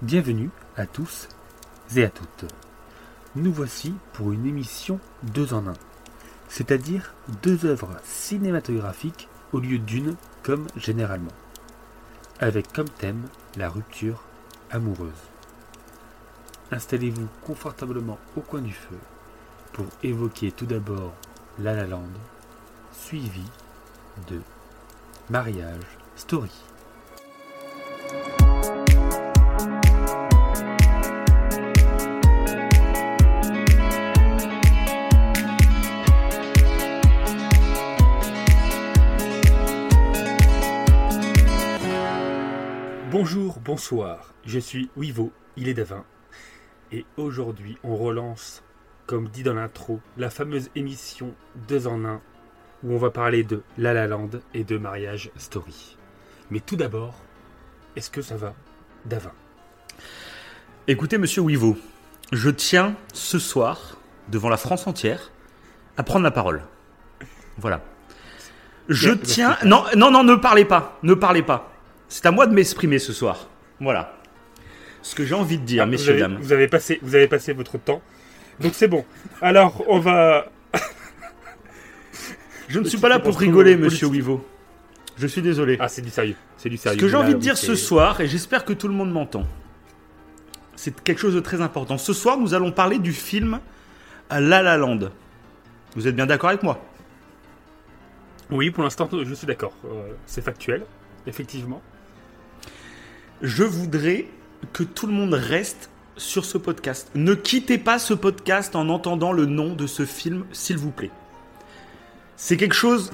Bienvenue à tous et à toutes. Nous voici pour une émission deux en un, c'est-à-dire deux œuvres cinématographiques au lieu d'une comme généralement, avec comme thème la rupture amoureuse. Installez-vous confortablement au coin du feu pour évoquer tout d'abord La La suivi de Mariage Story. Bonjour, bonsoir, je suis Wivo, il est Davin, et aujourd'hui on relance, comme dit dans l'intro, la fameuse émission 2 en 1 où on va parler de La La Land et de Mariage Story. Mais tout d'abord, est-ce que ça va, Davin Écoutez, monsieur Wivo, je tiens ce soir, devant la France entière, à prendre la parole. Voilà. Je tiens. Non, non, non, ne parlez pas. Ne parlez pas. C'est à moi de m'exprimer ce soir. Voilà. Ce que j'ai envie de dire, Ah, vous messieurs, avez- dames. Vous avez, passé, vous avez passé votre temps, donc c'est bon. Alors, on va... Je ne suis pas là pour rigoler, monsieur. Wivo. Je suis désolé. Ah, c'est du sérieux, c'est du Ce sérieux. que j'ai envie de dire ce soir, et j'espère que tout le monde m'entend, c'est quelque chose de très important. Ce soir, nous allons parler du film La La Land. Vous êtes bien d'accord avec moi? Oui, pour l'instant, je suis d'accord. Euh, c'est factuel, effectivement. Je voudrais que tout le monde reste sur ce podcast. Ne quittez pas ce podcast en entendant le nom de ce film, s'il vous plaît. C'est quelque chose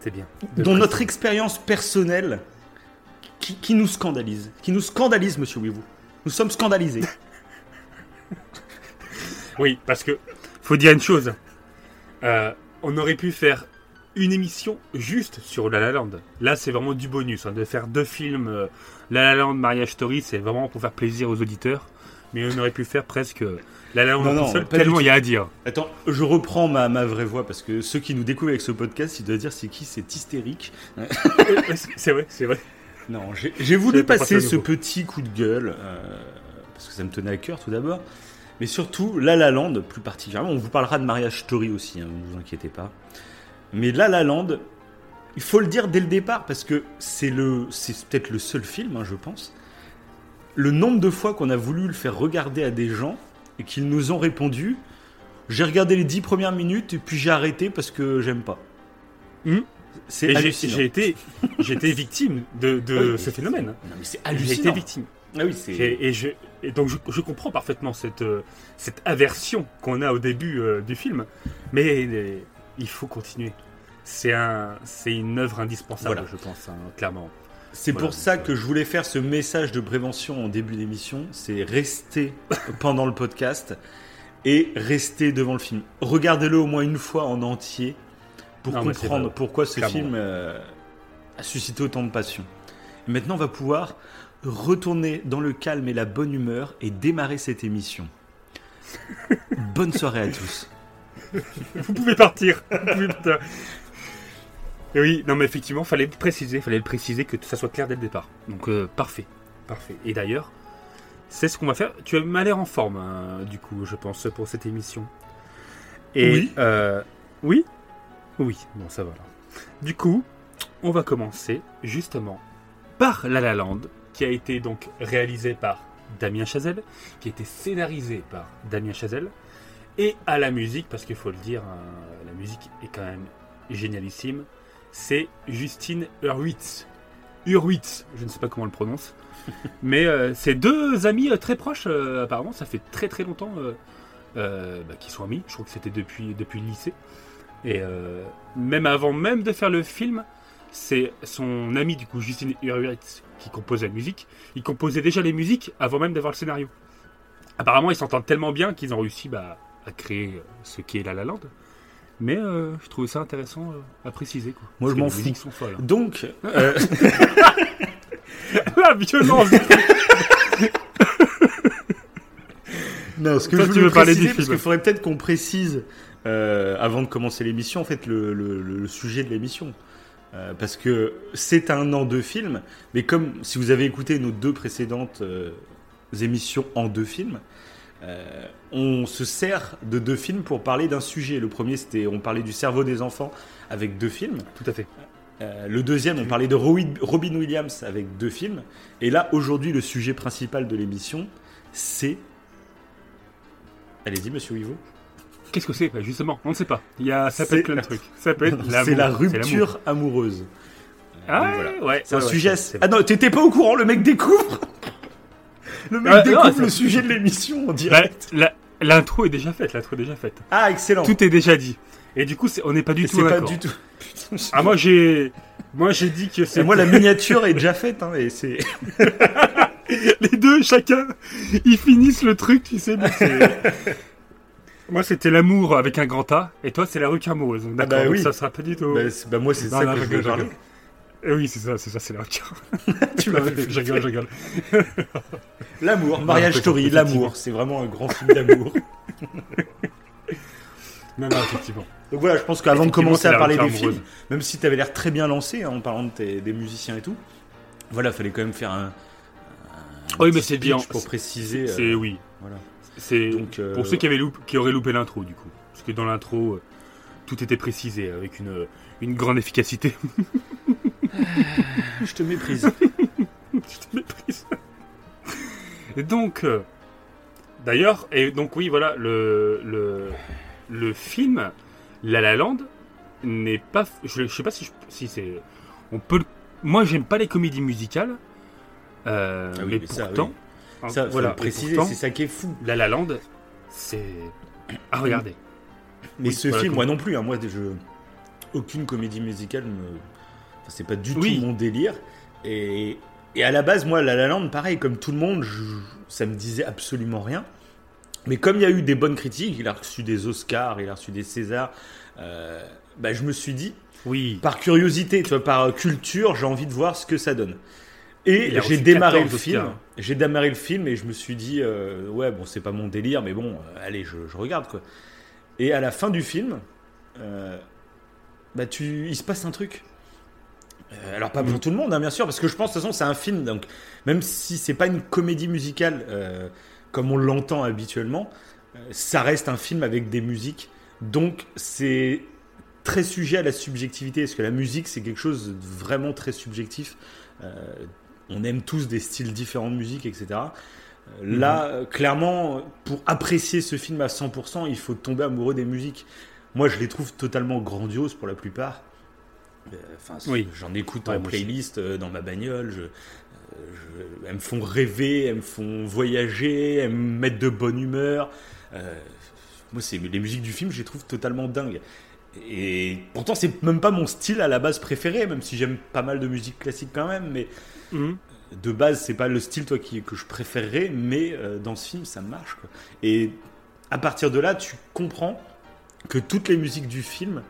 C'est bien. dont notre expérience personnelle qui, qui nous scandalise. Qui nous scandalise, monsieur Wivou. Nous sommes scandalisés. Oui, parce que faut dire une chose. Euh, on aurait pu faire une émission juste sur La La Land. Là, c'est vraiment du bonus. hein, de faire deux films, euh, La La Land, Mariage Story, c'est vraiment pour faire plaisir aux auditeurs. Mais on aurait pu faire presque La La Land Non, tellement il y a à dire. Attends, je reprends ma, ma vraie voix parce que ceux qui nous découvrent avec ce podcast, ils doivent dire c'est qui C'est hystérique. C'est- vrai, c'est vrai. Non, j'ai voulu pas passer ce petit coup de gueule, euh, parce que ça me tenait à cœur tout d'abord, mais surtout La La Land, plus particulièrement. On vous parlera de Mariage Story aussi, hein, ne vous inquiétez pas. Mais La La Land, il faut le dire dès le départ, parce que c'est le, c'est peut-être le seul film, hein, je pense. Le nombre de fois qu'on a voulu le faire regarder à des gens et qu'ils nous ont répondu, j'ai regardé les dix premières minutes et puis j'ai arrêté parce que j'aime pas. Mhm. C'est j'ai- hallucinant. été, j'ai été victime de, de Oui, ce phénomène. Non, mais c'est J'ai été hallucinant. victime. Ah oui, c'est. Et, je, et donc je, je comprends parfaitement cette, euh, cette aversion qu'on a au début euh, du film, mais euh, il faut continuer. C'est un, c'est une œuvre indispensable, Voilà. je pense, hein, clairement. C'est Voilà, pour ça donc, que je voulais faire ce message de prévention en début d'émission, c'est rester pendant le podcast et rester devant le film. Regardez-le au moins une fois en entier pour Non, comprendre pourquoi ce Clairement. film euh, a suscité autant de passion. Et maintenant, on va pouvoir retourner dans le calme et la bonne humeur et démarrer cette émission. Bonne soirée à tous. Vous pouvez partir. Vous pouvez partir. Et oui, non mais effectivement, fallait le préciser, fallait le préciser que ça soit clair dès le départ. Donc euh, parfait, parfait. Et d'ailleurs, c'est ce qu'on va faire. Tu m'as l'air en forme, hein, du coup, je pense, pour cette émission. Et Oui. euh, oui, oui. Bon, ça va. là. Du coup, on va commencer justement par La La Land, qui a été donc réalisé par Damien Chazelle, qui a été scénarisé par Damien Chazelle, et à la musique, parce qu'il faut le dire, hein, la musique est quand même génialissime, c'est Justine Hurwitz. Hurwitz, je ne sais pas comment on le prononce, mais euh, c'est deux amis euh, très proches, euh, apparemment, ça fait très très longtemps euh, bah, qu'ils sont amis, je crois que c'était depuis, depuis le lycée, et même avant même de faire le film, c'est son ami du coup, Justine Hurwitz, qui compose la musique, il composait déjà les musiques avant même d'avoir le scénario. Apparemment, ils s'entendent tellement bien qu'ils ont réussi bah, à créer ce qui est La La Land. Mais euh, je trouvais ça intéressant euh, à préciser. Quoi. Moi, Parce je m'en fous. sont folles. hein. Donc, euh, La violence Non, ce que Toi, je tu veux parler du préciser, parce film. qu'il faudrait peut-être qu'on précise euh, avant de commencer l'émission, en fait, le, le- le- le sujet de l'émission. Euh, parce que c'est un an de film, mais comme si vous avez écouté nos deux précédentes euh, émissions en deux films. Euh, on se sert de deux films pour parler d'un sujet. Le premier, c'était on parlait du cerveau des enfants avec deux films. Tout à fait. Euh, le deuxième, on parlait de Robin Williams avec deux films. Et là, aujourd'hui, le sujet principal de l'émission, c'est. Allez-y, monsieur Wivo. Qu'est-ce que c'est? Bah, Justement, on ne sait pas. Il y a, ça peut être plein de trucs. Ça peut être C'est la rupture amoureuse. Ah Donc, voilà. ouais, C'est un ouais, sujet. Ah non, t'étais pas au courant, le mec découvre Le mec Ah, non, découvre ça- le sujet de l'émission en Bah, direct. L'intro est déjà faite, l'intro est déjà faite. Ah, excellent. Tout est déjà dit. Et du coup, on n'est pas du Et tout pas d'accord. du tout. Putain, je- Ah moi j'ai, moi j'ai dit que c'est moi, la miniature est déjà faite, hein, et c'est. les deux chacun, ils finissent le truc, tu sais. moi c'était l'amour avec un grand A, et toi c'est la rupture amoureuse. Ah D'accord, bah donc oui. ça sera pas du tout. Bah, bah, moi, c'est ça que je veux. Eh oui, c'est ça, c'est ça, c'est la rupture. Tu m'as fait je rigole, je rigole. L'amour, Mariage Story, l'amour. C'est vraiment un grand film d'amour. Non, non, effectivement. Donc voilà, je pense qu'avant de commencer à parler des rupture films, amoureuse. même si tu avais l'air très bien lancé hein, en parlant de tes- des musiciens et tout, voilà, fallait quand même faire un. un Oui, mais c'est bien. Pour préciser. euh, C'est oui. voilà. C'est euh, pour ceux qui avaient loup- qui auraient loupé l'intro du coup, parce que dans l'intro euh, tout était précisé avec une une grande efficacité. Je te méprise. Je te méprise. Et donc, euh, d'ailleurs, et donc oui, voilà, le, le, le film La La Land n'est pas. Je, je sais pas si, je- si c'est. On peut. Moi, j'aime pas les comédies musicales. euh, Ah oui, mais, mais ça, pourtant, hein, Ça, faut voilà, le préciser, c'est ça qui est fou. La La Land, c'est à regarder. Mais Oui, ce voilà, film, comme- moi non plus, hein, moi, je... aucune comédie musicale me. C'est pas du Oui. tout mon délire. Et... et à la base, moi, La La Land, pareil, comme tout le monde, je- ça me disait absolument rien. Mais comme il y a eu des bonnes critiques, il a reçu des Oscars, il a reçu des Césars, euh, bah, je me suis dit, Oui. par curiosité, tu vois, par culture, j'ai envie de voir ce que ça donne. Et j'ai démarré le 14 film. J'ai démarré le film et je me suis dit, euh, ouais, bon, c'est pas mon délire, mais bon, euh, allez, je, je regarde quoi. Et à la fin du film, bah tu, il se passe un truc. Euh, alors pas pour tout le monde, hein, bien sûr, parce que je pense de toute façon c'est un film, donc même si c'est pas une comédie musicale euh, comme on l'entend habituellement, euh, ça reste un film avec des musiques, donc c'est très sujet à la subjectivité, parce que la musique c'est quelque chose de vraiment très subjectif. Euh, on aime tous des styles différents de musique, etc. Là, euh, clairement, pour apprécier ce film à 100%, il faut tomber amoureux des musiques. Moi, je les trouve totalement grandioses pour la plupart. Euh, Enfin, Oui. j'en écoute Ouais, en aussi. playlist euh, dans ma bagnole. Je, euh, je- elles me font rêver, elles me font voyager, elles me mettent de bonne humeur. Euh, moi, c'est les musiques du film, je les trouve totalement dingues. Et pourtant, c'est même pas mon style à la base préféré, même si j'aime pas mal de musique classique quand même. Mais Mhm. de base, c'est pas le style toi qui, que je préférerais, mais euh, dans ce film, ça marche. Quoi. Et à partir de là, tu comprends que toutes les musiques du film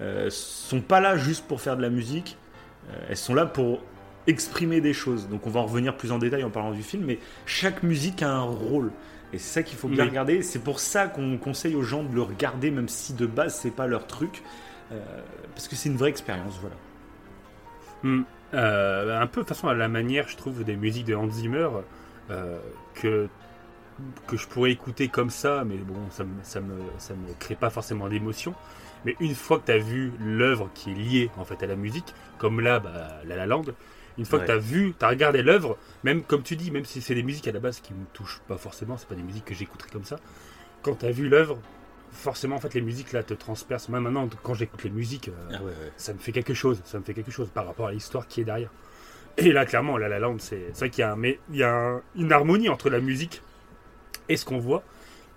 euh, sont pas là juste pour faire de la musique, euh, elles sont là pour exprimer des choses. Donc on va en revenir plus en détail en parlant du film, mais chaque musique a un rôle. Et c'est ça qu'il faut bien Oui. regarder. C'est pour ça qu'on conseille aux gens de le regarder, même si de base c'est pas leur truc, euh, parce que c'est une vraie expérience. Voilà. Hmm. Euh, un peu de façon à la manière, je trouve, des musiques de Hans Zimmer que que je pourrais écouter comme ça, mais bon, ça me ça me ça me crée pas forcément d'émotion. Mais une fois que tu as vu l'œuvre qui est liée en fait à la musique, comme là, bah, La La Land, une fois Ouais. que tu as vu, tu as regardé l'œuvre, même comme tu dis, même si c'est des musiques à la base qui me touchent pas forcément, c'est pas des musiques que j'écouterais comme ça. Quand tu as vu l'œuvre, forcément en fait les musiques là te transpercent. Même maintenant, quand j'écoute les musiques, euh, Ah ouais, ouais. ça me fait quelque chose, ça me fait quelque chose par rapport à l'histoire qui est derrière. Et là, clairement, La La Land, c'est vrai qu'il y a, un, mais il y a un- une harmonie entre la musique et ce qu'on voit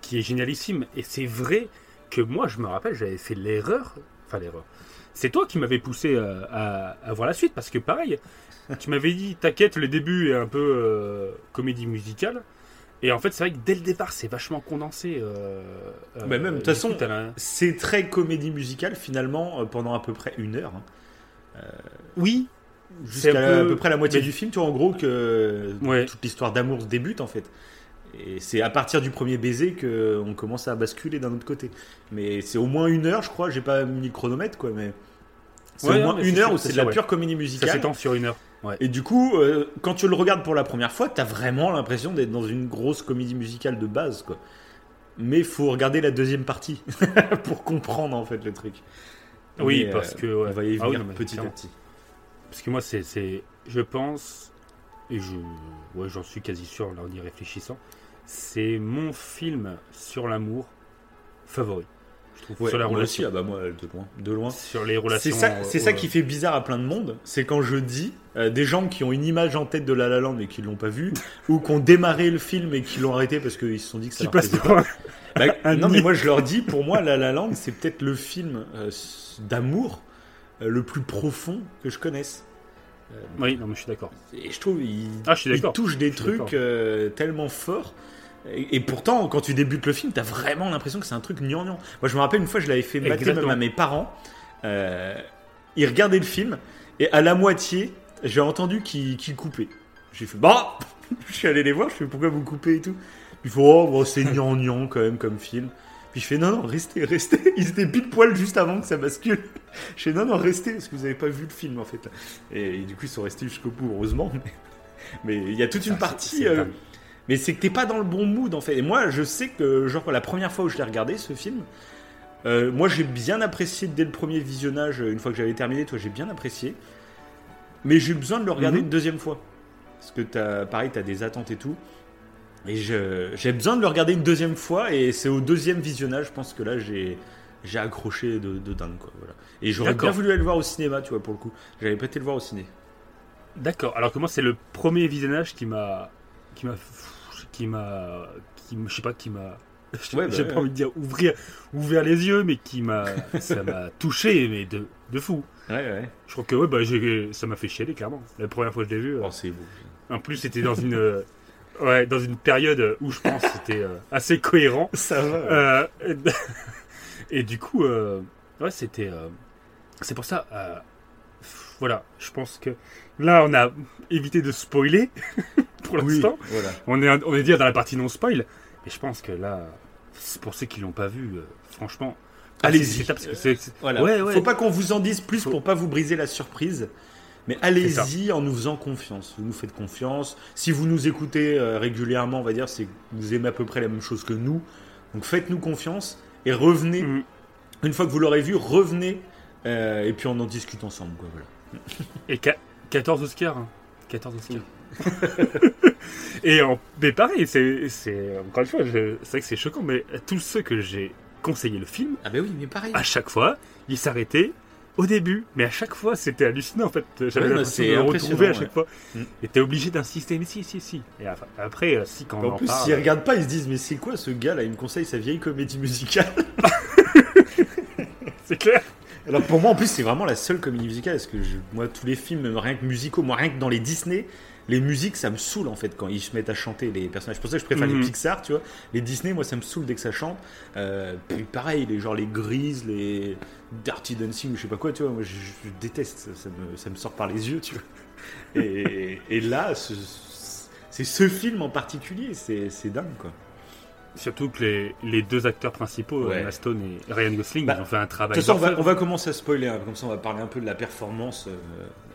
qui est génialissime. Et c'est vrai que moi, je me rappelle, j'avais fait l'erreur, enfin l'erreur. C'est toi qui m'avais poussé euh, à, à voir la suite parce que pareil, tu m'avais dit, t'inquiète, le début est un peu euh, comédie musicale. Et en fait, c'est vrai que dès le départ, c'est vachement condensé. euh, euh, Mais même, de toute façon, la- C'est très comédie musicale finalement pendant à peu près une heure. hein. Oui, Jusqu'à un à peu- peu près la moitié mais- du film, tu vois en gros que Ouais. toute l'histoire d'amour débute en fait. Et c'est à partir du premier baiser que on commence à basculer d'un autre côté. Mais c'est au moins une heure, je crois. J'ai pas mis le chronomètre quoi, mais c'est Ouais, au moins une heure où c'est de la ouais. pure comédie ça musicale. s'étend sur une heure. Ouais. Et du coup, euh, quand tu le regardes pour la première fois, t'as vraiment l'impression d'être dans une grosse comédie musicale de base, quoi. Mais il faut regarder la deuxième partie pour comprendre en fait le truc. Oui, Mais, parce euh, que, on va y Ah venir petit à petit. Parce que moi, c'est, c'est, je pense, et je, ouais, j'en suis quasi sûr en y réfléchissant, c'est mon film sur l'amour favori. Je trouve Ouais, sur la moi relation, aussi, ah bah moi de loin, de loin. sur les relations. C'est ça, c'est euh, ça euh, qui fait bizarre à plein de monde, c'est quand je dis euh, des gens qui ont une image en tête de La La Land mais qui l'ont pas vu, ou qui ont démarré le film et qui l'ont arrêté parce qu'ils se sont dit que ça qui leur passe un- Bah, non, mais moi je leur dis, pour moi, La La Land, c'est peut-être le film euh, d'amour euh, le plus profond que je connaisse. Oui, non, mais je suis d'accord. Et je trouve, il, Ah, je suis il touche des Je suis d'accord. trucs euh, tellement forts. Et, et pourtant, quand tu débutes le film, t'as vraiment l'impression que c'est un truc gnangnan. Moi, je me rappelle une fois, je l'avais fait mater même à mes parents. Euh, ils regardaient le film, et à la moitié, j'ai entendu qu'ils qu'ils coupaient. J'ai fait, bah Je suis allé les voir, je fais, pourquoi vous coupez et tout? Il faut, oh, bon, c'est gnangnan quand même comme film. Puis je fais, non, non, restez, restez. Ils étaient pile poil juste avant que ça bascule. Je fais, non, non, restez, parce que vous n'avez pas vu le film en fait. Et, et du coup, ils sont restés jusqu'au bout, heureusement. Mais il y a toute une Ah, partie. euh. Mais c'est que t'es pas dans le bon mood en fait. Et moi, je sais que, genre, la première fois où je l'ai regardé ce film, euh, moi j'ai bien apprécié dès le premier visionnage, euh, une fois que j'avais terminé, toi j'ai bien apprécié. Mais j'ai eu besoin de le regarder Mhm. une deuxième fois. Parce que t'as, pareil, t'as des attentes et tout. Et je- j'ai besoin de le regarder une deuxième fois. Et c'est au deuxième visionnage, je pense que là j'ai, j'ai accroché de, de dingue. Quoi, voilà. Et j'aurais bien voulu aller le voir au cinéma, tu vois, pour le coup. J'avais pas été le voir au ciné. D'accord. Alors que moi, c'est le premier visionnage qui m'a, qui m'a, qui m'a, qui, je sais pas, qui m'a. Ouais, bah J'ai ouais. pas envie de dire ouvrir, ouvert les yeux, mais qui m'a, ça m'a touché, mais de, de fou. Ouais, ouais. Je crois que ouais, bah, ça m'a fait chialer clairement. La première fois que je l'ai vu. euh, Oh, c'est beau. En plus, c'était dans une, euh, ouais, dans une période où je pense que c'était euh, assez cohérent. Ça va. Euh, et, et du coup, euh, ouais, c'était. euh, c'est pour ça. euh, voilà, je pense que là, on a évité de spoiler pour l'instant. voilà. On est, on est dire dans la partie non spoil. Mais je pense que là, pour ceux qui l'ont pas vu, euh, franchement, Allez-y. Voilà. Ouais, ouais. Faut pas qu'on vous en dise plus Faut- pour pas vous briser la surprise. Mais allez-y en nous faisant confiance. Vous nous faites confiance. Si vous nous écoutez euh, régulièrement, on va dire, c'est que vous aimez à peu près la même chose que nous. Donc faites-nous confiance et revenez. Mm. Une fois que vous l'aurez vu, revenez euh, et puis on en discute ensemble. Quoi, voilà. Et qua- 14 Oscars. hein. 14 Oscars. et en, mais pareil, c'est, c'est encore une fois, je- c'est vrai que c'est choquant, mais tous ceux que j'ai conseillé le film, Ah bah oui, mais pareil. à chaque fois, ils s'arrêtaient au début, mais à chaque fois, c'était hallucinant en fait. J'avais Ouais, bah, l'impression c'est de le retrouver à ouais. chaque fois. Mm. Et t'es obligé d'insister, mais si, si, si. Et après, euh, si, quand on en en plus, parle, s'ils regardent pas, ils se disent mais c'est quoi ce gars là Il me conseille sa vieille comédie musicale. c'est clair. Alors pour moi, en plus, c'est vraiment la seule comédie musicale. Parce que je- moi, tous les films, même rien que musicaux, moi, rien que dans les Disney, les musiques, ça me saoule en fait quand ils se mettent à chanter les personnages. C'est pour ça que je préfère Mhm. les Pixar, tu vois. Les Disney, moi, ça me saoule dès que ça chante. Euh, puis pareil, les genre les Grease, les Dirty Dancing, je sais pas quoi, tu vois. Moi, je, je déteste. Ça, ça me, ça me sort par les yeux, tu vois. Et, et là, ce- c'est ce film en particulier, c'est c'est dingue, quoi. Surtout que les, les deux acteurs principaux, Ouais. Stone et Ryan Gosling, Bah, ils ont fait un De travail. toute façon, on va, d'orfèvre. on va commencer à spoiler, hein, comme ça on va parler un peu de la performance euh,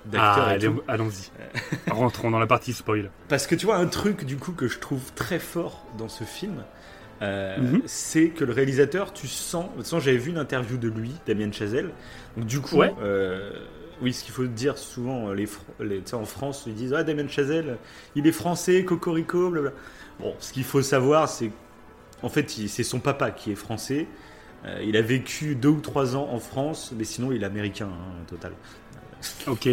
d'acteur Ah, allez, tout. allons-y. Rentrons dans la partie spoil. Parce que tu vois, un truc du coup que je trouve très fort dans ce film, euh, Mhm. c'est que le réalisateur, tu sens. De toute façon, j'avais vu une interview de lui, Damien Chazelle. Donc, du coup, Ouais. euh, oui, ce qu'il faut dire souvent, les, les- en France, ils disent Ah, Damien Chazelle, il est français, cocorico, blabla. Bon, ce qu'il faut savoir, c'est en fait, c'est son papa qui est français. Euh, il a vécu deux ou trois ans en France, mais sinon, il est américain, hein, total. Ok.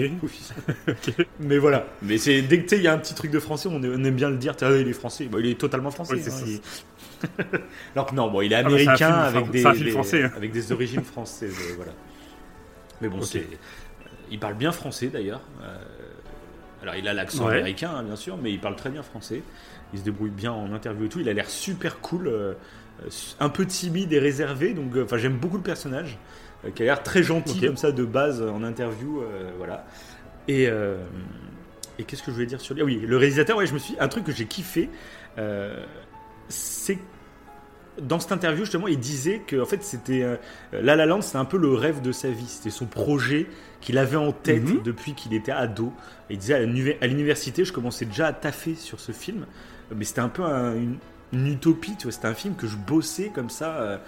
Mais voilà. Mais c'est dès que il y a un petit truc de français, on, aime bien le dire. Ah, il est français. Bon, il est totalement français. Hein, il- Alors que non, bon, il est Ah, américain avec des, des- français, hein. avec des origines françaises. euh, voilà. Mais bon, c'est. Il parle bien français d'ailleurs. Euh, Alors il a l'accent Ouais. américain hein, bien sûr, mais il parle très bien français. Il se débrouille bien en interview et tout. Il a l'air super cool, euh, un peu timide et réservé. Donc, euh, enfin, j'aime beaucoup le personnage, euh, qui a l'air très gentil comme ça de base en interview, voilà. Et et qu'est-ce que je voulais dire sur lui? Ah oui, le réalisateur. Ouais, je me suis un truc que j'ai kiffé, c'est dans cette interview, justement, il disait que en fait, c'était euh, La La Land, c'était un peu le rêve de sa vie. C'était son projet qu'il avait en tête Mhm. depuis qu'il était ado. Il disait à l'université, je commençais déjà à taffer sur ce film, mais c'était un peu un- une, une utopie, tu vois. C'était un film que je bossais comme ça, euh,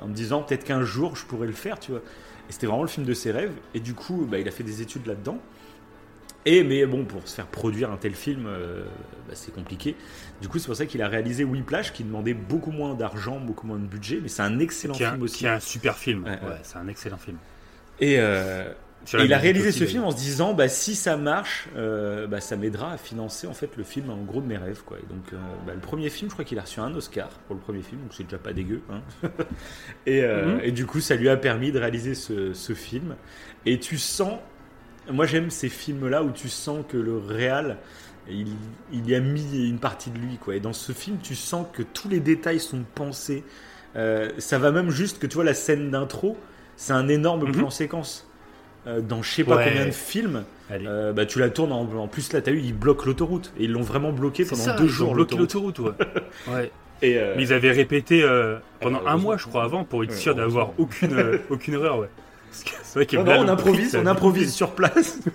en me disant peut-être qu'un jour je pourrais le faire, tu vois. Et c'était vraiment le film de ses rêves. Et du coup, bah, il a fait des études là-dedans. Et mais bon, pour se faire produire un tel film, euh, bah, c'est compliqué. Du coup, c'est pour ça qu'il a réalisé Whiplash, qui demandait beaucoup moins d'argent, beaucoup moins de budget, mais c'est un excellent Qui film aussi. qui est un super film. Ouais, Ouais, ouais. c'est un excellent film. Et, euh, et il a réalisé aussi, ce film en se disant, bah, si ça marche, euh, bah, ça m'aidera à financer en fait le film en gros de mes rêves, quoi. Et donc, euh, bah, le premier film, je crois qu'il a reçu un Oscar pour le premier film, donc c'est déjà pas dégueu. hein. et, euh, Mhm. et du coup, ça lui a permis de réaliser ce, ce film. Et tu sens, moi j'aime ces films-là où tu sens que le réal, il, il y a mis une partie de lui, quoi. Et dans ce film, tu sens que tous les détails sont pensés. Euh, ça va même juste que tu vois la scène d'intro, c'est un énorme Mhm. plan séquence. Euh, dans je sais pas Ouais. combien de films, euh, bah, tu la tournes en, en plus là t'as eu ils bloquent l'autoroute et ils l'ont vraiment bloqué pendant ça, deux ils ont jours bloqué l'autoroute. ouais. ouais. Et, euh, Mais ils avaient répété euh, pendant Euh, un mois, je crois, avant, pour être sûr d'avoir aucune, euh, aucune erreur, ouais. C'est vrai que non, là, non, on improvise, on improvise sur place.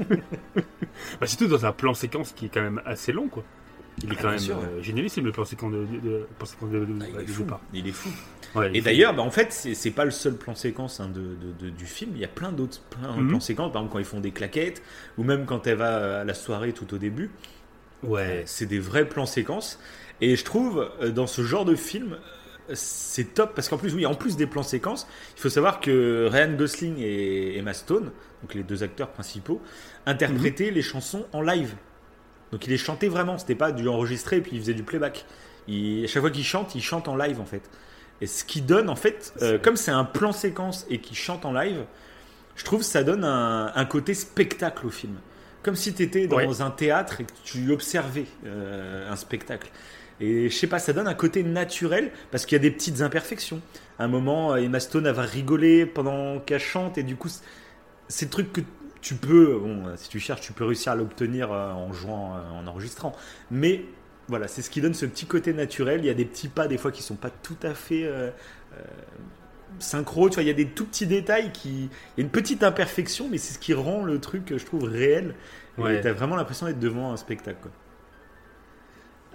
Bah, surtout dans un plan séquence qui est quand même assez long, quoi. Il est Ah, quand même sûr, euh, génialissime, le plan séquence de, de, de- plan séquence de, de- Ah, est fou. Il est fou. Ouais, Et d'ailleurs, bah, en fait, c'est pas le seul plan séquence hein, de, de- de- du film. Il y a plein d'autres Mhm. plans séquences. Par exemple, quand ils font des claquettes, ou même quand elle va à la soirée tout au début. Ouais. C'est des vrais plans séquences. Et je trouve, euh, dans ce genre de film, euh, c'est top. Parce qu'en plus, oui, en plus des plans séquences, il faut savoir que Ryan Gosling et Emma Stone, donc les deux acteurs principaux, interprétaient les chansons en live. Donc il les chantait vraiment. C'était pas du enregistré et puis il faisait du playback. Il- à chaque fois qu'il chante, il chante en live en fait. Et ce qui donne en fait, euh, comme c'est un plan séquence et qu'il chante en live, je trouve que ça donne un, un côté spectacle au film. Comme si tu étais dans Ouais. un théâtre et que tu observais euh, un spectacle. Et je sais pas, ça donne un côté naturel parce qu'il y a des petites imperfections. À un moment, Emma Stone elle va rigoler pendant qu'elle chante et du coup, c'est- le truc que tu peux, bon, si tu cherches, tu peux réussir à l'obtenir euh, en jouant, en enregistrant. Mais voilà, c'est ce qui donne ce petit côté naturel. Il y a des petits pas des fois qui sont pas tout à fait euh, euh, synchro. Tu vois, il y a des tout petits détails qui, il y a une petite imperfection, mais c'est ce qui rend le truc, je trouve, réel. Ouais. T'as vraiment l'impression d'être devant un spectacle. Quoi.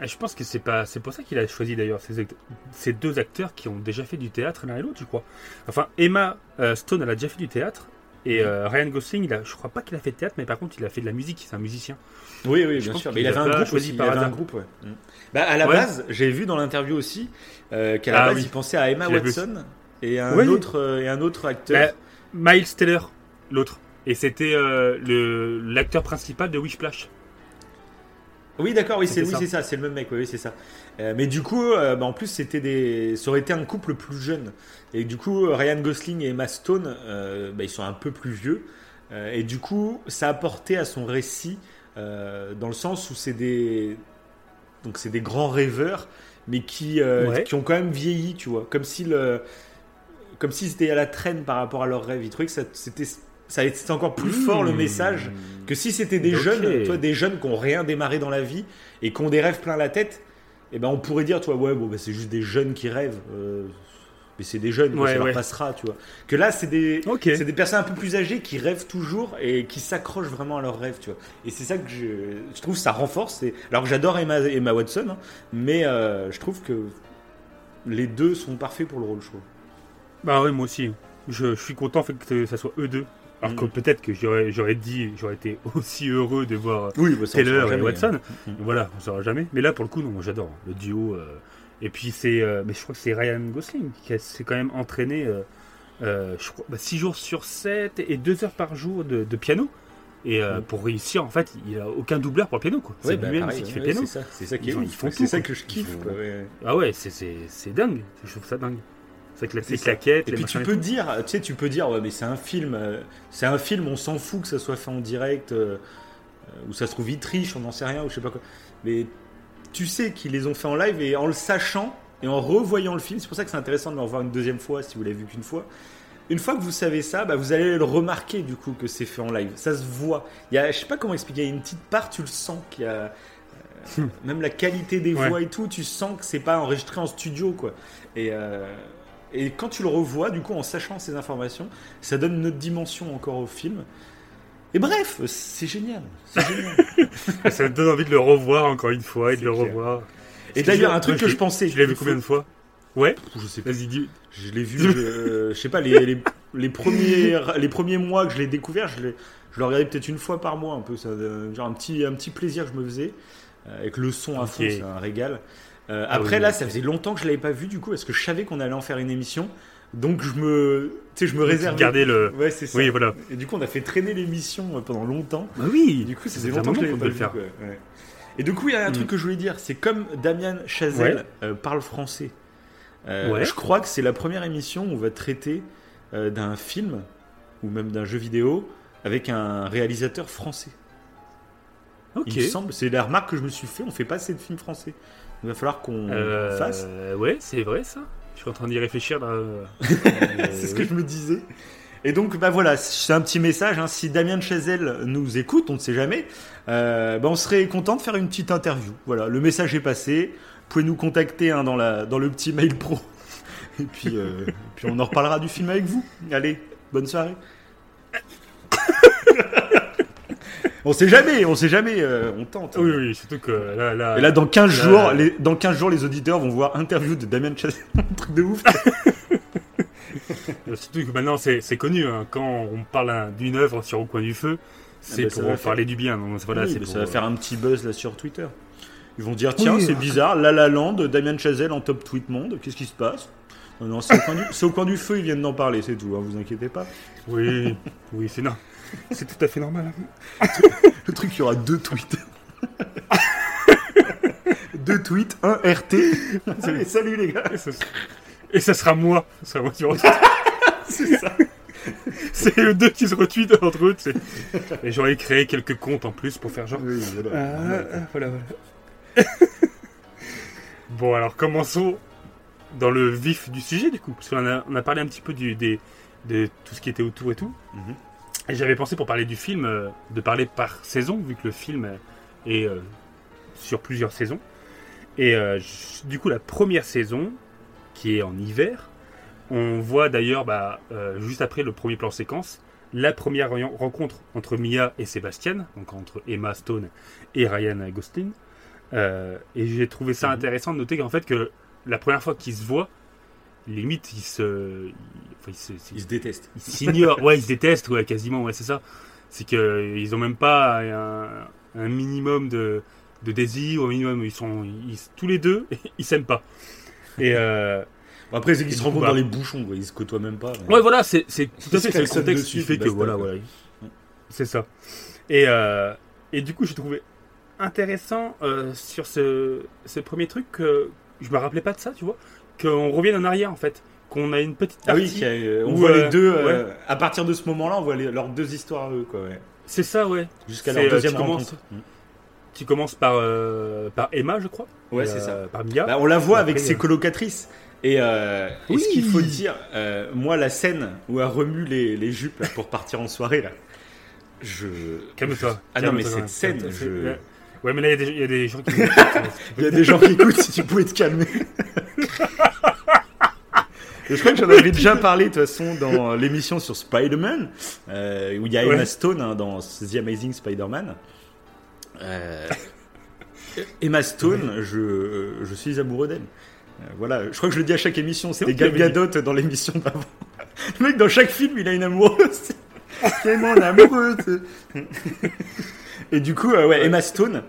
Ah, Je pense que c'est pas, c'est pour ça qu'il a choisi d'ailleurs ces, ces deux acteurs qui ont déjà fait du théâtre l'un et l'autre, je crois. Enfin, Emma euh, Stone, elle a déjà fait du théâtre. Et euh, Ryan Gosling, il a, je crois pas qu'il a fait de théâtre, mais par contre, il a fait de la musique. C'est un musicien. Oui, oui, Je bien sûr. Mais il avait un groupe choisi aussi. par il avait un groupe, ouais. Mm. Bah, à la Ouais. base, j'ai vu dans l'interview aussi euh, qu'à la Ah base, oui. il pensait à Emma. Watson et un Oui. autre euh, et un autre acteur. Bah, Miles Teller, l'autre. Et c'était euh, l'acteur principal de Wishplash. Oui, d'accord, oui, c'est oui, ça. c'est ça, c'est le même mec, oui, oui, c'est ça. Euh, mais du coup, euh, bah, en plus, c'était des, ça aurait été un couple plus jeune. Et du coup, Ryan Gosling et Emma Stone, euh, bah, ils sont un peu plus vieux. Et du coup, ça apportait à son récit dans le sens où c'est des, donc c'est des grands rêveurs, mais qui, Ouais. qui ont quand même vieilli, tu vois, comme si le, comme si c'était à la traîne par rapport à leurs rêves. Ils trouvaient que ça- c'était, ça c'était encore plus fort le Mmh. message que si c'était des jeunes, toi, des jeunes qui ont rien démarré dans la vie et qui ont des rêves plein la tête, eh ben on pourrait dire, toi, ouais, bon, bah, c'est juste des jeunes qui rêvent. euh, mais c'est des jeunes, quoi, Ouais, ça ouais. leur passera, tu vois. Que là, c'est des, c'est des personnes un peu plus âgées qui rêvent toujours et qui s'accrochent vraiment à leurs rêves, tu vois. Et c'est ça que je, je trouve ça renforce. Et, alors que j'adore Emma, Emma Watson, hein, mais euh, je trouve que les deux sont parfaits pour le rôle, je trouve. Bah ouais, moi aussi. Je, je suis content fait, que ça soit eux deux. Alors que Mm. peut-être que j'aurais, dit, j'aurais été aussi heureux de voir Oui, bah, Taylor et Watson. hein. Mm. Voilà, on saura jamais. Mais là, pour le coup, non, j'adore le duo. euh, et puis c'est, euh, mais je crois que c'est Ryan Gosling qui s'est quand même entraîné, euh, euh, je crois, 6 jours sur 7 et 2 heures par jour de, de piano. Et euh, Mm. pour réussir, en fait, il a aucun doubleur pour le piano, quoi. Ouais, c'est bah, lui-même qui fait ouais, piano. C'est ça, c'est ça qui Ils est font- ouf. ils font C'est tout, ça quoi. que je kiffe. Quoi. Ah ouais, c'est, c'est, c'est dingue. Je trouve ça dingue. C'est les claquettes, Et les puis tu peux dire, tu sais, tu peux dire, ouais, mais c'est un film, euh, c'est un film, on s'en fout que ça soit fait en direct, euh, ou ça se trouve ils trichent, on n'en sait rien, ou je sais pas quoi. Mais tu sais qu'ils les ont fait en live et en le sachant et en revoyant le film, c'est pour ça que c'est intéressant de le revoir une deuxième fois si vous l'avez vu qu'une fois. Une fois que vous savez ça, bah, vous allez le remarquer du coup que c'est fait en live. Ça se voit. Il y a, je sais pas comment expliquer, il y a une petite part, tu le sens qu'il y a, euh, même la qualité des Ouais. voix et tout, tu sens que c'est pas enregistré en studio, quoi. Et, euh, et quand tu le revois, du coup, en sachant ces informations, ça donne une autre dimension encore au film. Et bref, c'est génial. Ça me donne envie de le revoir encore une fois et de le clair. revoir. et d'ailleurs, un truc que je pensais. Tu l'as vu combien de fois? Ouais, Je sais pas. vas-y. Je l'ai vu, euh, je sais pas, les, les, les premiers, les premiers mois que je l'ai découvert, je, l'ai- je le regardais peut-être une fois par mois, un peu, ça, euh, genre un petit, un petit plaisir que je me faisais, euh, avec le son à fond, c'est un régal. Euh, Ah après, oui, là, oui. ça faisait longtemps que je l'avais pas vu, du coup, parce que je savais qu'on allait en faire une émission, donc je me, tu sais, je me réservais. Regardez le. Ouais, c'est ça. Oui, voilà. Et du coup, on a fait traîner l'émission euh, pendant longtemps. Bah oui. Du coup, ça faisait longtemps que je l'avais pas vu. le faire. ouais. Et du coup, il y a un Mm. truc que je voulais dire, c'est comme Damien Chazelle Ouais. euh, parle français. euh, Ouais. Je crois que c'est la première émission où on va traiter d'un film ou même d'un jeu vidéo avec un réalisateur français. Ok. Il me semble, c'est la remarque que je me suis fait. On fait pas assez de films français. Il va falloir qu'on Euh, fasse. Ouais, c'est vrai ça. Je suis en train d'y réfléchir là. c'est ce que je me disais. Et donc, bah voilà, c'est un petit message. hein. Si Damien de Chazelle nous écoute, on ne sait jamais, euh, bah on serait content de faire une petite interview. Voilà, le message est passé. Vous pouvez nous contacter hein, dans, la, dans le petit mail pro. Et puis, euh, et puis on en reparlera du film avec vous. Allez, bonne soirée. On sait jamais, on sait jamais, euh, on tente. Oui, oui, surtout que là, là. Et là, dans 15 Là, jours, là. les, dans 15 jours, les auditeurs vont voir interview de Damien Chazelle. un truc de ouf. Surtout que maintenant c'est c'est connu. hein. Quand on parle hein, d'une œuvre sur Au coin du feu, c'est bah, ça pour parler du bien. Donc, voilà, Oui, pour, ça va faire un petit buzz là sur Twitter. Ils vont dire tiens, Oui, c'est bizarre, La La Land, Damien Chazelle en top tweet monde, qu'est-ce qui se passe? Non, non, c'est au, coin du- c'est au coin du feu, ils viennent d'en parler, c'est tout, hein, vous inquiétez pas. Oui, oui, c'est non. C'est tout à fait normal. Le truc, il y aura deux tweets. deux tweets, un RT. Allez, salut les gars Et ça, et ça sera moi. Ça sera moi qui retweet. C'est ça. C'est eux deux qui se retweetent entre eux. Et j'aurais créé quelques comptes en plus pour faire genre. Oui, voilà. Ah, ah, voilà, voilà. bon, alors commençons dans le vif du sujet, du coup. Parce qu'on a, on a parlé un petit peu du, des, de tout ce qui était autour et tout. Mhm. Et j'avais pensé pour parler du film, euh, de parler par saison, vu que le film est euh, sur plusieurs saisons. Et euh, j- du coup, la première saison, qui est en hiver, on voit d'ailleurs, bah, juste après le premier plan séquence, la première ren- rencontre entre Mia et Sébastien, donc entre Emma Stone et Ryan Gosling. Et j'ai trouvé ça Mhm. intéressant de noter qu'en fait, que la première fois qu'ils se voient, limite, ils se. Ils- enfin, ils se- Ils se détestent. ils s'ignorent, ouais, ils se détestent, ouais, quasiment, ouais, c'est ça. C'est que euh, ils ont même pas un, un minimum de, de désir, au minimum, ils sont, ils, tous les deux, ils s'aiment pas. Et euh, après, c'est qu'ils se rencontrent coup, dans bah- les bouchons, quoi. ils se côtoient même pas. mais- ouais, voilà, c'est, tout à fait le contexte qui fait que voilà, voilà, c'est ça. Et euh, et du coup, j'ai trouvé intéressant euh, sur ce, ce premier truc que je me rappelais pas de ça, tu vois, qu'on revienne en arrière en fait, qu'on a une petite Ah oui, a, euh, on où, voit euh, les deux. euh, À partir de ce moment-là, on voit les- leurs deux histoires à eux, quoi. Ouais. C'est ça, ouais. Jusqu'à leur euh, deuxième tu commences- rencontre. Mm. Tu commences par par, Emma, je crois. Ouais, c'est euh, ça. Par Mia. Bah, on la voit avec ses euh, colocatrices. Et, euh, et ce Oui. qu'il faut dire, euh, moi, la scène où elle remue les, les jupes là, pour partir en soirée, là, je. Calme-toi. Ah non, mais cette scène, je. Ouais. Mais là, il y a des- il y, a des gens qui. Il y a des gens qui écoutent, si tu pouvais te calmer. Et je crois que j'en avais déjà parlé de toute façon dans l'émission sur Spider-Man, euh, où il y a Emma Ouais. Stone hein, dans The Amazing Spider-Man. Euh, Emma Stone, je, je suis amoureux d'elle. Euh, voilà, je crois que je le dis à chaque émission, c'était Gal Gadot dans l'émission d'avant. Le mec, dans chaque film, il a une amoureuse. Mon amoureuse. Et du coup, euh, ouais, Emma Stone,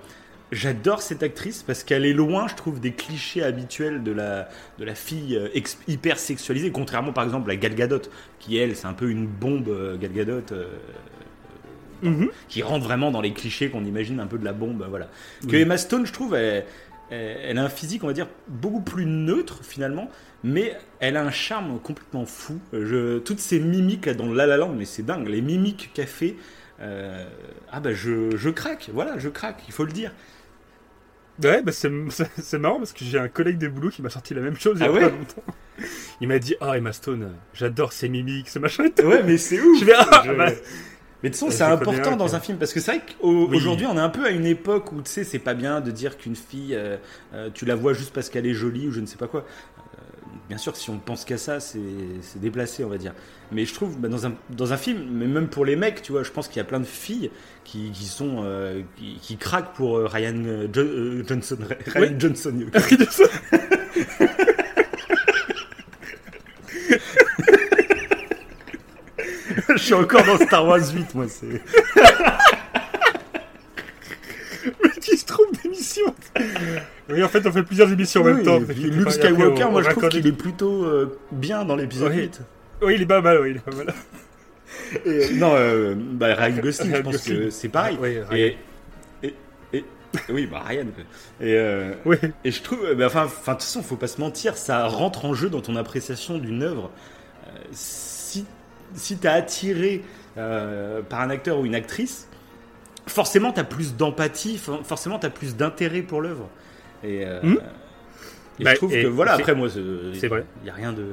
j'adore cette actrice parce qu'elle est loin, je trouve, des clichés habituels de la, de la fille euh, hyper sexualisée, contrairement par exemple à Gal Gadot, qui elle, c'est un peu une bombe, euh, Gal Gadot. euh, Mhm. qui rentre vraiment dans les clichés qu'on imagine un peu de la bombe, voilà. Que. Emma Stone, je trouve, elle, a un physique, on va dire, beaucoup plus neutre finalement, mais elle a un charme complètement fou. Je, toutes ces mimiques là dans La La Land, mais c'est dingue, les mimiques qu'elle fait, euh, ah bah je, je craque, voilà, je craque, il faut le dire. Ouais, bah c'est marrant parce que j'ai un collègue de boulot qui m'a sorti la même chose il y a Ah ouais pas longtemps. Il m'a dit Ah, Emma Stone, j'adore ses mimiques, ce machin. et tout. Ouais, mais c'est ouf. Je vais, ah, Je- bah, Mais de toute façon, c'est important un dans un film parce que c'est vrai Oui. qu'aujourd'hui, on est un peu à une époque où tu sais, c'est pas bien de dire qu'une fille, euh, euh, tu la vois juste parce qu'elle est jolie ou je ne sais pas quoi. Bien sûr, si on pense qu'à ça, c'est déplacé, on va dire. Mais je trouve, bah, dans, un, dans un film, mais même pour les mecs, tu vois, je pense qu'il y a plein de filles qui, qui sont euh, qui, qui craquent pour euh, Ryan euh, Jo- euh, Johnson. Ryan Oui. Johnson. je suis encore dans Star Wars 8, moi. C'est. trompe d'émission. Oui, en fait, on fait plusieurs émissions en même temps. Luke Skywalker, on- moi on je trouve qu'il est plutôt euh, bien dans l'épisode Oui. 8. Oui, il est pas mal, oui, il est pas mal. Et, euh, non, euh, bah, Ryan Gosling, je pense Gosling. que c'est pareil. Oui, Ryan. et, et, et- oui, bah Ryan. Et, euh, Oui, et je trouve, bah, enfin, enfin, de toute façon, faut pas se mentir, ça rentre en jeu dans ton appréciation d'une œuvre. Si si t'es attiré par un acteur ou une actrice, forcément t'as plus d'empathie, for- forcément t'as plus d'intérêt pour l'œuvre. Et, euh, Hmm. et Bah, je trouve et que voilà, après moi, c'est vrai. Il y a rien de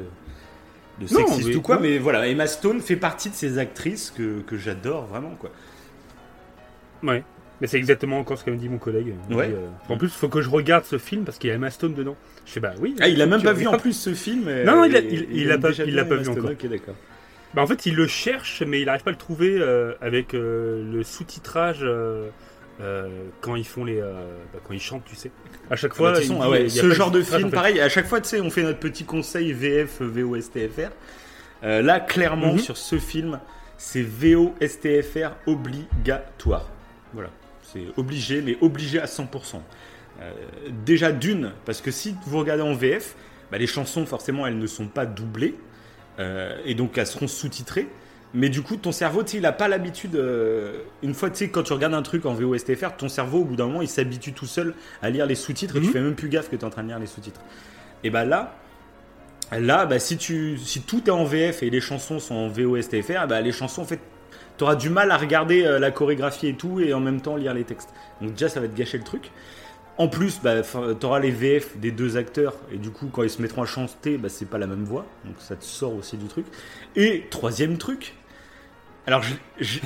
de Non, sexiste mais- ou quoi, non. mais voilà, Emma Stone fait partie de ces actrices que, que j'adore vraiment quoi. ouais. Mais c'est exactement encore ce qu'a dit mon collègue. Ouais. dit, euh, en plus, il faut que je regarde ce film parce qu'il y a Emma Stone dedans. Je fais bah oui. Ah, il a même tu pas vu en plus ce film. et- Non, il a- et- il- et il aime a pas- il l'a pas vu encore. Ok, d'accord. Bah, en fait, il le cherche, mais il n'arrive pas à le trouver euh, avec euh, le sous-titrage euh, quand ils font les, bah, quand ils chantent, tu sais. À chaque Bah, fois, ah ouais, y a ce genre de film, en fait. pareil, à chaque fois, tu sais, on fait notre petit conseil VF, VO, STFR. Euh, là, clairement, Mhm. sur ce film, c'est VO, STFR obligatoire. Voilà, c'est obligé, mais obligé à 100%. Euh, déjà d'une, parce que si vous regardez en VF, bah, les chansons, forcément, elles ne sont pas doublées, et donc elles seront sous-titrées. Mais du coup, ton cerveau, il n'a pas l'habitude. euh, une fois, tu sais, quand tu regardes un truc en VO STFR, ton cerveau, au bout d'un moment, il s'habitue tout seul à lire les sous-titres et tu Mhm. fais même plus gaffe que tu es en train de lire les sous-titres. Et bah là, là, bah, si, tu, si tout est en VF et les chansons sont en VO STFR, bah, les chansons, en fait, tu auras du mal à regarder euh, la chorégraphie et tout et en même temps lire les textes. Donc, déjà, ça va te gâcher le truc. En plus, bah, tu auras les VF des deux acteurs et du coup, quand ils se mettront à chanter, bah, c'est pas la même voix. Donc, ça te sort aussi du truc. Et troisième truc, alors je, je,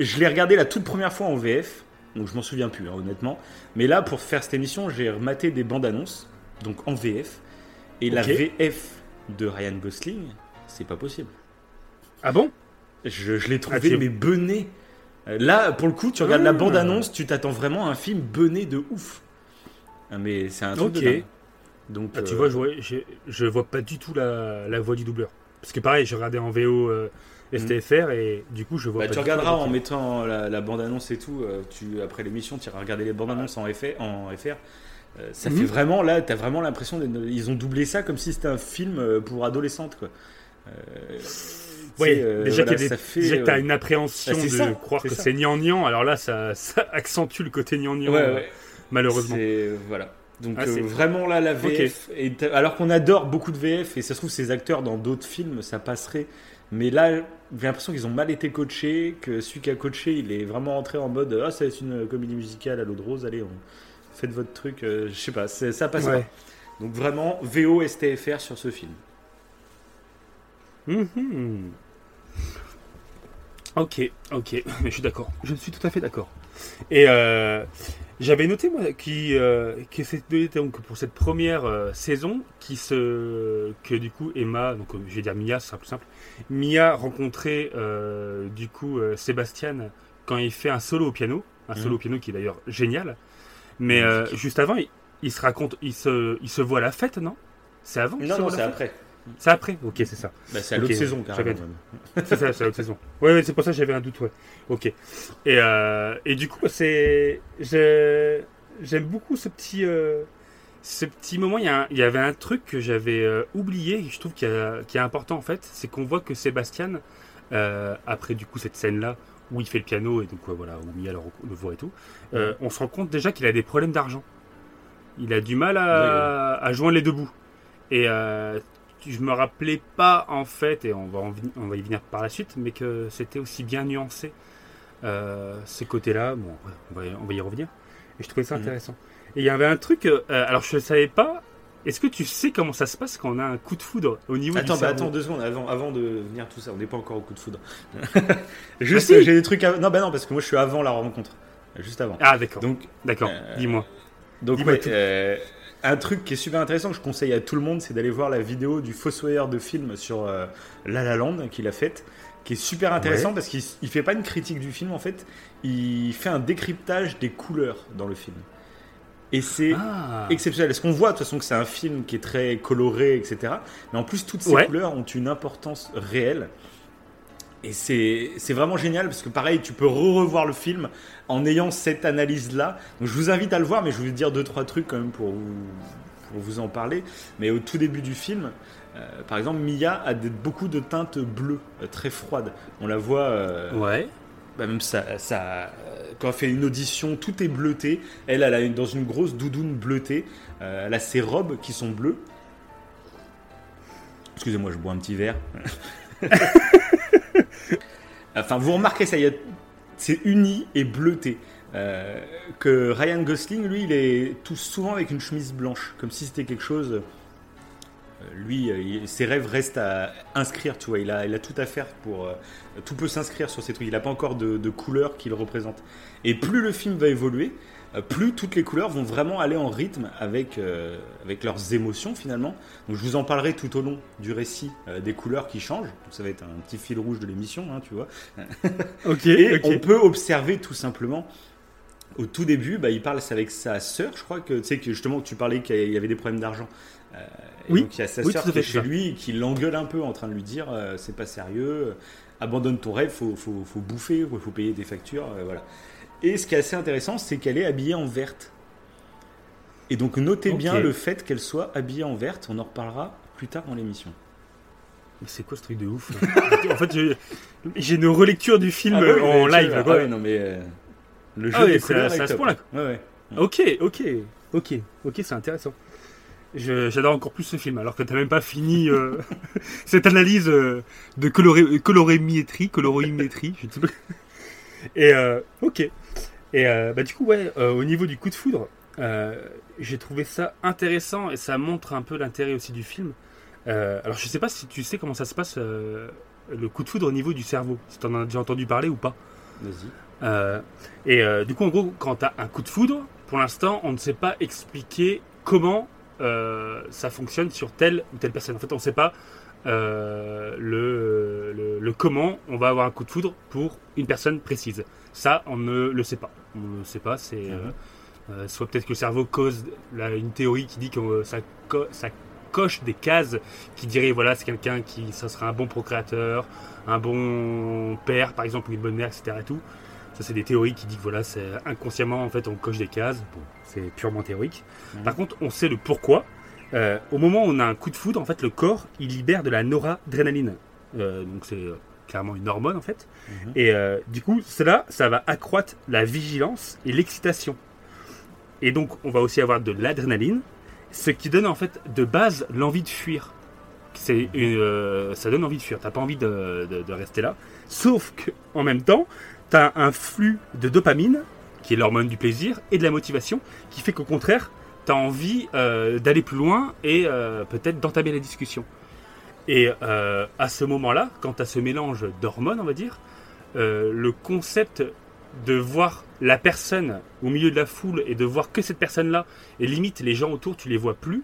je l'ai regardé la toute première fois en VF, donc je m'en souviens plus hein, honnêtement. Mais là, pour faire cette émission, j'ai rematé des bandes annonces, donc en VF. Et la. VF de Ryan Gosling, c'est pas possible. Ah bon? Je, je l'ai trouvé Ah, tu- mais bené. Euh, Là, pour le coup, tu regardes la Ah. bande annonce, tu t'attends vraiment à un film bené de ouf. Ah, mais c'est un truc Ok. de. Donc, Ah, Tu euh, vois, je, vois- je, je vois pas du tout la, la voix du doubleur. Parce que pareil, j'ai regardé en VO euh, STFR et du coup, je vois Bah, pas tu regarderas en mettant la, la bande-annonce et tout. euh, tu, après l'émission, tu iras regarder les bandes-annonces en, FR, en FR. Ça fait vraiment, là, t'as vraiment l'impression qu'ils ont doublé ça comme si c'était un film pour adolescentes, quoi. Euh, tu euh, déjà voilà, des- fait, que t'as euh, une appréhension bah, c'est de ça, croire que c'est nian alors là, ça, ça accentue le côté nian ouais, ouais. Malheureusement. C'est- Voilà. Donc Ah, euh, vraiment là la VF, et alors qu'on adore beaucoup de VF et ça se trouve ces acteurs dans d'autres films ça passerait, mais là j'ai l'impression qu'ils ont mal été coachés, que celui qui a coaché il est vraiment entré en mode ah ça c'est une comédie musicale à l'eau de rose, allez on faites votre truc, euh, je sais pas, ça passe Ouais. pas. Donc vraiment VO STFR sur ce film. Mhm. Ok, ok, mais je suis d'accord. Je suis tout à fait d'accord. Et euh, j'avais noté moi qui, euh, que c'était donc pour cette première euh, saison qui se que du coup Emma, donc euh, je vais dire Mia, ce sera plus simple. Mia rencontrait euh, du coup euh, Sébastien quand il fait un solo au piano, un solo au piano qui est d'ailleurs génial. Mais euh, juste avant, il, il se raconte, il se, il se voit à la fête, non? C'est avant Non non c'est après. C'est après Ok, c'est ça. Bah, c'est à l'autre saison carrément. C'est ça, c'est l'autre saison. Ouais, ouais, c'est pour ça que j'avais un doute, ouais. Ok. Et, euh, et du coup, c'est. j'ai- J'aime beaucoup ce petit. euh, Ce petit moment, il y, a un- il y avait un truc que j'avais euh, oublié, et je trouve qu'il y a- qui est important en fait, c'est qu'on voit que Sébastien, après du coup cette scène-là, où il fait le piano, et donc voilà, où Mia le, le voit et tout, on se rend compte déjà qu'il a des problèmes d'argent. Il a du mal à, à joindre les deux bouts. Et euh, je me rappelais pas en fait, et on va, en on va y venir par la suite, mais que c'était aussi bien nuancé euh, ces côtés-là. Bon, on va, y- on va y revenir. Et je trouvais ça Mhm. intéressant. Et il y avait un truc, euh, alors je ne savais pas, Est-ce que tu sais comment ça se passe quand on a un coup de foudre au niveau Attends, du bah, attends deux secondes avant, avant de venir tout ça. On n'est pas encore au coup de foudre. Juste, Ah, si. j'ai des trucs. À... Non, bah non, parce que moi je suis avant la rencontre. Juste avant. Ah d'accord, Donc, d'accord. euh, Dis-moi. donc ouais, un truc qui est super intéressant que je conseille à tout le monde, c'est d'aller voir la vidéo du fossoyeur de film sur euh, La La Land qu'il a faite, qui est super intéressant Ouais. parce qu'il il fait pas une critique du film en fait, il fait un décryptage des couleurs dans le film. Et c'est Ah. exceptionnel. Est-ce qu'on voit de toute façon que c'est un film qui est très coloré, etc. Mais en plus, toutes ces Ouais. couleurs ont une importance réelle. Et c'est vraiment génial parce que pareil, tu peux re-revoir le film en ayant cette analyse-là. Donc je vous invite à le voir, mais je vais vous dire deux, trois trucs quand même pour vous, pour vous en parler. Mais au tout début du film, euh, par exemple, Mia a des- beaucoup de teintes bleues, euh, très froides. On la voit... euh, Ouais. bah même ça, ça, quand elle fait une audition, tout est bleuté. Elle, elle a une, dans une grosse doudoune bleutée. Elle a ses robes qui sont bleues. Excusez-moi, je bois un petit verre. enfin, vous remarquez ça, c'est uni et bleuté. Euh, que Ryan Gosling, lui, il est tout souvent avec une chemise blanche, comme si c'était quelque chose. euh, Lui, euh, ses rêves restent à inscrire, tu vois. Il a, il a tout à faire pour. tout peut s'inscrire sur ces trucs. Il n'a pas encore de, de couleurs qui le représentent. Et plus le film va évoluer, plus toutes les couleurs vont vraiment aller en rythme avec, euh, avec leurs émotions finalement. Donc je vous en parlerai tout au long du récit euh, des couleurs qui changent. Donc ça va être un petit fil rouge de l'émission, hein, tu vois. Ok. Et on peut observer tout simplement. Au tout début, bah, il parle avec sa sœur, je crois que tu sais que justement tu parlais qu'il y avait des problèmes d'argent. Euh, et Oui. donc il y a sa Oui, sœur qui est chez ça. lui et qui l'engueule un peu en train de lui dire euh, c'est pas sérieux, euh, abandonne ton rêve, faut, faut, faut bouffer, faut payer des factures, euh, voilà. Et ce qui est assez intéressant, c'est qu'elle est habillée en verte. Et donc notez bien le fait qu'elle soit habillée en verte, on en reparlera plus tard dans l'émission. Mais c'est quoi ce truc de ouf En fait, j'ai- une relecture du film Ah bah en live. ah ouais, non mais euh, le jeu Ah ouais, des couleurs est à ce point-là. Ouais, ouais. Ok, ok, ok, ok, c'est intéressant. J'adore encore plus ce film, alors que t'as même pas fini euh, cette analyse euh, de coloré, colorimétrie, colorimétrie, je ne sais pas. Et euh, ok. Et euh, bah du coup, ouais, euh, au niveau du coup de foudre, j'ai trouvé ça intéressant et ça montre un peu l'intérêt aussi du film. Alors je sais pas si tu sais comment ça se passe le coup de foudre au niveau du cerveau, si t'en as déjà entendu parler ou pas. Vas-y. Euh, et euh, du coup, en gros, quand tu as un coup de foudre, pour l'instant, on ne sait pas expliquer comment euh, ça fonctionne sur telle ou telle personne. En fait, on ne sait pas euh, le, le- le comment on va avoir un coup de foudre pour une personne précise. Ça, on ne le sait pas. On ne le sait pas. C'est euh, Mhm. euh, soit peut-être que le cerveau cause là, une théorie qui dit que euh, ça, co- ça coche des cases qui dirait voilà c'est quelqu'un qui ça sera un bon procréateur, un bon père par exemple ou une bonne mère etc. Et tout. Ça c'est des théories qui disent que voilà c'est inconsciemment en fait on coche des cases. Bon c'est purement théorique. Mhm. Par contre on sait le pourquoi. Euh, au moment où on a un coup de foudre en fait le corps il libère de la noradrénaline. Euh, donc c'est euh, clairement une hormone en fait. Mhm. Et euh, du coup, cela, ça va accroître la vigilance et l'excitation. Et donc, on va aussi avoir de l'adrénaline, ce qui donne en fait de base l'envie de fuir. C'est ça donne envie de fuir. T'as pas envie de, de- de rester là. Sauf que en même temps, t'as un flux de dopamine, qui est l'hormone du plaisir et de la motivation, qui fait qu'au contraire, t'as envie euh, d'aller plus loin et euh, peut-être d'entamer la discussion. Et euh, à ce moment-là, quand tu as ce mélange d'hormones, on va dire, le concept de voir la personne au milieu de la foule et de voir que cette personne-là, et limite les gens autour, tu les vois plus,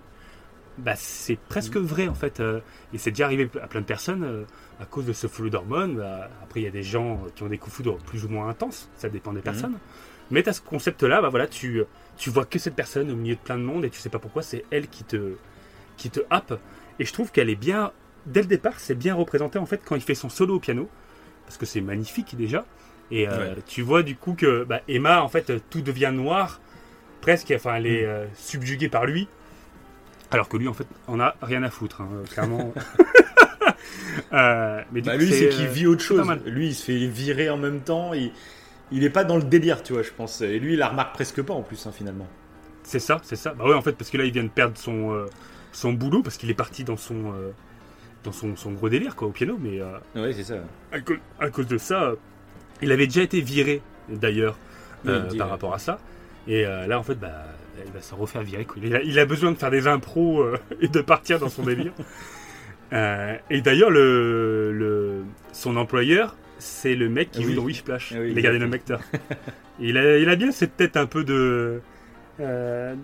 bah, c'est presque vrai en fait. et c'est déjà arrivé à plein de personnes à cause de ce flou d'hormones. Bah, après, il y a des gens qui ont des coups de foudre plus ou moins intenses, ça dépend des personnes. Mais tu as ce concept-là, bah, voilà, tu, tu vois que cette personne au milieu de plein de monde et tu sais pas pourquoi, c'est elle qui te, qui te happe. Et je trouve qu'elle est bien, dès le départ, c'est bien représenté en fait quand il fait son solo au piano, parce que c'est magnifique déjà. Et euh, Ouais. tu vois du coup que bah, Emma, en fait, tout devient noir, presque, enfin, elle est euh, subjuguée par lui, alors que lui, en fait, en a rien à foutre, hein, clairement. Euh, mais du Bah, coup, lui, c'est qu'il vit autre chose. Lui, il se fait virer en même temps. Il, il est pas dans le délire, tu vois, je pense. Et lui, il la remarque presque pas en plus, hein, finalement. C'est ça, c'est ça. Bah ouais, en fait, parce que là, il vient de perdre son, euh, son boulot, parce qu'il est parti dans son, euh, dans son, son gros délire, quoi, au piano, mais euh, Ouais, c'est ça. à, cause, à cause de ça, il avait déjà été viré, d'ailleurs, par rapport à ça. Et là, en fait, bah, il va se refaire virer. quoi. Il, a, il a besoin de faire des impros et de partir dans son délire. Et d'ailleurs, le, le, son employeur, c'est le mec qui Oui. joue dans Wishplash, Ah oui, les gardiens de il, a, il a bien cette tête un peu de. euh,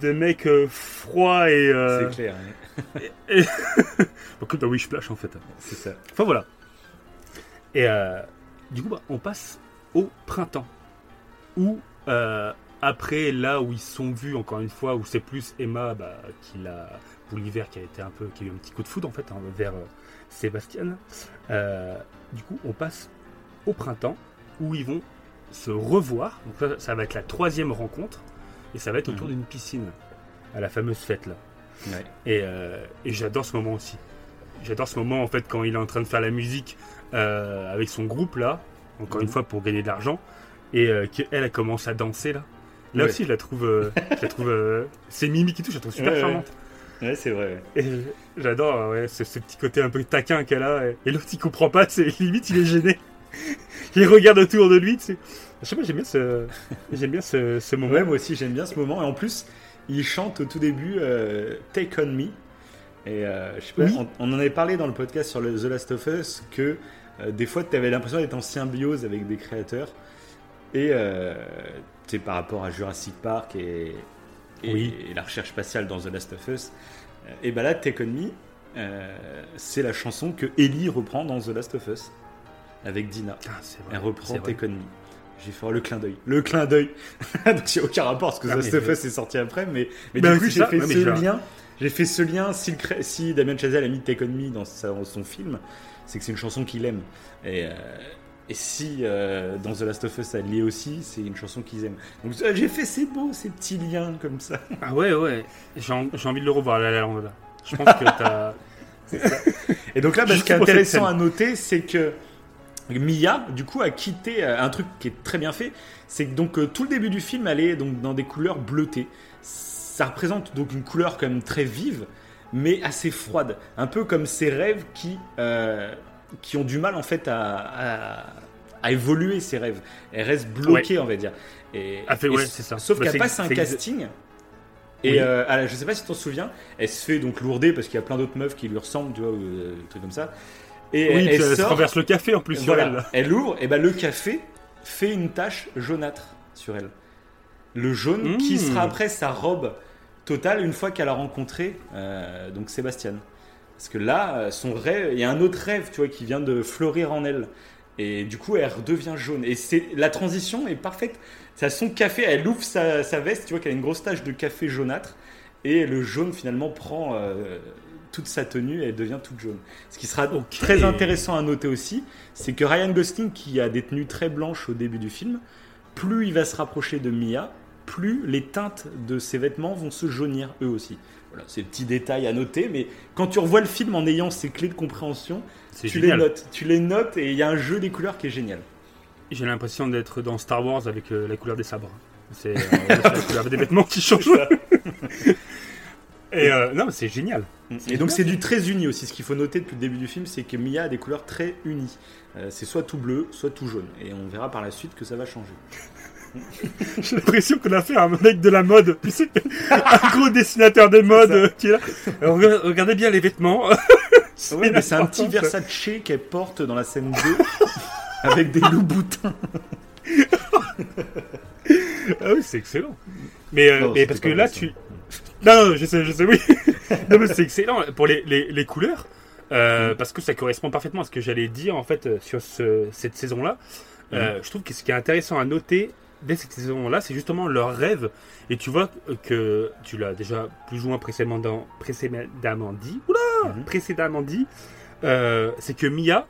de mec euh, froid et. euh, C'est clair. hein. et- Comme dans Wishplash, en fait. C'est ça. Enfin voilà. Et euh, du coup, bah, on passe au printemps. Où, après, là où ils sont vus, encore une fois, où c'est plus Emma bah, qui l'a. pour l'hiver, qui a été un peu. qui a eu un petit coup de foot, en fait, hein, vers Sébastien. Euh, du coup, on passe au printemps, où ils vont se revoir. Donc, ça, ça va être la troisième rencontre. Et ça va être autour Mhm. d'une piscine. À la fameuse fête, là. Ouais. Et, euh, et j'adore ce moment aussi. J'adore ce moment en fait quand il est en train de faire la musique euh, avec son groupe là, encore une Mhm. fois pour gagner de l'argent, et euh, qu'elle elle commence à danser là. Là Ouais. aussi je la trouve, je la trouve ses mimiques et tout, je la trouve super ouais. charmante. Ouais, c'est vrai. Et j'adore euh, ouais, ce, ce petit côté un peu taquin qu'elle a. Et, et l'autre il comprend pas, c'est limite il est gêné. il regarde autour de lui, tu sais. Je sais pas, j'aime bien ce, j'aime bien ce, ce moment. Ouais, moi aussi j'aime bien ce moment. Et en plus, il chante au tout début euh, Take on Me. Et euh, je sais pas, Oui. on, on en avait parlé dans le podcast sur le The Last of Us que euh, des fois tu avais l'impression d'être en symbiose avec des créateurs. Et sais, par rapport à Jurassic Park et, et, Oui. et la recherche spatiale dans The Last of Us. euh, Et bah là, Take on Me, euh, c'est la chanson que Ellie reprend dans The Last of Us avec Dina. Ah, c'est vrai, Elle reprend. Take On Me. J'ai fait oh, le clin d'œil. Le clin d'œil. Donc j'ai aucun rapport parce que Ah, The Last of Us est sorti après, mais, mais du coup j'ai fait mais ce je- lien. J'ai fait ce lien si, le si Damien Chazelle a mis Take On Me dans, sa- dans son film, c'est que c'est une chanson qu'il aime. Et, euh, et si euh, dans The Last of Us elle l'est aussi, c'est une chanson qu'ils aiment. Donc euh, j'ai fait ces beaux, ces petits liens comme ça. Ah ouais, ouais. J'ai en- j'ai envie de le revoir là, là, là, là. Je pense que t'as. Et donc là, bah, ce qui est intéressant à noter, c'est que Mia, du coup, a quitté euh, un truc qui est très bien fait. C'est que donc euh, tout le début du film, elle est donc dans des couleurs bleutées. Ça représente donc une couleur quand même très vive, mais assez froide, un peu comme ces rêves qui qui ont du mal en fait à, à, à évoluer ces rêves. Elles restent bloquées, on va dire. Et, Ah, fait- et ouais, ça. Sauf Bah, qu'elle passe un casting. Et Oui. euh, je sais pas si tu t'en souviens, elle se fait donc lourder parce qu'il y a plein d'autres meufs qui lui ressemblent, tu vois, ou euh, des trucs comme ça. Et Oui, elle, elle sort, renverse le café en plus sur elle. elle ouvre, et ben le café fait une tache jaunâtre sur elle. Le jaune qui Mmh. sera après sa robe totale une fois qu'elle a rencontré euh, donc Sébastien. Parce que là, euh, son rêve, il y a un autre rêve, tu vois, qui vient de fleurir en elle. Et du coup, elle redevient jaune. Et c'est la transition est parfaite. À son café, elle ouvre sa, sa veste, tu vois qu'elle a une grosse tache de café jaunâtre. Et le jaune finalement prend euh, toute sa tenue et elle devient toute jaune. Ce qui sera Ok. très intéressant à noter aussi, c'est que Ryan Gosling, qui a des tenues très blanches au début du film, plus il va se rapprocher de Mia, plus les teintes de ses vêtements vont se jaunir eux aussi. Voilà, c'est des petits détails à noter, mais quand tu revois le film en ayant ces clés de compréhension, tu génial. les notes. Tu les notes et il y a un jeu des couleurs qui est génial. J'ai l'impression d'être dans Star Wars avec euh, la couleur des sabres. C'est euh, la couleur des vêtements qui changent. Et euh, non, c'est génial. Et donc c'est du très uni aussi. Ce qu'il faut noter depuis le début du film, c'est que Mia a des couleurs très unies. Euh, c'est soit tout bleu, soit tout jaune. Et on verra par la suite que ça va changer. J'ai l'impression qu'on a fait un mec de la mode. Tu sais, un gros dessinateur de mode euh, qui est là. Alors, regardez- bien les vêtements. Ouais, c'est un petit. Versace qu'elle porte dans la scène 2 avec des loups boutins. Ah oui, c'est excellent. Mais, euh, Non, mais c'était parce que là, tu. Non, non, je sais, je sais, oui. non, mais c'est excellent pour les, les, les couleurs. euh, Mm. Parce que ça correspond parfaitement à ce que j'allais dire en fait euh, sur ce- cette saison-là. Mm. Euh, je trouve que ce qui est intéressant à noter dès cette saison-là, c'est justement leur rêve. Et tu vois que tu l'as déjà plus ou moins précédemment, dans- précédemment dit. Oula Mhm. Précédemment dit. euh, c'est que Mia,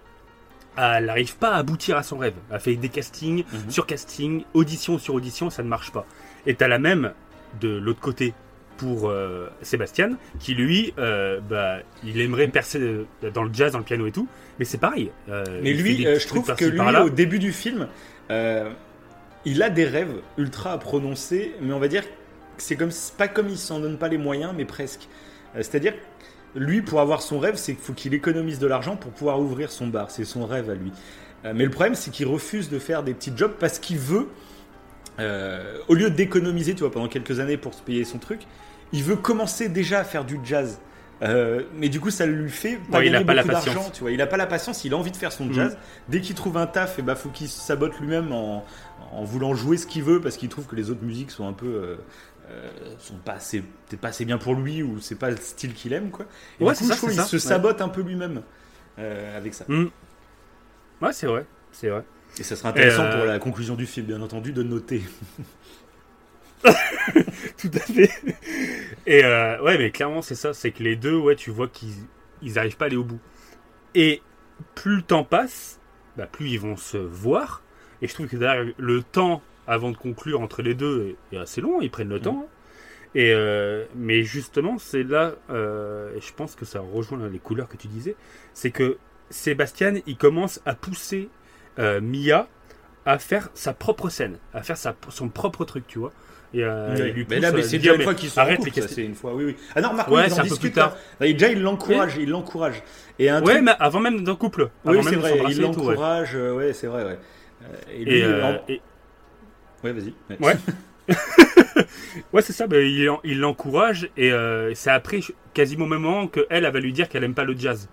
elle n'arrive pas à aboutir à son rêve. Elle fait des castings Mhm. sur casting, audition sur audition, ça ne marche pas. Et t'as la même de l'autre côté pour euh, Sébastien, qui lui, euh, bah, il aimerait percer dans le jazz, dans le piano et tout, mais c'est pareil. euh, Mais lui, je trouve que lui, au début du film, il a des rêves ultra à prononcer, mais on va dire que c'est comme pas comme il s'en donne pas les moyens, mais presque. Euh, C'est-à-dire, lui, pour avoir son rêve, c'est qu'il faut qu'il économise de l'argent pour pouvoir ouvrir son bar. C'est son rêve à lui. Euh, mais le problème, c'est qu'il refuse de faire des petits jobs parce qu'il veut euh, au lieu d'économiser, tu vois, pendant quelques années pour se payer son truc, il veut commencer déjà à faire du jazz. Euh, mais du coup, ça lui fait pas Ouais, il a pas la patience. tu vois. Il a pas la patience, il a envie de faire son Mhm. jazz. Dès qu'il trouve un taf, et bah faut qu'il se sabote lui-même en, en voulant jouer ce qu'il veut parce qu'il trouve que les autres musiques sont un peu euh, euh, sont pas assez peut-être pas assez bien pour lui ou c'est pas le style qu'il aime quoi. Et Ouais, du coup, ça, je trouve il ça, se ouais. sabote un peu lui-même euh, avec ça. Hmm. Ouais, c'est vrai. C'est vrai. Et ça sera intéressant euh, pour la conclusion du film, bien entendu, de noter. Tout à fait. Et ouais, mais clairement, c'est ça. C'est que les deux, ouais, tu vois qu'ils ils arrivent pas à aller au bout. Et plus le temps passe, bah, plus ils vont se voir. Et je trouve que d'ailleurs, le temps avant de conclure entre les deux est, est assez long. Ils prennent le temps. Et euh, mais justement, c'est là, euh, et je pense que ça rejoint les couleurs que tu disais, c'est que Sébastien, il commence à pousser euh, Mia à faire sa propre scène, à faire sa, son propre truc, tu vois. Et, euh, Oui. lui mais pousse là, mais lui c'est déjà une fois qu'ils sont en arrête couple, les ça, questions. c'est une fois, oui, oui. Ah non, remarque, Ouais, ils en un peu plus discutent. tard. là. Et déjà, il l'encourage, il l'encourage. Et un Ouais, truc, mais avant même d'un couple. oui, c'est vrai, il et tout, ouais. l'encourage, ouais, c'est vrai, ouais. Et lui, Et, euh, en- et- ouais, vas-y. Ouais. Ouais. ouais, c'est ça. bah, il en- il l'encourage et euh, c'est après quasiment au même moment que elle, elle va lui dire qu'elle aime pas le jazz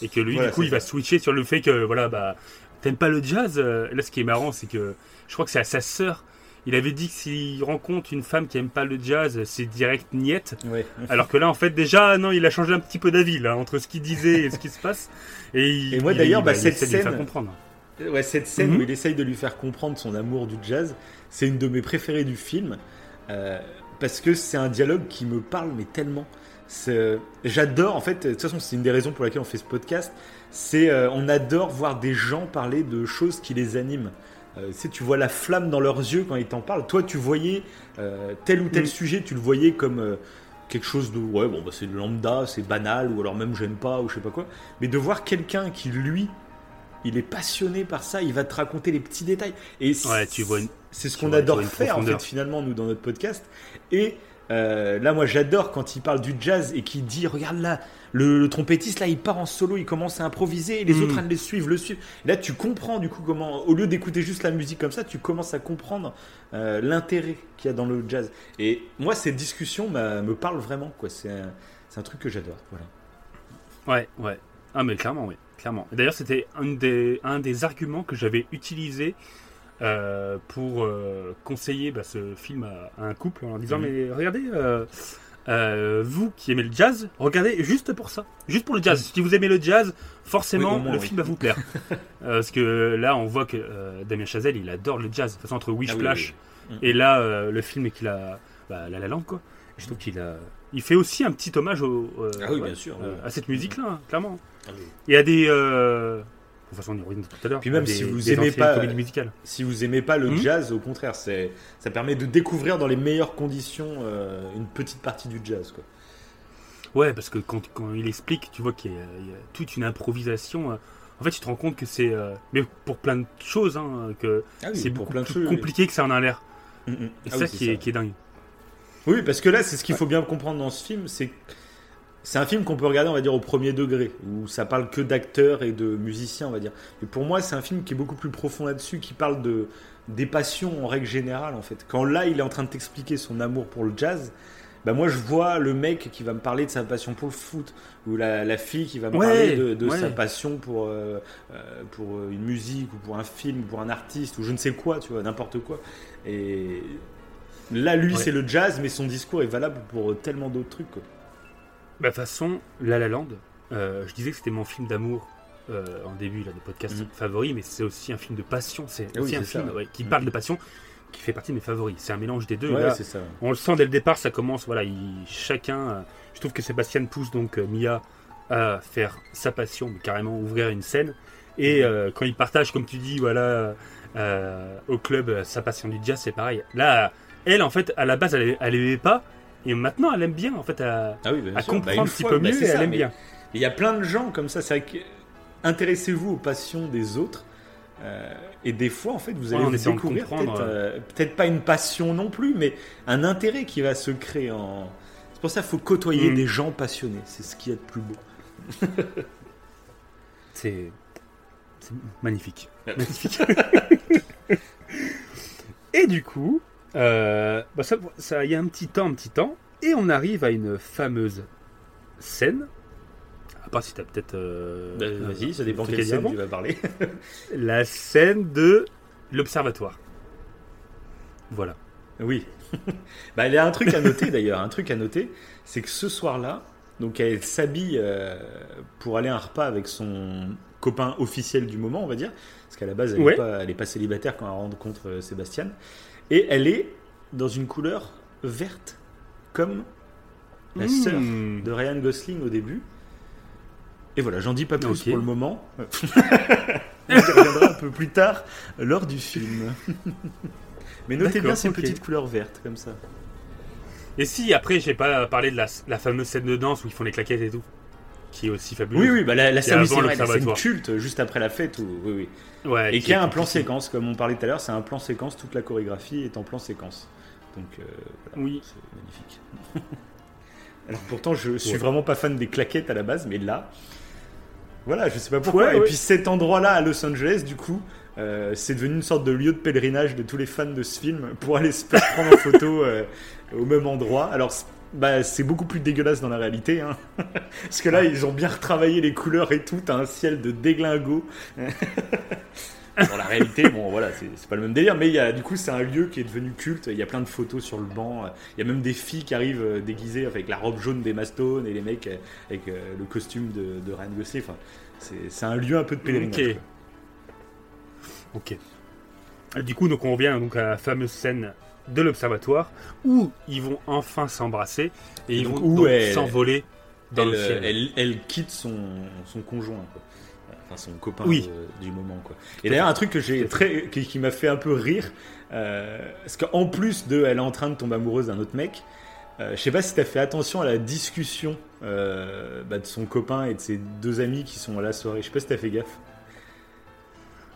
et que lui, Voilà, du coup, il va switcher sur le fait que voilà, bah, t'aimes pas le jazz. euh, Là, ce qui est marrant, c'est que je crois que c'est à sa sœur. Il avait dit que s'il rencontre une femme qui aime pas le jazz, c'est direct niette. Ouais. Alors que là, en fait, déjà, non, il a changé un petit peu d'avis là entre ce qu'il disait et ce qui se passe. Et, il- Et moi, il- d'ailleurs, il- bah, il cette scène- comprendre. Ouais, cette scène Mhm. où il essaye de lui faire comprendre son amour du jazz, c'est une de mes préférées du film. euh, parce que c'est un dialogue qui me parle, mais tellement. C'est- J'adore, en fait, de toute façon, c'est une des raisons pour laquelle on fait ce podcast. C'est euh, on adore voir des gens parler de choses qui les animent. Euh, tu sais, tu vois la flamme dans leurs yeux quand ils t'en parlent. Toi, tu voyais euh, tel ou tel Mhm. sujet, tu le voyais comme euh, quelque chose de ouais, bon, bah, c'est lambda, c'est banal, ou alors même j'aime pas, ou je sais pas quoi. Mais de voir quelqu'un qui, lui, il est passionné par ça, il va te raconter les petits détails. Et Ouais, tu vois une- c'est ce qu'on adore faire en fait finalement nous dans notre podcast. Et euh, là, moi, j'adore quand il parle du jazz et qu'il dit, regarde là, le, le trompettiste là, il part en solo, il commence à improviser, et les Mm. autres à le suivre, le suivent. Et là, tu comprends du coup comment, au lieu d'écouter juste la musique comme ça, tu commences à comprendre euh, l'intérêt qu'il y a dans le jazz. Et moi, cette discussion me parle vraiment, quoi. C'est un, truc que j'adore. Voilà. Ouais, ouais. Ah, mais clairement, oui. Clairement. D'ailleurs, c'était un des, un des arguments que j'avais utilisé euh, pour euh, conseiller bah, ce film à, à un couple en leur disant Mhm. Mais regardez, euh, vous qui aimez le jazz, regardez juste pour ça. Juste pour le jazz. Si vous aimez le jazz, forcément, Oui, le oui. film va vous plaire. Parce que là, on voit que Damien Chazelle, il adore le jazz. De toute façon, entre Ah Whiplash oui, oui. et là, euh, le film qu'il a. Bah, La La Land, quoi. Je trouve qu'il a. Il fait aussi un petit hommage au, euh, Ah oui, ouais, bien sûr, euh, oui. à cette musique-là, hein, clairement. Ah oui. Y a des. Euh... De toute façon, on y revient tout à l'heure. Puis même des- si vous aimez pas-. Si vous aimez pas le Mhm. jazz, au contraire, c'est, ça permet de découvrir dans les meilleures conditions euh, une petite partie du jazz. Quoi. Ouais, parce que quand, quand il explique, tu vois qu'il y, a- il y a toute une improvisation. euh, En fait, tu te rends compte que c'est. Mais pour plein de choses, hein, que Ah c'est pour beaucoup plein de plus choses. compliqué que ça en a l'air. oui. Et Ah ça, oui, qui, c'est est, ça. qui est dingue. Oui, parce que là, c'est ce qu'il faut bien comprendre dans ce film, c'est c'est un film qu'on peut regarder, on va dire, au premier degré, où ça parle que d'acteurs et de musiciens, on va dire. Et pour moi, c'est un film qui est beaucoup plus profond là-dessus, qui parle de des passions en règle générale, en fait. Quand là, il est en train de t'expliquer son amour pour le jazz, bah moi, je vois le mec qui va me parler de sa passion pour le foot, ou la, la fille qui va me Ouais, parler de, de ouais. sa passion pour, euh, euh, pour une musique, ou pour un film, ou pour un artiste, ou je ne sais quoi, tu vois, n'importe quoi. Et là, lui, Ouais. c'est le jazz, mais son discours est valable pour tellement d'autres trucs. Quoi. Bah, de toute façon, La La Land, euh, je disais que c'était mon film d'amour euh, en début là, des podcasts Mhm. favoris, mais c'est aussi un film de passion. C'est Ah oui, aussi un ça, film ouais. qui Mhm. parle de passion, qui fait partie de mes favoris. C'est un mélange des deux. et Ouais, là, c'est ça. On le sent dès le départ, ça commence. Voilà, il- chacun. euh, je trouve que Sébastien pousse donc euh, Mia à faire sa passion, mais carrément ouvrir une scène. Et Mhm. euh, quand il partage, comme tu dis, voilà, euh, au club, euh, sa passion du jazz, c'est pareil. Là, elle, en fait, à la base, elle, elle aimait pas, et maintenant, elle aime bien, en fait, à, Ah oui, bien à sûr. comprendre Bah, un petit fois, peu bah, mieux, et ça, elle aime mais bien. Il y a plein de gens comme ça. C'est vrai que intéressez-vous aux passions des autres. euh, et des fois, en fait, vous Ouais, allez vous de découvrir peut-être, euh, peut-être pas une passion non plus, mais un intérêt qui va se créer. En... C'est pour ça qu'il faut côtoyer Mm. des gens passionnés. C'est ce qu'il y a de plus beau. C'est c'est magnifique. Magnifique. Et du coup, euh, bah ça, ça, il y a un petit temps, un petit temps, et on arrive à une fameuse scène. À part si t'as peut-être. euh, Bah, Vas-y, ça dépend quelle scène tu vas parler. La scène de l'observatoire. Voilà. Oui. bah, il y a un truc à noter d'ailleurs, un truc à noter, c'est que ce soir-là, donc elle s'habille euh, pour aller à un repas avec son copain officiel du moment, on va dire, parce qu'à la base elle n'est Ouais. pas, pas célibataire quand elle rencontre Sébastien, et elle est dans une couleur verte, comme la Mmh. sœur de Ryan Gosling au début. Et voilà, j'en dis pas plus pour le moment. On y reviendra un peu plus tard lors du film. Mais notez bien ces petites couleurs vertes comme ça. Et si après, j'ai pas parlé de la, la fameuse scène de danse où ils font les claquettes et tout, qui est aussi fabuleuse. Oui, oui, bah la, la scène, c'est culte juste après la fête. Où, oui, oui. Ouais, Et qui qui a un plan séquence, comme on parlait tout à l'heure, c'est un plan séquence, toute la chorégraphie est en plan séquence. Donc euh, voilà, Oui. c'est magnifique. Alors pourtant, je suis Ouais. vraiment pas fan des claquettes à la base, mais là, voilà, je sais pas pourquoi. Ouais, Et puis cet endroit-là à Los Angeles, du coup, euh, c'est devenu une sorte de lieu de pèlerinage de tous les fans de ce film pour aller se prendre en photo euh, au même endroit. Alors, bah, c'est beaucoup plus dégueulasse dans la réalité, hein. parce que là, ils ont bien retravaillé les couleurs et tout. T'as un ciel de déglingo. Dans la réalité, bon voilà, c'est pas le même délire, mais il y a, du coup c'est un lieu qui est devenu culte. Il y a plein de photos sur le banc. Il y a même des filles qui arrivent euh, déguisées avec la robe jaune des Stones et les mecs euh, avec euh, le costume de, de Ryan Gosling. Enfin, c'est un lieu un peu de pèlerinage. Ok. Du coup, donc on revient donc à la fameuse scène de l'observatoire où ils vont enfin s'embrasser et ils donc, vont s'envoler dans Elle, le ciel. elle, elle quitte son, son conjoint, quoi. enfin son copain Oui. de- du moment. Quoi. Et d'ailleurs, un truc que j'ai très, qui, qui m'a fait un peu rire, euh, parce qu'en plus de, elle est en train de tomber amoureuse d'un autre mec. euh, je sais pas si t'as fait attention à la discussion euh, bah, de son copain et de ses deux amis qui sont à la soirée. Je sais pas si t'as fait gaffe.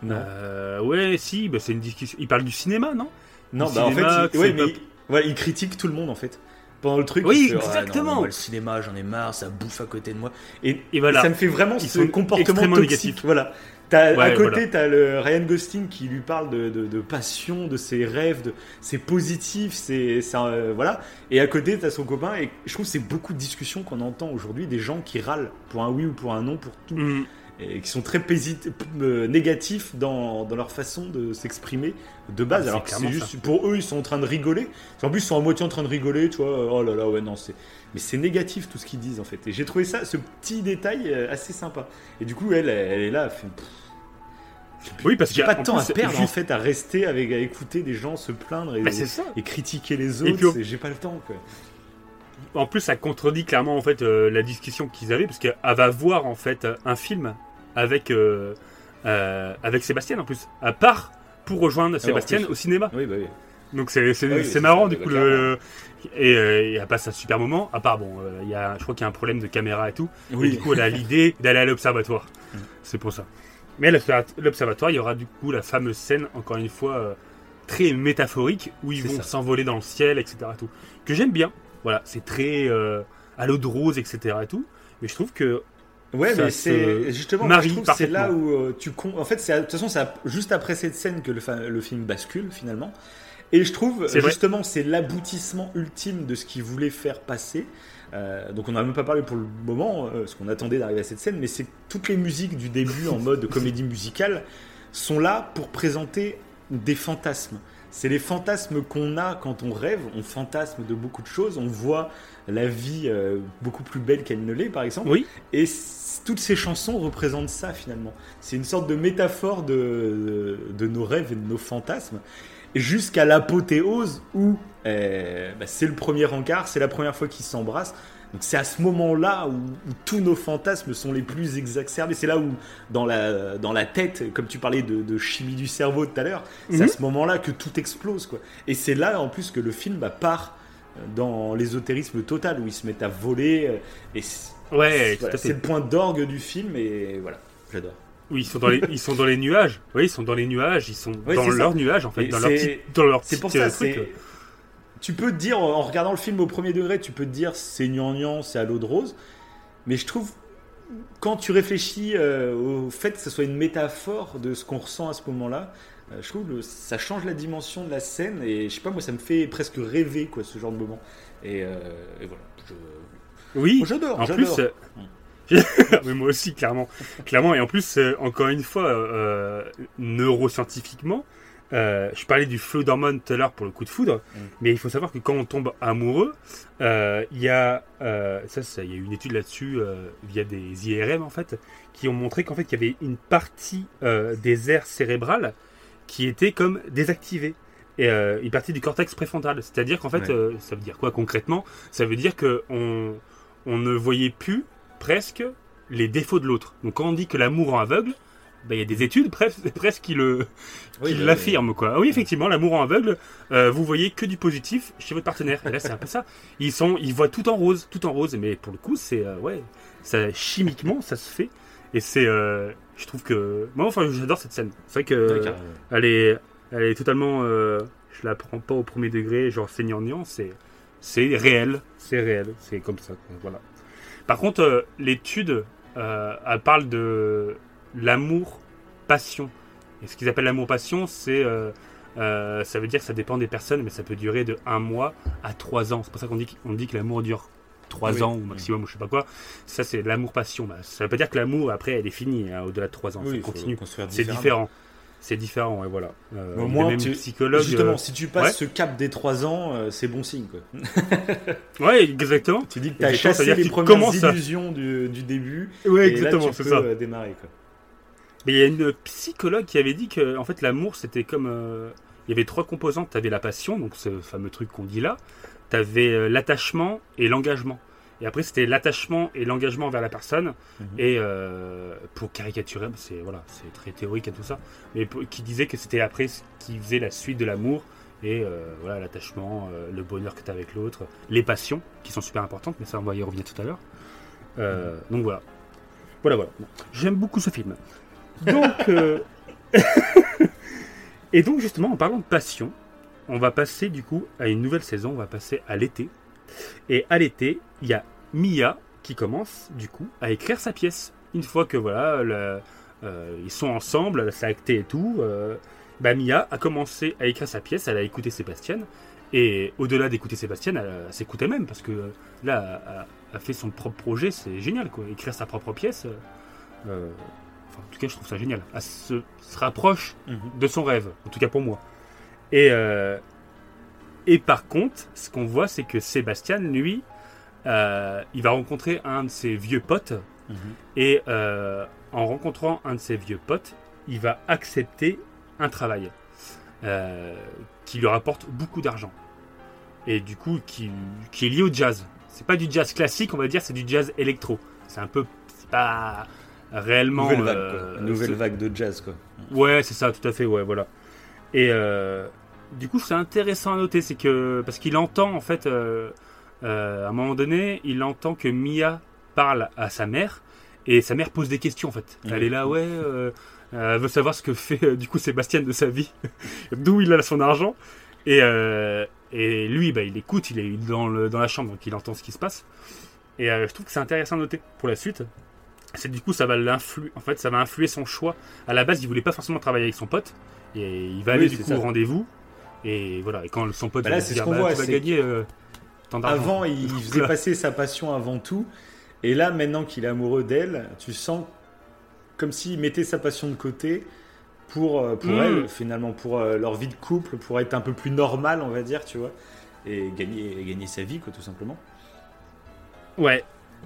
Non. Euh, ouais, si, bah, c'est une discussion. Ils parlent du cinéma, non? Non, le bah en fait, il, ouais, mais pas- il, critique tout le monde en fait. Pendant le truc, Oui, il fait, Ah, non, exactement. moi, le cinéma, j'en ai marre, ça bouffe à côté de moi. Et, Et voilà. ça me fait vraiment Ils ce comportement toxique. négatifs. Voilà. T'as, à Ouais, côté, voilà. t'as le Ryan Gosling qui lui parle de, de- de passion, de ses rêves, de c'est positif, c'est, euh, voilà. Et à côté, t'as son copain. Et je trouve que c'est beaucoup de discussions qu'on entend aujourd'hui, des gens qui râlent pour un oui ou pour un non pour tout, Hmm. Et qui sont très euh, négatifs dans, dans leur façon de s'exprimer de base. Ah, alors que c'est juste pour eux, ils sont en train de rigoler. En plus, ils sont à moitié en train de rigoler, tu vois. Oh là là, ouais, non, c'est. Mais c'est négatif tout ce qu'ils disent en fait. Et j'ai trouvé ça, ce petit détail euh, assez sympa. Et du coup, elle, elle est là, elle fait. Oui, parce J'ai qu'il y pas a de en temps à perdre en fait à rester avec à écouter des gens se plaindre et, Bah, et critiquer les autres. J'ai pas le temps quoi. En plus, ça contredit clairement en fait euh, la discussion qu'ils avaient, parce qu'elle va voir en fait un film avec euh, euh, avec Sébastien en plus, à part pour rejoindre Sébastien plus. au cinéma. Oui, bah oui. Donc c'est Ah oui, marrant du coup le et, euh, elle passe un super moment. À part bon, euh, il y a, je crois qu'il y a un problème de caméra et tout. Et du coup, elle a l'idée d'aller à l'observatoire. Mm. C'est pour ça. Mais à l'observatoire, il y aura du coup la fameuse scène, encore une fois, très métaphorique, où ils vont s'envoler dans le ciel, etc. Tout. Que j'aime bien. Voilà, c'est très à l'eau de rose, etc. Et tout. Mais je trouve que Ouais, Ça mais c'est justement, je trouve c'est là où euh, tu con... En fait, c'est de toute façon, c'est juste après cette scène que le, fa- le film bascule finalement. Et je trouve justement, c'est l'aboutissement ultime de ce qu'il voulait faire passer. Euh, donc on n'en a même pas parlé pour le moment, euh, parce qu'on attendait d'arriver à cette scène, mais c'est toutes les musiques du début en mode comédie musicale sont là pour présenter des fantasmes. C'est les fantasmes qu'on a quand on rêve, on fantasme de beaucoup de choses, on voit la vie euh, beaucoup plus belle qu'elle ne l'est par exemple. oui, Et toutes ces chansons représentent ça finalement. C'est une sorte de métaphore de, de, de nos rêves et de nos fantasmes. Jusqu'à l'apothéose où euh, bah, c'est le premier encart, c'est la première fois qu'ils s'embrassent. Donc c'est à ce moment-là où, où tous nos fantasmes sont les plus exacerbés. C'est là où, dans la, dans la tête, comme tu parlais de, de chimie du cerveau tout à l'heure, c'est à Mhm. ce moment-là que tout explose. Quoi. Et c'est là en plus que le film bah, part dans l'ésotérisme total, où ils se mettent à voler. euh, Et ouais, voilà, c'est le point d'orgue du film et voilà, j'adore. Oui, ils sont dans les, ils sont dans les nuages. Oui, ils sont dans les nuages. Ils sont Oui, dans leurs nuages en fait, Et dans leur petit, dans leur C'est pour petit, ça, truc. Tu peux te dire, en regardant le film au premier degré, tu peux te dire c'est gnangnan, c'est à l'eau de rose. Mais je trouve, quand tu réfléchis euh, au fait que ce soit une métaphore de ce qu'on ressent à ce moment-là, Euh, je trouve que ça change la dimension de la scène et je sais pas, moi ça me fait presque rêver quoi ce genre de moment. Et, euh, et voilà. je- Oui, Moi, j'adore. en j'adore. plus, euh, mais moi aussi, clairement. clairement. Et en plus, euh, encore une fois, euh, neuroscientifiquement, euh, je parlais du flot d'hormones tout à l'heure pour le coup de foudre, Mm. mais il faut savoir que quand on tombe amoureux, euh, il y a euh, ça, y a une étude là-dessus euh, via des IRM en fait, qui ont montré qu'en fait il y avait une partie euh, des aires cérébrales qui était comme désactivée. Et euh, une partie du cortex préfrontal. C'est-à-dire qu'en fait, Ouais. euh, ça veut dire quoi concrètement? Ça veut dire que on, on ne voyait plus presque les défauts de l'autre. Donc quand on dit que l'amour rend aveugle, ben, il y a des études presque, presque qui le Oui, qui bah, l'affirment quoi. Ah oui effectivement, l'amour rend aveugle. euh, vous voyez que du positif chez votre partenaire. Et là c'est un peu ça. Ils sont, ils voient tout en rose, tout en rose. Mais pour le coup c'est euh, ouais, ça chimiquement ça se fait. Et c'est, euh, je trouve que moi enfin j'adore cette scène. C'est vrai que elle est, elle est totalement. je la prends pas au premier degré, genre gnangnan, c'est, c'est réel, c'est réel, c'est comme ça. voilà. Par contre, euh, l'étude, euh, elle parle de l'amour-passion. Et ce qu'ils appellent l'amour-passion, c'est, euh, ça veut dire que ça dépend des personnes, mais ça peut durer de un mois à trois ans. C'est pour ça qu'on dit, qu'on dit que l'amour dure trois Oui. ans ou maximum, ou je sais pas quoi. Ça, c'est l'amour-passion. Bah, ça veut pas dire que l'amour après, elle est finie hein, au-delà de trois ans. Oui, ça continue. C'est différent. C'est différent, ouais, voilà. Euh, au moins, tu- psychologue. Justement, euh, si tu passes ouais. ce cap des 3 ans, euh, c'est bon signe. Quoi. Ouais, exactement. Tu dis que tu as chassé les tu premières illusions du, du début. Ouais, et exactement, c'est ça. démarrer. Quoi. Mais il y a une psychologue qui avait dit que, en fait, l'amour, c'était comme. il y avait trois composantes. Tu avais la passion, donc ce fameux truc qu'on dit là. Tu avais l'attachement et l'engagement. Et après, c'était l'attachement et l'engagement vers la personne. Mhm. Et euh, pour caricaturer, c'est voilà, c'est très théorique et tout ça. Mais pour- qui disait que c'était après ce qui faisait la suite de l'amour. Et euh, voilà, l'attachement, euh, le bonheur que tu as avec l'autre, les passions, qui sont super importantes, mais ça, on va y revenir tout à l'heure. Donc voilà. Voilà, voilà. J'aime beaucoup ce film. Donc. Et donc, justement, en parlant de passion, on va passer du coup à une nouvelle saison, on va passer à l'été. Et à l'été, il y a Mia qui commence du coup à écrire sa pièce. Une fois que voilà, le- euh, ils sont ensemble, c'est acté et tout, euh, bah, Mia a commencé à écrire sa pièce, elle a écouté Sébastien. Et au-delà d'écouter Sébastien, elle, elle s'écoutait même parce que euh, là, elle, a- a fait son propre projet, c'est génial quoi. Écrire sa propre pièce, euh, euh, enfin, en tout cas, je trouve ça génial. Elle se, se rapproche Mhm. de son rêve, en tout cas pour moi. Et, euh, et par contre, ce qu'on voit, c'est que Sébastien, lui, euh, il va rencontrer un de ses vieux potes, Mhm. et euh, en rencontrant un de ses vieux potes, il va accepter un travail euh, qui lui rapporte beaucoup d'argent. Et du coup, qui, qui est lié au jazz. C'est pas du jazz classique, on va dire, c'est du jazz électro. C'est un peu. C'est pas réellement. Nouvelle vague, quoi. Nouvelle vague de jazz, quoi. Ouais, c'est ça, tout à fait, ouais, voilà. Et euh, du coup, c'est intéressant à noter, c'est que parce qu'il entend en fait, euh, euh, à un moment donné, il entend que Mia parle à sa mère et sa mère pose des questions en fait. Elle est là, ouais, euh, elle veut savoir ce que fait du coup Sébastien de sa vie, d'où il a son argent. Et, et lui, bah, il écoute, il est dans, le, dans la chambre, donc il entend ce qui se passe. Et je trouve que c'est intéressant à noter pour la suite. C'est du coup, ça va l'influer. En fait, ça va influer son choix. À la base, il voulait pas forcément travailler avec son pote. Et il va Oui, aller du coup ça. au rendez-vous. Et voilà. Et quand son pote Bah là, lui c'est dire, ce qu'on bah, voit, tu vas c'est gagner euh, tant. Avant, il faisait passer sa passion avant tout. Et là, maintenant qu'il est amoureux d'elle, tu sens comme s'il mettait sa passion de côté pour, euh, pour Mm. elle, finalement, pour euh, leur vie de couple, pour être un peu plus normal, on va dire, tu vois. Et gagner, gagner sa vie, quoi, tout simplement. Ouais.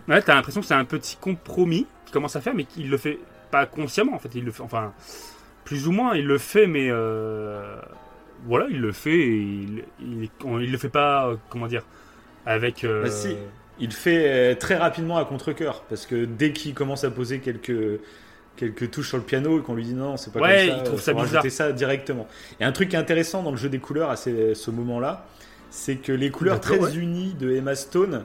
Ouais, t'as l'impression que c'est un petit compromis qu'il commence à faire, mais qu'il le fait pas consciemment en fait. Il le fait, enfin, plus ou moins, il le fait, mais euh, voilà, il le fait. Et il, il, on- il le fait pas, euh, comment dire, avec. euh, Bah, si. Il le fait euh, très rapidement à contre-coeur, parce que dès qu'il commence à poser quelques, quelques touches sur le piano et qu'on lui dit non, c'est pas Ouais, comme ça, il trouve ça bizarre. ça directement. Et un truc intéressant dans le jeu des couleurs à ces- ce moment-là, c'est que les couleurs très ouais. unies de Emma Stone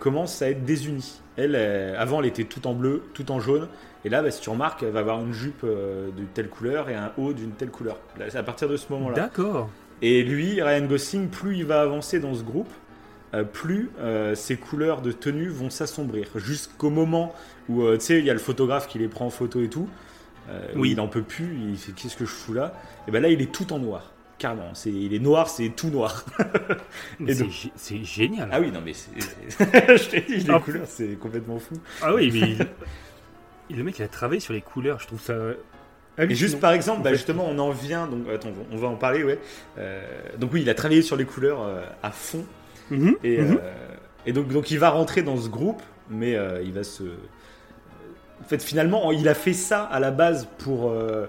commencent à être désunies. Elle, avant, elle était tout en bleu, tout en jaune, et là, bah, si tu remarques, elle va avoir une jupe euh, d'une telle couleur et un haut d'une telle couleur. Là, c'est à partir de ce moment-là. D'accord. Et lui, Ryan Gosling, plus il va avancer dans ce groupe, euh, plus euh, ses couleurs de tenue vont s'assombrir. Jusqu'au moment où, euh, tu sais, il y a le photographe qui les prend en photo et tout. Oui. il en peut plus, il fait qu'est-ce que je fous là? Et ben là, il est tout en noir, carrément. C'est, il est noir, c'est tout noir. Et c'est donc- gé- c'est génial. ah oui, non mais c'est, je t'ai dit, les Ah. couleurs, c'est complètement fou. Ah oui, mais le mec il a travaillé sur les couleurs, je trouve ça. Et juste hallucinant. par exemple, bah, justement, on en vient. Donc, attends, on va en parler, ouais. Euh, donc oui, il a travaillé sur les couleurs euh, à fond. Mhm, Et, mhm. euh, et donc, donc il va rentrer dans ce groupe, mais euh, il va se. En fait, finalement, il a fait ça à la base pour, euh,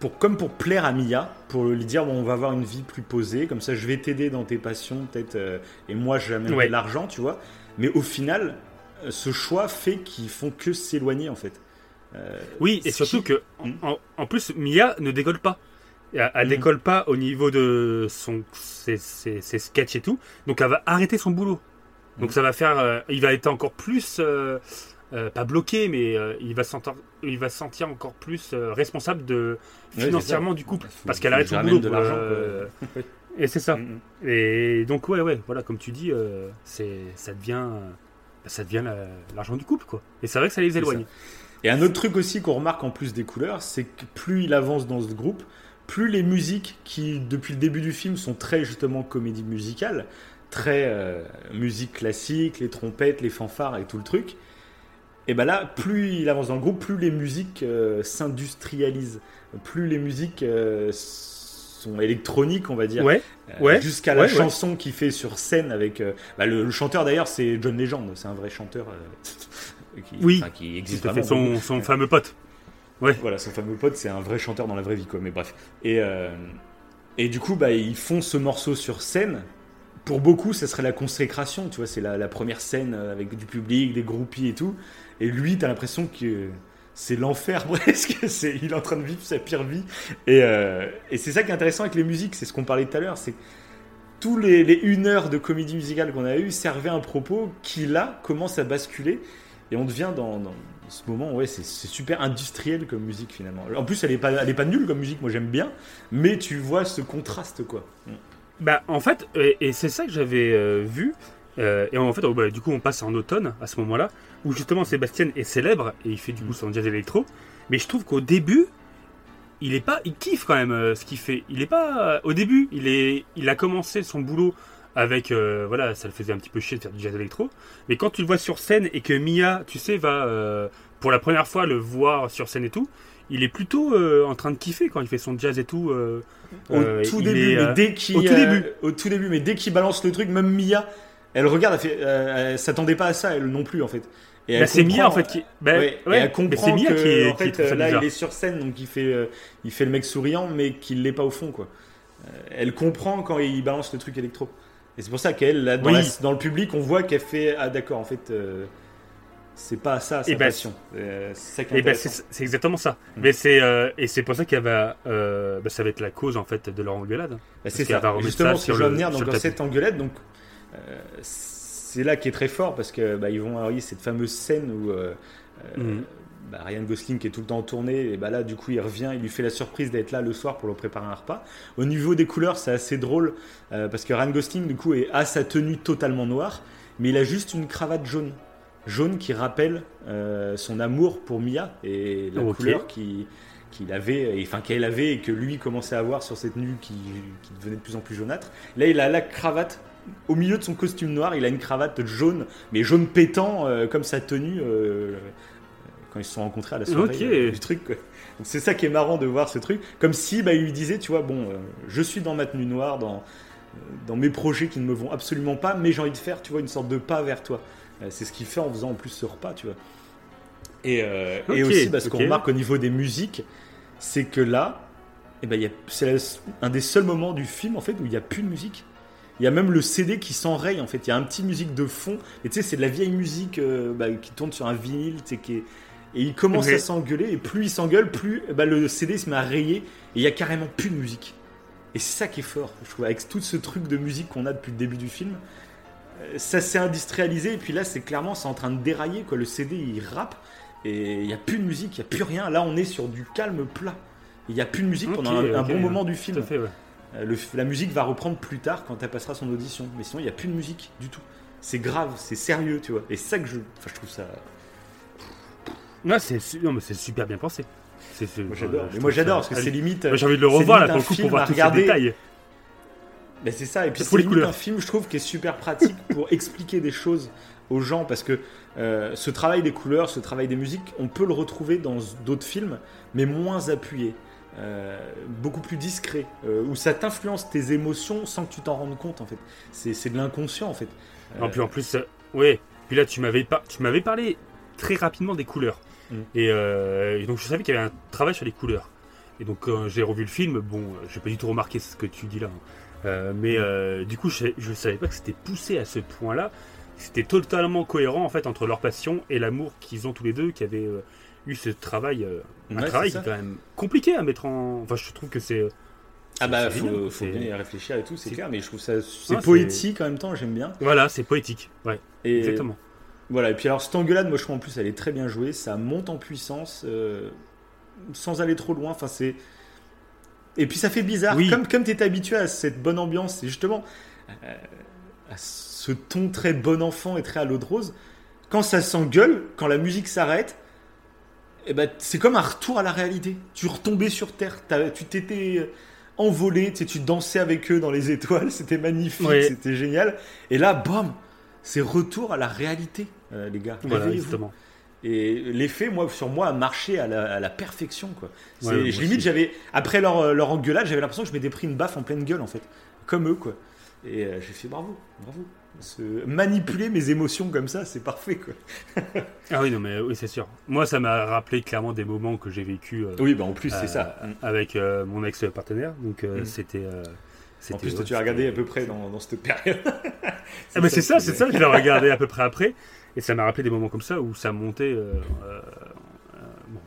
pour comme pour plaire à Mia, pour lui dire bon, on va avoir une vie plus posée, comme ça, je vais t'aider dans tes passions, peut-être, euh, et moi, j'amènerai Ouais. de l'argent, tu vois. Mais au final, euh, ce choix fait qu'ils font que s'éloigner, en fait. Euh, Oui, et surtout qui- que en, Mm. en- en plus Mia ne décolle pas. Elle, elle Mm. décolle pas au niveau de son ses, ses- ses sketchs et tout, donc elle va arrêter son boulot. Donc Mm. ça va faire, euh, il va être encore plus euh, pas bloqué, mais il va sentir, il va se sentir encore plus responsable de financièrement du couple, Faut- parce qu'elle que arrête son boulot. de l'argent, et c'est ça. Et donc ouais, ouais, voilà, comme tu dis, c'est, ça devient, euh, ça devient la- l'argent du couple, quoi. Et c'est vrai que ça les éloigne. Et un autre truc aussi qu'on remarque en plus des couleurs, c'est que plus il avance dans ce groupe, plus les musiques qui, depuis le début du film, sont très justement comédie musicale, très euh, musique classique, les trompettes, les fanfares et tout le truc, et ben là, plus il avance dans le groupe, plus les musiques euh, s'industrialisent, plus les musiques euh, sont électroniques, on va dire. Ouais, Euh, ouais, Jusqu'à la ouais, ouais. chanson qu'il fait sur scène avec. euh, bah, le, le chanteur d'ailleurs, c'est John Legend, c'est un vrai chanteur euh, qui, Oui, qui existe vraiment. son, son fameux pote. Voilà, son fameux pote, c'est un vrai chanteur dans la vraie vie, quoi. Mais bref. Et, et du coup, bah, ils font ce morceau sur scène. Pour beaucoup, ça serait la consécration, tu vois. C'est la, la première scène avec du public, des groupies et tout. Et lui, t'as l'impression que c'est l'enfer presque. Il est en train de vivre sa pire vie. Et, euh, et c'est ça qui est intéressant avec les musiques, c'est ce qu'on parlait tout à l'heure. C'est tous les, une heure de comédie musicale qu'on a eu servaient un propos qui là commence à basculer. Et on devient dans, ce moment, ouais, c'est super industriel comme musique finalement. En plus, elle est pas, elle est pas nulle comme musique, moi j'aime bien, mais tu vois ce contraste quoi. Bah, en fait, et, et c'est ça que j'avais euh, vu. euh, et en fait, oh, bah, du coup, on passe en automne à ce moment-là, où justement Sébastien est célèbre et il fait du coup son jazz électro. Mais je trouve qu'au début, il est pas, il kiffe quand même euh, ce qu'il fait. Il est pas, au début, il est, il a commencé son boulot avec, euh, voilà, ça le faisait un petit peu chier de faire du jazz électro. Mais quand tu le vois sur scène et que Mia, tu sais, va euh, pour la première fois le voir sur scène et tout, il est plutôt euh, en train de kiffer quand il fait son jazz et tout. euh, Au euh, tout début, est, mais euh, dès qu'il, au tout euh, début. au tout début, mais dès qu'il balance le truc, même Mia, elle regarde, elle euh, elle s'attendait pas à ça, elle non plus en fait. Et Bah, c'est Mia en fait qui. bah, Ouais, et ouais, elle mais comprend c'est Mia que, qui, est- en fait, là, bizarre. il est sur scène, donc il fait, euh, il fait le mec souriant, mais qu'il l'est pas au fond, quoi. Euh, elle comprend quand il balance le truc électro. Et c'est pour ça qu'elle, là, dans, Oui. la- dans le public, on voit qu'elle fait, ah d'accord, en fait, euh, c'est pas ça sa Et passion. C'est exactement ça. Mm. Mais c'est et c'est pour ça qu'elle va bah, ça va être la cause en fait de leur engueulade. C'est ça. va Justement, ça sur je veux venir donc, dans cette engueulade, donc c'est là qui est très fort parce que bah, ils vont avoir cette fameuse scène où euh, euh, Mhm. bah, Ryan Gosling qui est tout le temps en tournée et bah là du coup il revient, il lui fait la surprise d'être là le soir pour leur préparer un repas. Au niveau des couleurs, c'est assez drôle euh, parce que Ryan Gosling du coup est à sa tenue totalement noire, mais il a juste une cravate jaune, jaune qui rappelle euh, son amour pour Mia et la couleur qui qu'il avait, et- enfin qu'elle avait et que lui commençait à avoir sur cette tenue qui, qui devenait de plus en plus jaunâtre. Là, il a la cravate au milieu de son costume noir, il a une cravate jaune, mais jaune pétant euh, comme sa tenue euh, quand ils se sont rencontrés à la soirée euh, du truc. quoi. Donc c'est ça qui est marrant de voir ce truc, comme si bah, il lui disait, tu vois, bon, je suis dans ma tenue noire, dans dans mes projets qui ne me vont absolument pas, mais j'ai envie de faire, tu vois, une sorte de pas vers toi. C'est ce qu'il fait en faisant en plus ce repas, tu vois. Et, et aussi, parce qu'on remarque au niveau des musiques, c'est que là, eh ben, c'est un des seuls moments du film en fait où il n'y a plus de musique. Il y a même le CD qui s'enraye en fait. Il y a un petit musique de fond. Et tu sais, c'est de la vieille musique euh, bah, qui tourne sur un vinyle, tu sais, qui est- Et il commence à s'engueuler. Et plus il s'engueule, plus ben, le CD se met à rayer. Et il y a carrément plus de musique. Et c'est ça qui est fort, je trouve, avec tout ce truc de musique qu'on a depuis le début du film. euh, Ça s'est industrialisé. Et puis là, c'est clairement, c'est en train de dérailler. Quoi. Le CD, il rappe. Et il n'y a plus de musique, il n'y a plus rien. Là, on est sur du calme plat. Il n'y a plus de musique pendant un, un bon moment du Tout film. à fait, ouais. Euh, le- la musique va reprendre plus tard quand elle passera son audition. Mais sinon, il n'y a plus de musique du tout. C'est grave, c'est sérieux, tu vois. Et ça que je, enfin, je trouve ça. Non, c'est su- non, mais c'est super bien pensé. C'est- Moi j'adore. moi j'adore parce que c'est limite. J'ai envie de le revoir là pour le coup pour voir tous ces regarder. détails. Ben, c'est ça, et puis c'est les limite couleurs. un film, je trouve, qui est super pratique pour expliquer des choses aux gens, parce que euh, ce travail des couleurs, ce travail des musiques, on peut le retrouver dans d'autres films, mais moins appuyé, euh, beaucoup plus discret, euh, où ça t'influence tes émotions sans que tu t'en rendes compte, en fait. C'est c'est de l'inconscient, en fait. Puis en plus, euh, ouais. Puis là, tu m'avais pas, tu m'avais parlé très rapidement des couleurs. Mm. Et, euh, et donc, je savais qu'il y avait un travail sur les couleurs. Et donc, quand j'ai revu le film, bon, euh, j'ai pas du tout remarqué ce que tu dis là. hein. Euh, mais euh, du coup, je, je savais pas que c'était poussé à ce point-là. C'était totalement cohérent en fait entre leur passion et l'amour qu'ils ont tous les deux, qui avaient euh, eu ce travail, euh, un Ouais, travail quand même compliqué à mettre en. Enfin, je trouve que c'est. Ah bah, faut, faut bien y réfléchir et tout, c'est clair, mais je trouve ça c'est Ah, poétique en même temps, j'aime bien. Voilà, c'est poétique. Ouais, Et exactement. Voilà, et puis alors cette engueulade, moi je trouve en plus elle est très bien jouée, ça monte en puissance euh, sans aller trop loin. Enfin, c'est. Et puis ça fait bizarre, Oui. comme, comme tu es habitué à cette bonne ambiance, et justement euh, à ce ton très bon enfant et très à l'eau de rose, quand ça s'engueule, quand la musique s'arrête, eh ben, c'est comme un retour à la réalité. Tu retombais sur Terre, tu t'étais envolé, tu, tu dansais avec eux dans les étoiles, c'était magnifique, c'était génial. Et là, bam, c'est retour à la réalité, euh, les gars. Voilà. Et l'effet, moi, sur moi, a marché à la, à la perfection, quoi. Ouais, je- limite, j'avais après leur, euh, leur engueulade, j'avais l'impression que je m'étais pris une baffe en pleine gueule, en fait, comme eux, quoi. Et euh, j'ai fait bravo, bravo. Se manipuler mes émotions comme ça, c'est parfait, quoi. Ah oui, non, mais oui, c'est sûr. Moi, ça m'a rappelé clairement des moments que j'ai vécu Oui, bah en plus, Euh, c'est ça. avec euh, mon ex-partenaire. Donc, euh, Mm. c'était. euh, En plus, ouais, tu as regardé à peu près dans, dans cette période. Ah, mais c'est ça, c'est ça que j'ai regardé à peu près après. Et ça m'a rappelé des moments comme ça où ça montait. euh, euh, euh, bon,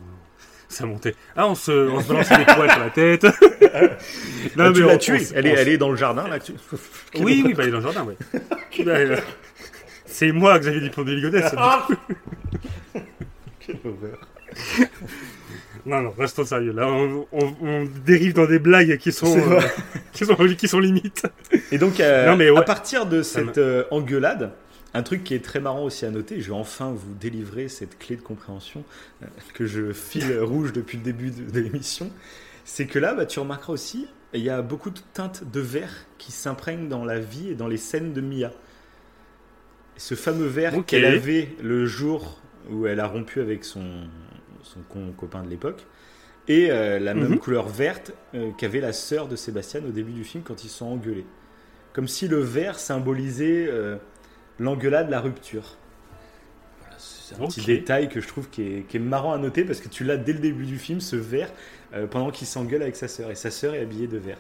ça montait. Ah, on se, on se balançait des poils sur la tête. Ah, tu mais l'as on- tuée. Elle est, elle est dans le jardin, là. tu- Oui, oui, bah, elle est dans le jardin, ouais. Bah, euh, c'est moi, Xavier Dupont de Ligonnès. Ah Quelle horreur. Non, non, restons sérieux. Là, on, on- on dérive dans des blagues qui sont, euh, qui sont, qui sont limites. Et donc, euh, Non, mais ouais. à partir de cette euh, engueulade, un truc qui est très marrant aussi à noter, je vais enfin vous délivrer cette clé de compréhension euh, que je file rouge depuis le début de, de l'émission, c'est que là, bah, tu remarqueras aussi, il y a beaucoup de teintes de vert qui s'imprègnent dans la vie et dans les scènes de Mia. Ce fameux vert qu'elle avait le jour où elle a rompu avec son, son con- copain de l'époque, et euh, la même Mhm. couleur verte euh, qu'avait la sœur de Sébastien au début du film quand ils se sont engueulés. Comme si le vert symbolisait euh, l'engueulade, la rupture. Voilà, c'est un petit détail que je trouve qui est, qui est marrant à noter parce que tu l'as dès le début du film, ce vert, euh, pendant qu'il s'engueule avec sa sœur. Et sa sœur est habillée de vert.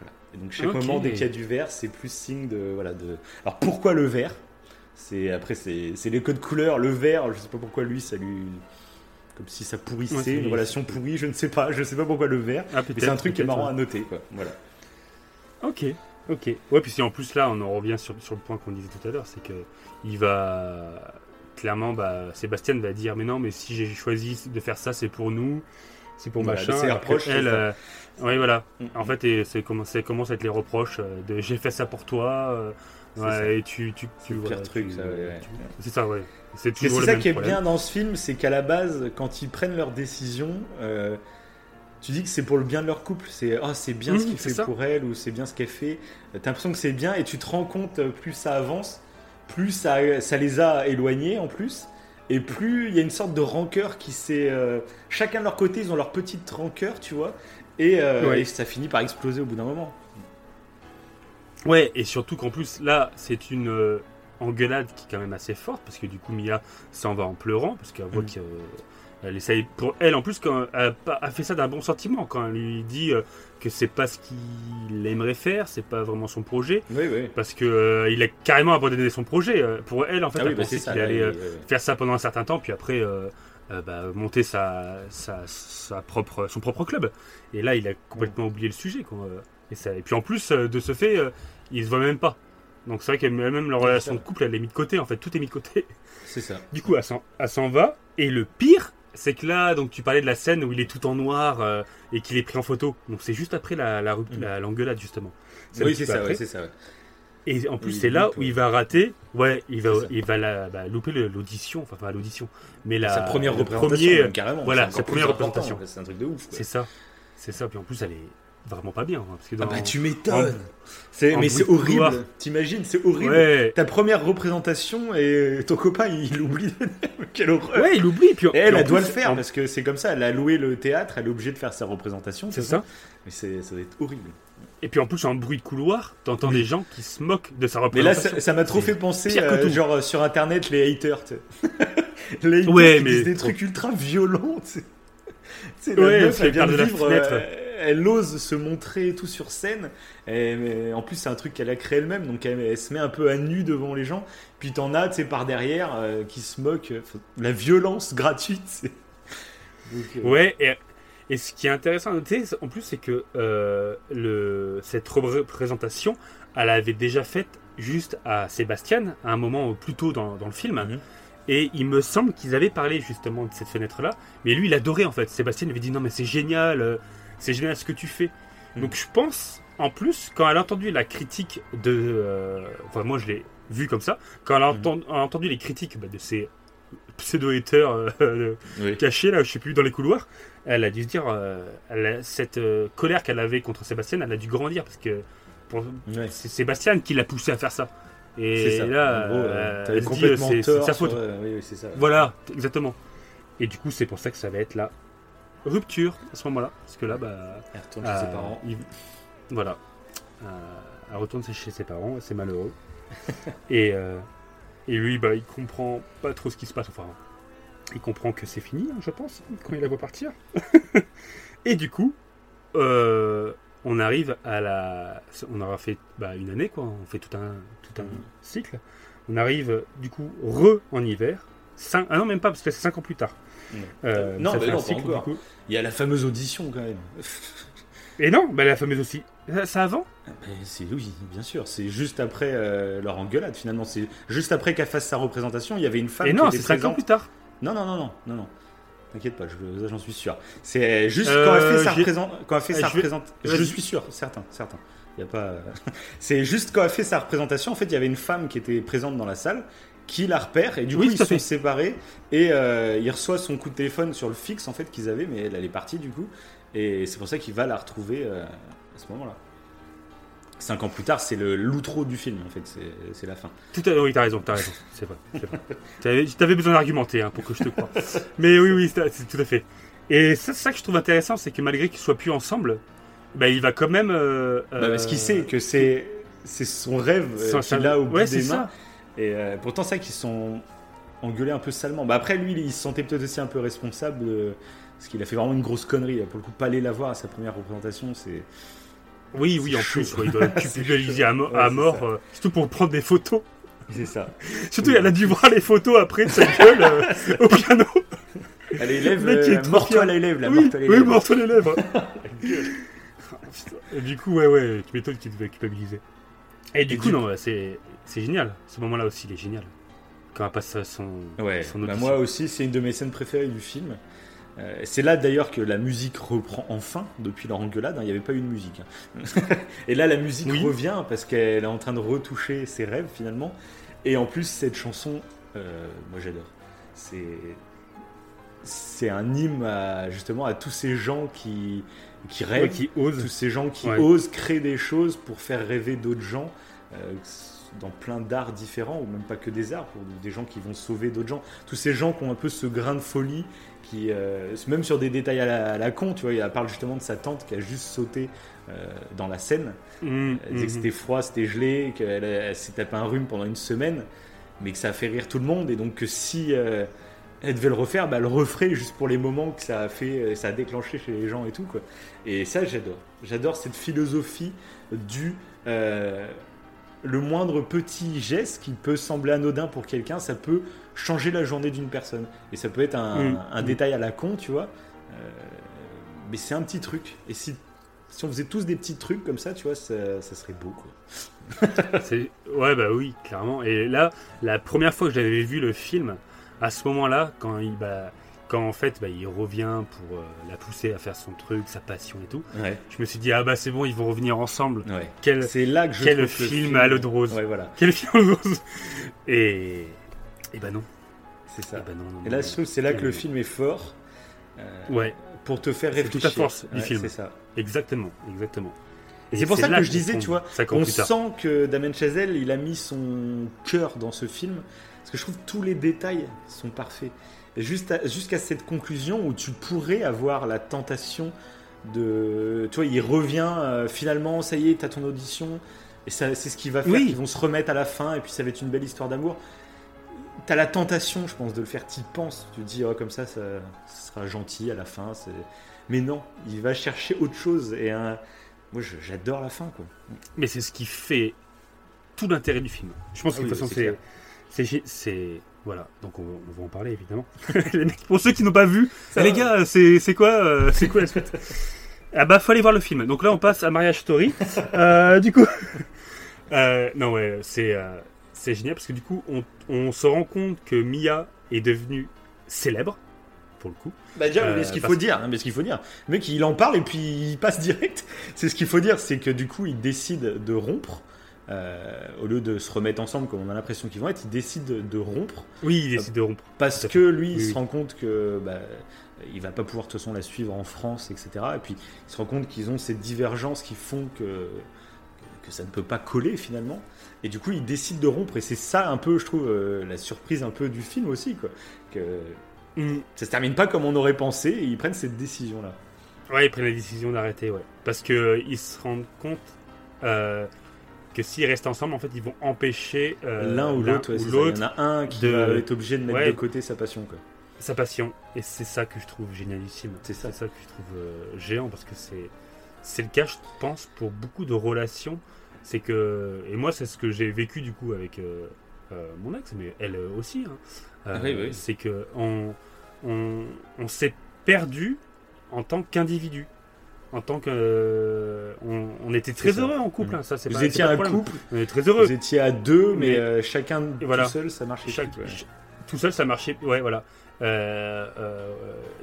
Voilà. Et donc chaque moment, dès qu'il y a du vert, c'est plus signe de... Voilà, de... Alors pourquoi le vert? C'est après c'est c'est les codes couleurs le vert je sais pas pourquoi lui ça lui comme si ça pourrissait Ouais, une relation pourrie je ne sais pas je sais pas pourquoi le vert Ah, mais c'est un truc qui est marrant ouais. à noter quoi voilà Ok, ok. Ouais, puis si en plus là, on en revient sur, sur le point qu'on disait tout à l'heure, c'est que il va clairement, bah, Sébastien va dire, mais non, mais si j'ai choisi de faire ça, c'est pour nous, c'est pour Voilà, machin. c'est alors que reproche, c'est elle, euh, ouais, voilà. Mm. En fait, et c'est comment, c'est commence à être les reproches euh, de j'ai fait ça pour toi. euh, C'est ouais, ça. et tu, tu, tu le voilà, pire truc, tu- ça, ouais, C'est ça, ouais. C'est Et ça qui est problème. bien dans ce film, c'est qu'à la base, quand ils prennent leurs décisions, euh, tu dis que c'est pour le bien de leur couple. C'est oh, c'est bien ce qu'il fait ça. pour elle ou c'est bien ce qu'elle fait. Euh, T'as l'impression que c'est bien et tu te rends compte, euh, plus ça avance, plus ça, ça les a éloignés en plus. Et plus il y a une sorte de rancœur qui s'est. euh, chacun de leur côté, ils ont leur petite rancœur, tu vois. Et, euh, Ouais. et ça finit par exploser au bout d'un moment. Ouais, et surtout qu'en plus, là, c'est une euh, engueulade qui est quand même assez forte, parce que du coup, Mia s'en va en pleurant, parce qu'elle voit Mm. que. Elle essaye, pour elle en plus, quand elle a fait ça d'un bon sentiment, quand elle lui dit euh, que c'est pas ce qu'il aimerait faire, c'est pas vraiment son projet, Oui, oui. parce que euh, il a carrément abandonné son projet. euh, Pour elle, en fait, Ah elle bah, pensait qu'il allait faire ça pendant un certain temps, puis après euh, euh, bah, monter sa, sa, sa propre, son propre club. Et là, il a complètement oublié le sujet. Quoi. Et, ça, et puis en plus, de ce fait, il se voit même pas. Donc c'est vrai qu'elle-même, leur relation de couple, elle est mise de côté. En fait, tout est mis de côté. C'est ça. Du coup, elle s'en va. Et le pire, c'est que là, donc tu parlais de la scène où il est tout en noir euh, et qu'il est pris en photo. Donc c'est juste après la, la, Mhm. la- l'engueulade, justement. Oui, c'est ça, ouais, c'est ça. ouais. Et en plus, c'est là loupe, où il va rater. Ouais, il va, il va la- bah, louper l'audition. Enfin, pas l'audition. Mais la, sa première représentation, premier- carrément. voilà, sa première représentation. C'est un truc de ouf. C'est ça. C'est ça. Puis en plus, elle est vraiment pas bien. hein, parce que Ah bah tu m'étonnes. C'est- Mais c'est horrible. T'imagines, c'est horrible. Ouais. Ta première représentation et ton copain il oublie. Quelle horreur. Ouais, il oublie. Puis, Et elle, puis elle doit le faire parce que c'est comme ça. Elle a loué le théâtre, elle est obligée de faire sa représentation. C'est ça. Mais c'est, ça doit être horrible. Et puis en plus, en bruit de couloir, t'entends des gens qui se moquent de sa Mais là, représentation. ça m'a trop C'est fait penser, euh, genre euh, sur internet, les haters. les haters Ouais, qui mais- disent des trucs ultra violents. la Ouais, meuf, elle vient de la fenêtre. euh, elle ose se montrer et tout sur scène. Et, mais en plus, c'est un truc qu'elle a créé elle-même, donc elle, elle se met un peu à nu devant les gens. Puis t'en as, tu sais, par derrière, euh, qui se moquent. Enfin, La violence gratuite. Donc, euh, Ouais, et, et ce qui est intéressant à noter, en plus, c'est que euh, le, cette représentation, elle avait déjà faite juste à Sébastien, à un moment plus tôt dans, dans le film. Mhm. Et il me semble qu'ils avaient parlé justement de cette fenêtre-là. Mais lui, il adorait en fait. Sébastien lui avait dit non, mais c'est génial, c'est génial ce que tu fais. Mhm. Donc je pense, en plus, quand elle a entendu la critique de. euh, enfin, moi je l'ai vu comme ça. Quand elle a, a entendu les critiques bah, de ces pseudo-haters euh, oui. cachés, là, je sais plus, dans les couloirs, elle a dû se dire. euh, elle a- cette euh, colère qu'elle avait contre Sébastien, elle a dû grandir parce que Ouais. c'est Sébastien qui l'a poussé à faire ça. Et ça. là, gros, euh, euh, elle se dit, euh, c'est sa faute. euh, oui, oui, c'est ça. Voilà, exactement. Et du coup, c'est pour ça que ça va être la rupture à ce moment-là. Parce que là, bah. Elle retourne chez euh, ses parents. il- Voilà. Euh, elle retourne chez ses parents, c'est malheureux. et, euh, et lui, bah, il comprend pas trop ce qui se passe. Enfin, il comprend que c'est fini, hein, je pense, quand il la voit partir. et du coup, euh, on arrive à la. On aura fait bah, une année, quoi. On fait tout un, tout un Mhm. cycle. On arrive, du coup, re en hiver. Cinq- Ah non, même pas, parce que c'est 5 ans plus tard. Ouais. Euh, Non, mais non, cycle, encore. Il y a la fameuse audition quand même. Et non, bah, la fameuse aussi. Ça, avant Mais c'est oui, bien sûr. C'est juste après euh, leur engueulade finalement. C'est juste après qu'elle fasse sa représentation. Il y avait une femme Et non, c'est 5 ans plus tard. Non, non, non, non, non, non. T'inquiète pas, je- j'en suis sûr. C'est juste Euh, quand elle fait sa, représent- quand elle fait Euh, sa je représentation. Je suis sûr, certain, certain. Il y a pas. c'est juste quand elle fait sa représentation. En fait, il y avait une femme qui était présente dans la salle qui la repère et du Oui, coup ils à sont séparés et euh, il reçoit son coup de téléphone sur le fixe en fait qu'ils avaient, mais elle, elle est partie du coup et c'est pour ça qu'il va la retrouver euh, à ce moment-là. Cinq ans plus tard, c'est le l'outro du film en fait, c'est la fin. Tout à... Oui, t'as raison, t'as raison. C'est vrai. T'avais t'avais besoin d'argumenter hein, pour que je te croie. Mais oui, oui, c'est tout à fait. Et ça, c'est ça que je trouve intéressant, c'est que malgré qu'ils soient plus ensemble, bah, il va quand même. euh, Bah, parce qu'il sait que c'est c'est son rêve qu'il a au bout ouais, des mains. ça. Et euh, pourtant, c'est vrai qu'ils sont engueulés un peu salement. Bah, après, lui, il se sentait peut-être aussi un peu responsable de- parce qu'il a fait vraiment une grosse connerie. Pour le coup, pas aller la voir à sa première représentation, c'est. Oui, oui, en chaud. plus, ouais, il doit être culpabilisé à, mo- Ouais, à mort, ça. euh, surtout pour prendre des photos. C'est ça. Surtout, elle a dû voir les photos après de sa gueule euh, au piano. Allez, lève, Le mec qui est euh, fier. les lèvres, là, oui, oui, lèvres. Ah, putain. Et du coup, ouais, ouais, tu m'étonnes qu'il devait culpabiliser. Et du Et coup, du- non, ouais, c'est c'est génial. Ce moment-là aussi, il est génial. Quand elle passe son, Ouais, son bah, moi aussi, c'est une de mes scènes préférées du film. Euh, c'est là d'ailleurs que la musique reprend enfin depuis leur engueulade. hein, Il n'y avait pas eu de musique. hein. Et là, la musique Oui. revient parce qu'elle est en train de retoucher ses rêves finalement. Et en plus, cette chanson, euh, moi j'adore. C'est c'est un hymne à, justement à tous ces gens qui qui Ouais, rêvent, qui ose. tous ces gens qui Ouais. osent créer des choses pour faire rêver d'autres gens euh, dans plein d'arts différents, ou même pas que des arts, pour des gens qui vont sauver d'autres gens. Tous ces gens qui ont un peu ce grain de folie, qui, euh, même sur des détails à la, à la con, tu vois, il parle justement de sa tante qui a juste sauté euh, dans la Seine. Mmh, Elle disait que mmh. c'était froid, c'était gelé, qu'elle elle s'est tapé un rhume pendant une semaine, mais que ça a fait rire tout le monde, et donc que si euh, elle devait le refaire, bah, elle le referait juste pour les moments que ça a fait, ça a déclenché chez les gens et tout quoi. Et ça j'adore. J'adore cette philosophie du euh, le moindre petit geste qui peut sembler anodin pour quelqu'un, ça peut changer la journée d'une personne. Et ça peut être un, Mm. un Mm. détail à la con, tu vois. Euh, mais c'est un petit truc. Et si, si on faisait tous des petits trucs comme ça, tu vois, ça, ça serait beau quoi. Ouais, bah oui, clairement. Et là, la première fois que j'avais vu le film, à ce moment-là, quand il, bah, quand en fait bah, il revient pour euh, la pousser à faire son truc, sa passion et tout, Ouais. je me suis dit ah bah c'est bon, ils vont revenir ensemble. Ouais. Quel, C'est là que je quel film à l'eau de rose. Ouais, voilà, quel film à l'eau de rose. Et et bah non. c'est ça. Et bah non, non, Et là, je trouve que c'est là que le film est fort. euh, Ouais, Pour te faire C'est toute réfléchir. la force du Ouais, film. C'est ça. exactement, exactement. Et c'est pour ça que je disais, tu vois, On sent que Damien Chazelle, il a mis son cœur dans ce film. Parce que je trouve que tous les détails sont parfaits. Jusqu'à cette conclusion où tu pourrais avoir la tentation de. Tu vois, il revient euh, finalement, ça y est, t'as ton audition. Et c'est ce qu'il va faire. Oui. Ils vont se remettre à la fin et puis ça va être une belle histoire d'amour. T'as la tentation, je pense, de le faire. T'y penses. Tu te dis, oh, comme ça, ça, ça sera gentil à la fin. Mais non, il va chercher autre chose. Et moi, j'adore la fin, quoi. Mais c'est ce qui fait tout l'intérêt du film. Je pense Ah que de oui, toute façon, c'est Voilà, donc on, on va en parler évidemment. Pour ceux qui n'ont pas vu, eh, les gars, c'est c'est quoi, euh, c'est quoi la suite? Ah bah, faut aller voir le film. Donc là, on passe à Marriage Story. Euh, du coup. Euh, non, ouais, c'est c'est génial parce que du coup, on, on se rend compte que Mia est devenue célèbre, pour le coup. Bah déjà, mais ce qu'il parce- faut dire, hein, mais ce qu'il faut dire, le mec il en parle et puis il passe direct. C'est ce qu'il faut dire, c'est que du coup il décide de rompre. Euh, au lieu de se remettre ensemble comme on a l'impression qu'ils vont être, il décide de, rompre Oui, il décide de rompre. parce que lui il Oui, se rend compte que bah, il va pas pouvoir de toute façon la suivre en France, etc. Et puis il se rend compte qu'ils ont ces divergences qui font que que ça ne peut pas coller finalement. Et du coup il décide de rompre et c'est ça un peu, je trouve, euh, la surprise un peu du film aussi quoi. Que Mm. ça se termine pas comme on aurait pensé et ils prennent cette décision là. Ouais, ils prennent la décision d'arrêter, ouais. Parce que euh, ils se rendent compte euh, que s'ils restent ensemble, en fait, ils vont empêcher euh, l'un ou l'autre, ouais, il y l'autre en a un qui de- va être obligé de mettre Ouais. de côté sa passion. Quoi. sa passion. Et c'est ça que je trouve génialissime. C'est ça. C'est ça que je trouve euh, géant parce que c'est c'est le cas, je pense, pour beaucoup de relations. C'est que et moi, c'est ce que j'ai vécu du coup avec euh, euh, mon ex, mais elle euh, aussi. hein. Euh, Ah oui, oui. C'est que on on, on s'est perdu en tant qu'individu. En tant que euh, on, on était très heureux en couple, hein, ça c'est Vous pas, étiez pas un couple, On est très heureux. vous étiez à deux, mais, Mais- euh, chacun voilà. tout seul, ça marchait Chaque- plus, quoi. ch- tout seul ça marchait ouais voilà Euh, euh,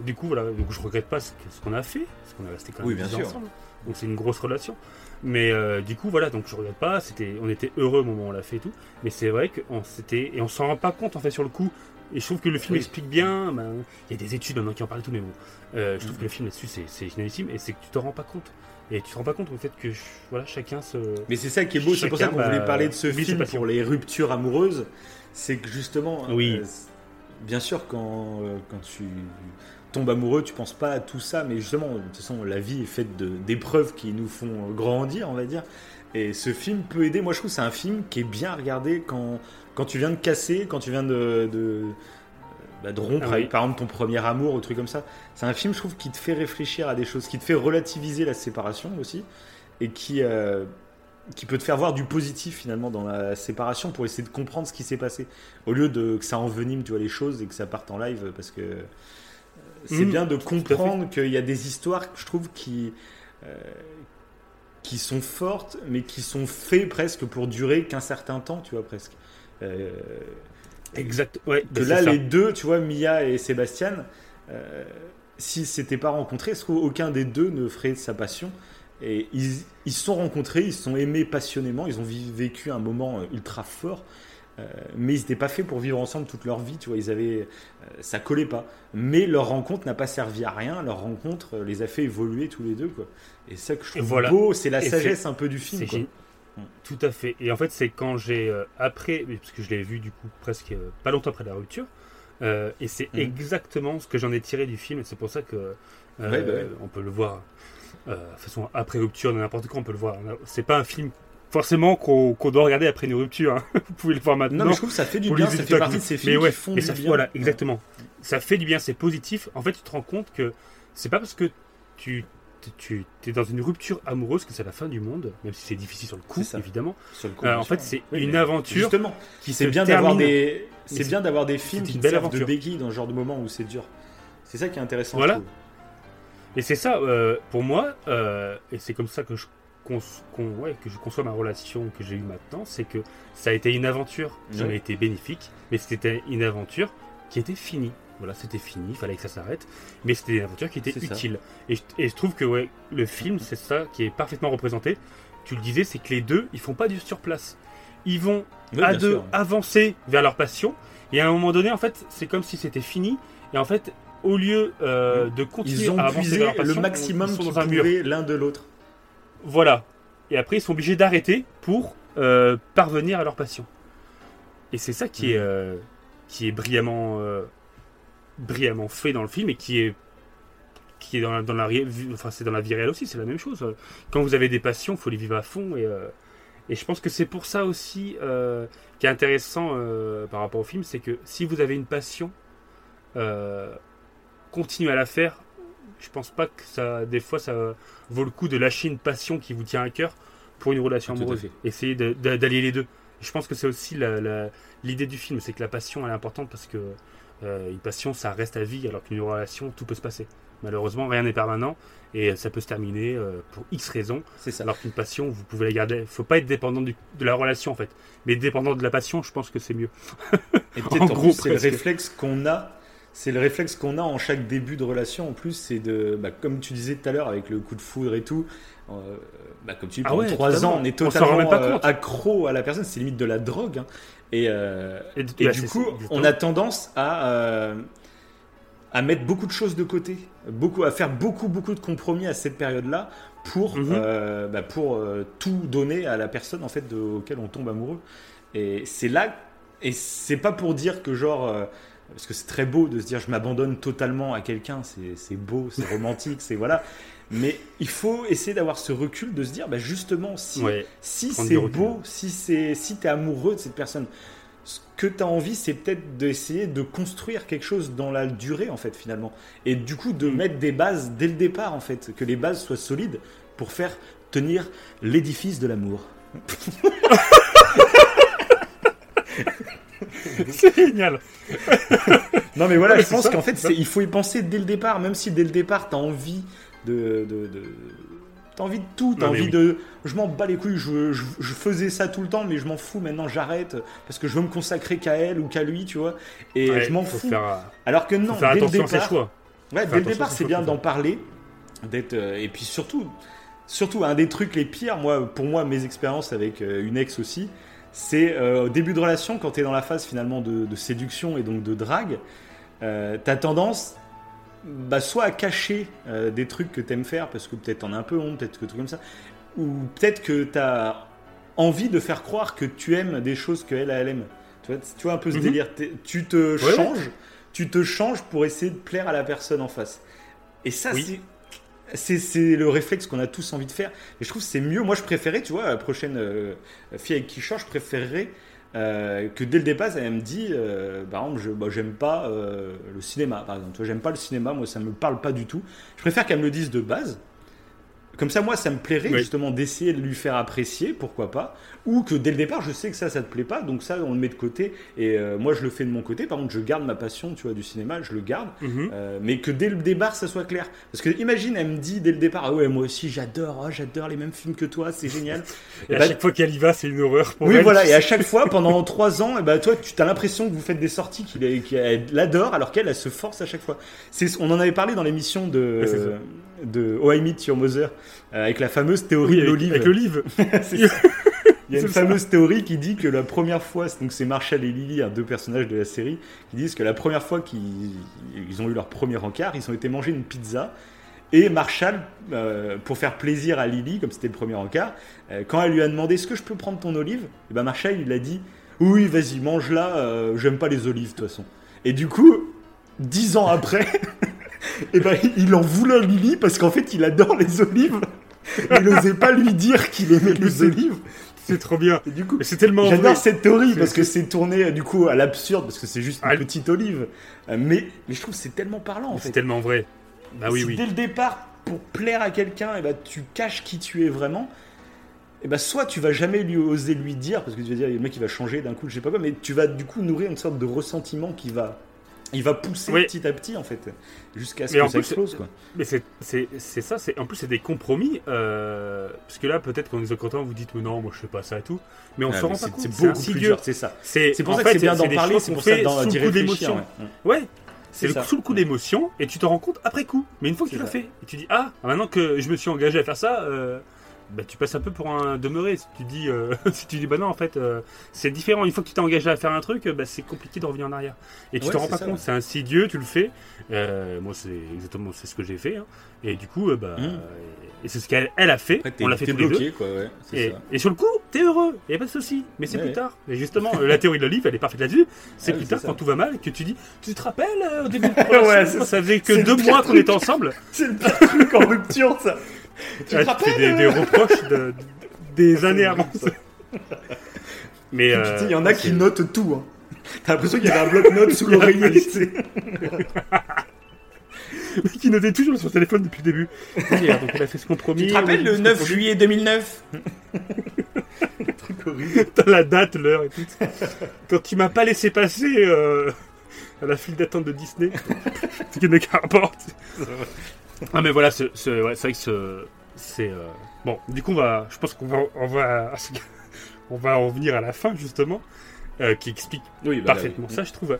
du coup voilà donc je regrette pas ce que- ce qu'on a fait parce qu'on est resté quand même Oui, bien 10 ans sûr. ensemble donc c'est une grosse relation mais euh, du coup voilà donc je regrette pas c'était on était heureux au moment où on l'a fait et tout mais c'est vrai qu'on s'était et on s'en rend pas compte en fait sur le coup et je trouve que le film Oui. explique bien ben, il y a des études maintenant qui en parlent tout mais bon euh, je trouve que le film là-dessus c'est génialissime et c'est que tu te rends pas compte et tu te rends pas compte au fait que voilà chacun se Mais c'est ça qui est beau, c'est pour ça qu'on voulait bah, parler de ce film pour les ruptures amoureuses. C'est que justement, Oui. euh, bien sûr, quand, euh, quand tu tombes amoureux, tu penses pas à tout ça, mais justement, de toute façon, la vie est faite d'épreuves qui nous font grandir, on va dire. Et ce film peut aider. Moi, je trouve que c'est un film qui est bien regardé quand, quand tu viens de casser, quand tu viens de, de, bah, de rompre Ah oui. par exemple, ton premier amour ou truc comme ça. C'est un film, je trouve, qui te fait réfléchir à des choses, qui te fait relativiser la séparation aussi, et qui, euh, qui peut te faire voir du positif finalement dans la séparation pour essayer de comprendre ce qui s'est passé, au lieu de que ça envenime, tu vois, les choses et que ça parte en live, parce que euh, c'est Mhm, bien de comprendre qu'il y a des histoires, je trouve, qui euh, qui sont fortes, mais qui sont faites presque pour durer qu'un certain temps, tu vois, presque. Euh, exact ouais que bah, là, ça. les deux, tu vois, Mia et Sébastien, euh, s'ils s'étaient pas rencontrés, je trouve aucun des deux ne ferait de sa passion. Et ils ils se sont rencontrés, ils se sont aimés passionnément, ils ont vécu un moment euh, ultra fort, euh, mais ils n'étaient pas faits pour vivre ensemble toute leur vie, tu vois, ils avaient, euh, ça collait pas. Mais leur rencontre n'a pas servi à rien, leur rencontre euh, les a fait évoluer tous les deux, quoi. Et ça que je trouve voilà. beau, c'est la Et sagesse un peu du film, quoi. Tout à fait. Et en fait, c'est quand j'ai euh, après, parce que je l'ai vu du coup presque euh, pas longtemps après la rupture, euh, et c'est Mhm. exactement ce que j'en ai tiré du film. Et c'est pour ça que Ouais, bah ouais. on peut le voir. de toute façon, après rupture, n'importe quoi, on peut le voir. C'est pas un film forcément qu'on doit regarder après une rupture. hein. Vous pouvez le voir maintenant. Non, mais je trouve que ça fait du bien, ça fait partie de ces films mais ouais, qui font mais du ça, bien. Voilà, exactement. Ça fait du bien, c'est positif. En fait, tu te rends compte que c'est pas parce que tu tu es dans une rupture amoureuse que c'est la fin du monde, même si c'est difficile sur le coup, évidemment. Sur le coup, Euh, en fait, c'est Oui, une aventure Justement, qui c'est bien d'avoir des, c'est bien d'avoir des films qui servent de aventure. béquille dans ce genre de moment où c'est dur. C'est ça qui est intéressant. Voilà. Et c'est ça, euh, pour moi, euh, et c'est comme ça que je, ouais, que je conçois ma relation que j'ai eue maintenant, c'est que ça a été une aventure, j'en ai été bénéfique, mais c'était une aventure qui était finie. Voilà, c'était fini, il fallait que ça s'arrête. Mais c'était une aventure qui était utile. Et, je- et je trouve que ouais, le film, c'est ça qui est parfaitement représenté. Tu le disais, c'est que les deux, ils font pas du sur place. Ils vont Oui, à deux sûr. avancer vers leur passion. Et à un moment donné, en fait, c'est comme si c'était fini. Et en fait, au lieu euh, de continuer Ils ont à avancer vers leur le maximum ils sont dans un mur. l'un de l'autre. Voilà. Et après, ils sont obligés d'arrêter pour euh, parvenir à leur passion. Et c'est ça qui est, Mhm. euh, qui est brillamment, euh, brillamment fait dans le film et qui est, qui est dans la, dans la, enfin, c'est dans la vie réelle aussi, c'est la même chose. Quand vous avez des passions, faut les vivre à fond. Et, euh, et je pense que c'est pour ça aussi euh, qui est intéressant euh, par rapport au film, c'est que si vous avez une passion, continuez à la faire. Je pense pas que ça, des fois, ça vaut le coup de lâcher une passion qui vous tient à cœur pour une relation Tout à amoureuse. Essayez d'allier les deux. Je pense que c'est aussi l'idée du film, c'est que la passion elle est importante parce que euh, une passion ça reste à vie, alors qu'une relation tout peut se passer. Malheureusement, rien n'est permanent et ça peut se terminer euh, pour X raisons. C'est ça. Alors qu'une passion, vous pouvez la garder. Faut pas être dépendant du- de la relation en fait, mais dépendant de la passion, je pense que c'est mieux. Et peut-être En en, gros, c'est le réflexe qu'on a. C'est le réflexe qu'on a en chaque début de relation. En plus, c'est de, bah, comme tu disais tout à l'heure avec le coup de foudre et tout. euh, bah, comme tu dis, Ah pendant trois ans, on est On totalement même pas euh, accro à la personne. C'est limite de la drogue. hein. Et, euh, Et, et bah, du coup, c'est- on a tendance à, euh, à mettre beaucoup de choses de côté, beaucoup, à faire beaucoup, beaucoup de compromis à cette période-là pour, Mhm. euh, bah, pour tout donner à la personne en fait de, auquel on tombe amoureux. Et c'est là, et c'est pas pour dire que genre, parce que c'est très beau de se dire je m'abandonne totalement à quelqu'un, c'est beau, c'est romantique, c'est voilà. Mais il faut essayer d'avoir ce recul de se dire, bah justement, si Ouais. si c'est beau, si c'est si t'es amoureux de cette personne, ce que tu as envie, c'est peut-être d'essayer de construire quelque chose dans la durée en fait finalement, et du coup de Mm. mettre des bases dès le départ en fait, que les bases soient solides pour faire tenir l'édifice de l'amour. c'est génial. Non mais voilà, Ouais, je pense qu'en fait il faut y penser dès le départ, même si dès le départ t'as envie de, de, de- T'as envie de tout, t'as envie oui. de. Je m'en bats les couilles, je, je, je faisais ça tout le temps, mais je m'en fous maintenant, j'arrête parce que je veux me consacrer qu'à elle ou qu'à lui, tu vois. Et Ouais, je m'en fous. Faire, Alors que non, dès le attention à ses départ, choix. Ouais, dès le départ, c'est bien d'en parler, d'être euh, et puis surtout, surtout un des trucs les pires, moi, pour moi, mes expériences avec euh, une ex aussi, c'est euh, au début de relation, quand tu es dans la phase finalement de, de séduction et donc de drague, t'as tendance, bah, soit à cacher euh, des trucs que t'aimes faire parce que peut-être t'en as un peu honte, peut-être que truc comme ça, ou peut-être que t'as envie de faire croire que tu aimes des choses qu'elle elle aime. Tu vois, tu vois un peu ce Mhm. délire. Tu te ouais. changes, tu te changes pour essayer de plaire à la personne en face. Et ça, Oui. c'est. C'est, c'est le réflexe qu'on a tous envie de faire. Et je trouve que c'est mieux. Moi, je préférais, tu vois, la prochaine euh, fille avec qui je sors, je préférerais euh, que dès le départ, elle me dit, euh, par exemple, je, bah, j'aime pas euh, le cinéma, par exemple. J'aime pas le cinéma, moi, ça me parle pas du tout. Je préfère qu'elle me le dise de base. Comme ça, moi, ça me plairait Oui. justement d'essayer de lui faire apprécier, pourquoi pas. Ou que dès le départ, je sais que ça, ça te plaît pas, donc ça, on le met de côté. Et euh, moi, je le fais de mon côté. Par contre, je garde ma passion, tu vois, du cinéma, je le garde. Mhm. Euh, mais que dès le départ, ça soit clair. Parce que imagine, elle me dit dès le départ, ah ouais, moi aussi, j'adore, ah, j'adore les mêmes films que toi, c'est génial. Et à bah, chaque fois qu'elle y va, c'est une horreur pour oui, elle. voilà. Et à chaque fois, pendant trois ans, et bah, toi, tu as l'impression que vous faites des sorties qu'elle l'adore, alors qu'elle, elle se force à chaque fois. On en avait parlé dans l'émission de. De Oh I Meet Your Mother, euh, avec la fameuse théorie Oui, de l'olive. avec l'olive. Il y a une ça. fameuse théorie qui dit que la première fois, donc c'est Marshall et Lily, deux personnages de la série, qui disent que la première fois qu'ils ils ont eu leur premier encart, ils ont été manger une pizza. Et Marshall, euh, pour faire plaisir à Lily, comme c'était le premier encart, euh, quand elle lui a demandé est-ce que je peux prendre ton olive, et ben Marshall il a dit oui vas-y mange-la, euh, j'aime pas les olives de toute façon. Et du coup, dix ans après, et ben il en voulait à Lily parce qu'en fait il adore les olives. Il n'osait pas lui dire qu'il aimait les olives. C'est trop bien. Et du coup, C'est tellement. J'adore cette théorie parce que c'est tourné du coup à l'absurde parce que c'est juste une Ah, petite olive. Euh, mais, mais je trouve que c'est tellement parlant en fait. C'est tellement vrai. Bah oui, si oui. dès le départ, pour plaire à quelqu'un, et ben, tu caches qui tu es vraiment, et ben, soit tu vas jamais lui oser lui dire parce que tu vas dire le mec il va changer d'un coup, je sais pas quoi, mais tu vas du coup nourrir une sorte de ressentiment qui va. Il va pousser Oui. petit à petit en fait, jusqu'à ce Mais que ça plus, explose quoi. Mais c'est c'est- c'est ça, en plus c'est des compromis. euh, parce que là, peut-être vous êtes content, vous dites mais non, moi je fais pas ça et tout. Mais on Ah, se rend pas c'est compte. c'est C'est beaucoup plus dur, c'est ça. C'est C'est pour en ça fait, que c'est bien d'en parler, c'est pour ça fait d'en- sous d'y le coup réfléchir. d'émotion. ouais. Ouais. c'est le ça. coup- sous le coup d'émotion et tu te rends compte après coup. Mais une fois que tu l'as fait, et tu dis ah maintenant que je me suis engagé à faire ça, euh, bah, tu passes un peu pour un demeuré. Si tu dis euh, si tu dis bah non en fait euh, c'est différent. Une fois que tu t'es engagé à faire un truc, bah, c'est compliqué de revenir en arrière. Et tu Ouais, te rends pas ça, compte. ouais. C'est insidieux, tu le fais. Euh, moi c'est exactement c'est ce que j'ai fait. hein. Et du coup euh, bah Mm. et c'est ce qu'elle elle a fait. On l'a fait tous les deux. quoi, Et, ça. et sur le coup, t'es heureux, y a pas de souci. Mais c'est plus tard. Et justement, euh, la théorie de l'olive, elle est parfaite là-dessus. C'est Ah plus tard quand tout va mal que tu dis, tu te rappelles au début de la relation, ça faisait que deux mois qu'on était ensemble. C'est le pire truc en rupture, ça. Tu Ah, te rappelles des, euh, des reproches de- des années avant. Mais euh, Il y en a qui notent tout. Hein. T'as l'impression qu'il y avait un bloc-notes sous l'oreiller. qui notait toujours sur son téléphone depuis le début. Donc elle a fait ce compromis. Tu te rappelles on le fait ce 9 compromis. juillet 2009 Truc horrible. T'as la date, l'heure et tout. Quand tu m'as pas laissé passer euh, à la file d'attente de Disney, ce qui qu'un rapport. Ah mais voilà, ce- ce- ouais, c'est vrai que ce- c'est euh, bon. Du coup, on va, je pense qu'on va, on va, on va en venir à la fin justement, euh, qui explique Oui, bah, parfaitement ça, je trouve.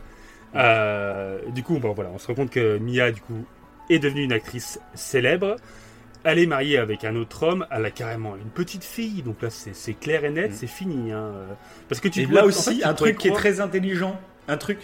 Euh, du coup, bon, voilà, on se rend compte que Mia, du coup, est devenue une actrice célèbre. Elle est mariée avec un autre homme. Elle a carrément une petite fille. Donc là, c'est clair et net, Mm. c'est fini. hein. Parce que tu Et dois- là en aussi, fait, tu un truc qui est très intelligent. Un truc?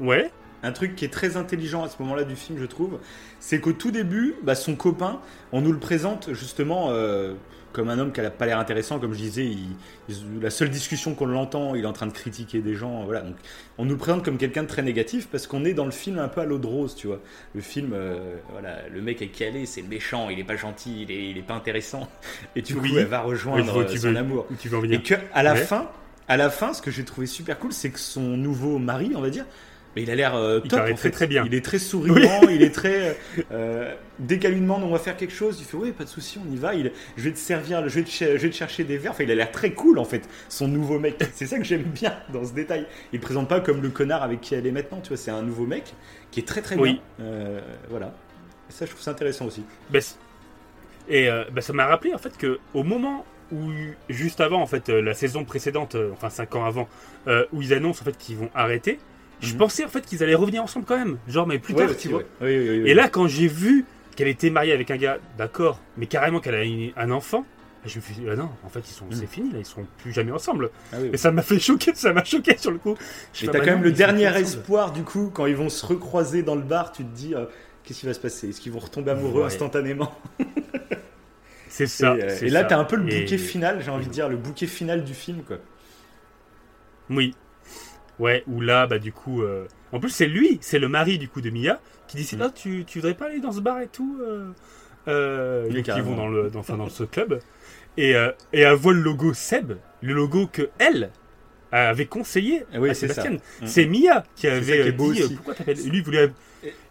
Ouais. Un truc qui est très intelligent à ce moment-là du film, je trouve, c'est qu'au tout début, bah, son copain, on nous le présente justement euh, comme un homme qui n'a pas l'air intéressant, comme je disais, il- il- la seule discussion qu'on l'entend, il est en train de critiquer des gens, voilà. Donc, on nous le présente comme quelqu'un de très négatif parce qu'on est dans le film un peu à l'eau de rose, tu vois. Le film, euh, voilà, le mec est calé, c'est méchant, il est pas gentil, il est, il est pas intéressant, et du coup, Oui. elle va rejoindre Oui, tu son veux- amour. Où tu veux en Et que à la Ouais. fin, à la fin, ce que j'ai trouvé super cool, c'est que son nouveau mari, on va dire, mais il a l'air euh, Il top. paraît en très, fait. très bien. Il est très souriant, il est très. euh, dès qu'elle lui demande on va faire quelque chose, il fait oui, pas de souci, on y va. Il, je vais te servir, je vais te, ch- je vais te chercher des verres. Enfin, il a l'air très cool en fait, son nouveau mec. C'est ça que j'aime bien dans ce détail. Il le présente pas comme le connard avec qui elle est maintenant. Tu vois, c'est un nouveau mec qui est très très Oui. bien. Euh, voilà. Et ça, je trouve ça intéressant aussi. Bah, et bah, ça m'a rappelé en fait que au moment où juste avant en fait la saison précédente, enfin 5 ans avant, où ils annoncent en fait qu'ils vont arrêter, je Mhm. pensais en fait qu'ils allaient revenir ensemble quand même. Genre mais plus tard, tu vois. Et là, quand j'ai vu qu'elle était mariée avec un gars, d'accord, mais carrément qu'elle a une- un enfant, je me suis dit, ah non, en fait, ils sont, Mm. c'est fini, là, ils sont plus jamais ensemble. Ah oui, oui. Et ça m'a fait choquer, ça m'a choqué sur le coup. Je Et fais, t'as bah quand même le dernier espoir du coup quand ils vont se recroiser dans le bar, tu te dis euh, qu'est-ce qui va se passer? Est-ce qu'ils vont retomber amoureux Ouais. instantanément? C'est ça. Et, euh, et là t'as un peu le Et- bouquet final, j'ai envie et- de dire le bouquet final du film quoi. Oui. Ouais, ou là, bah du coup. euh, En plus, c'est lui, c'est le mari du coup de Mia, qui dit Mm. Ah, tu, tu voudrais pas aller dans ce bar et tout euh, euh, donc, Ils carrément. vont dans, le, dans, enfin, dans ce club. Et, euh, et elle voit le logo Seb, le logo que elle avait conseillé Ah oui, à. Sébastien. Mm. C'est Mia qui avait qui euh, dit euh, aussi. pourquoi t'appelles lui il voulait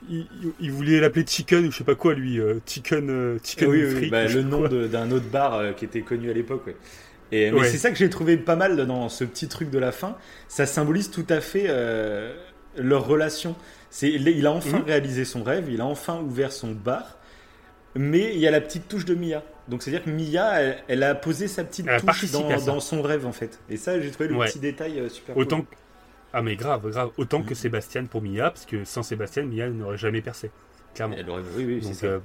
il, voulait l'appeler Chicken ou je sais pas quoi lui euh, Chicken euh, Chicken oui, oui, Freak, bah, le nom d'un autre bar euh, qui était connu à l'époque. ouais. Et mais Ouais. c'est ça que j'ai trouvé pas mal dans ce petit truc de la fin. Ça symbolise tout à fait euh, leur relation. C'est il a enfin Mhm. réalisé son rêve, il a enfin ouvert son bar. Mais il y a la petite touche de Mia. Donc c'est-à-dire que Mia, elle, elle a posé sa petite Elle touche dans, son rêve en fait. Et ça, j'ai trouvé le Ouais. petit détail euh, super autant cool. que- ah mais grave grave autant que Sébastien pour Mia parce que sans Sébastien Mia n'aurait jamais percé clairement Elle aurait- oui, oui, donc euh,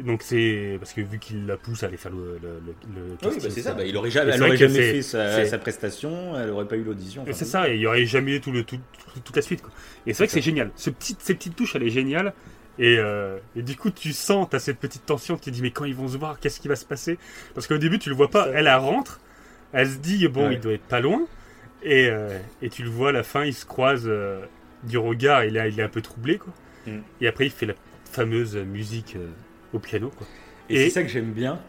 donc c'est parce que vu qu'il la pousse à aller faire le, le, le- le oui, bah, c'est ça. Bah, il aurait jamais, elle aurait jamais fait sa, prestation, elle aurait pas eu l'audition. Enfin, c'est ça, et il y aurait jamais eu tout le, tout, tout- toute la suite. Quoi. Et c'est vrai que C'est génial. Ce petit, ces petites touches, elle est géniale. Et, euh, et du coup, tu sens, tu as cette petite tension, tu te dis, mais quand ils vont se voir, qu'est-ce qui va se passer? Parce qu'au début, tu le vois pas. Elle, elle rentre, elle se dit, bon, Ouais. il doit être pas loin. Et, euh, et tu le vois, à la fin, ils se croisent euh, du regard, il est, il est un peu troublé. Quoi. Mm. Et après, il fait la fameuse musique au piano. Quoi. Et, Et- c'est ça que j'aime bien.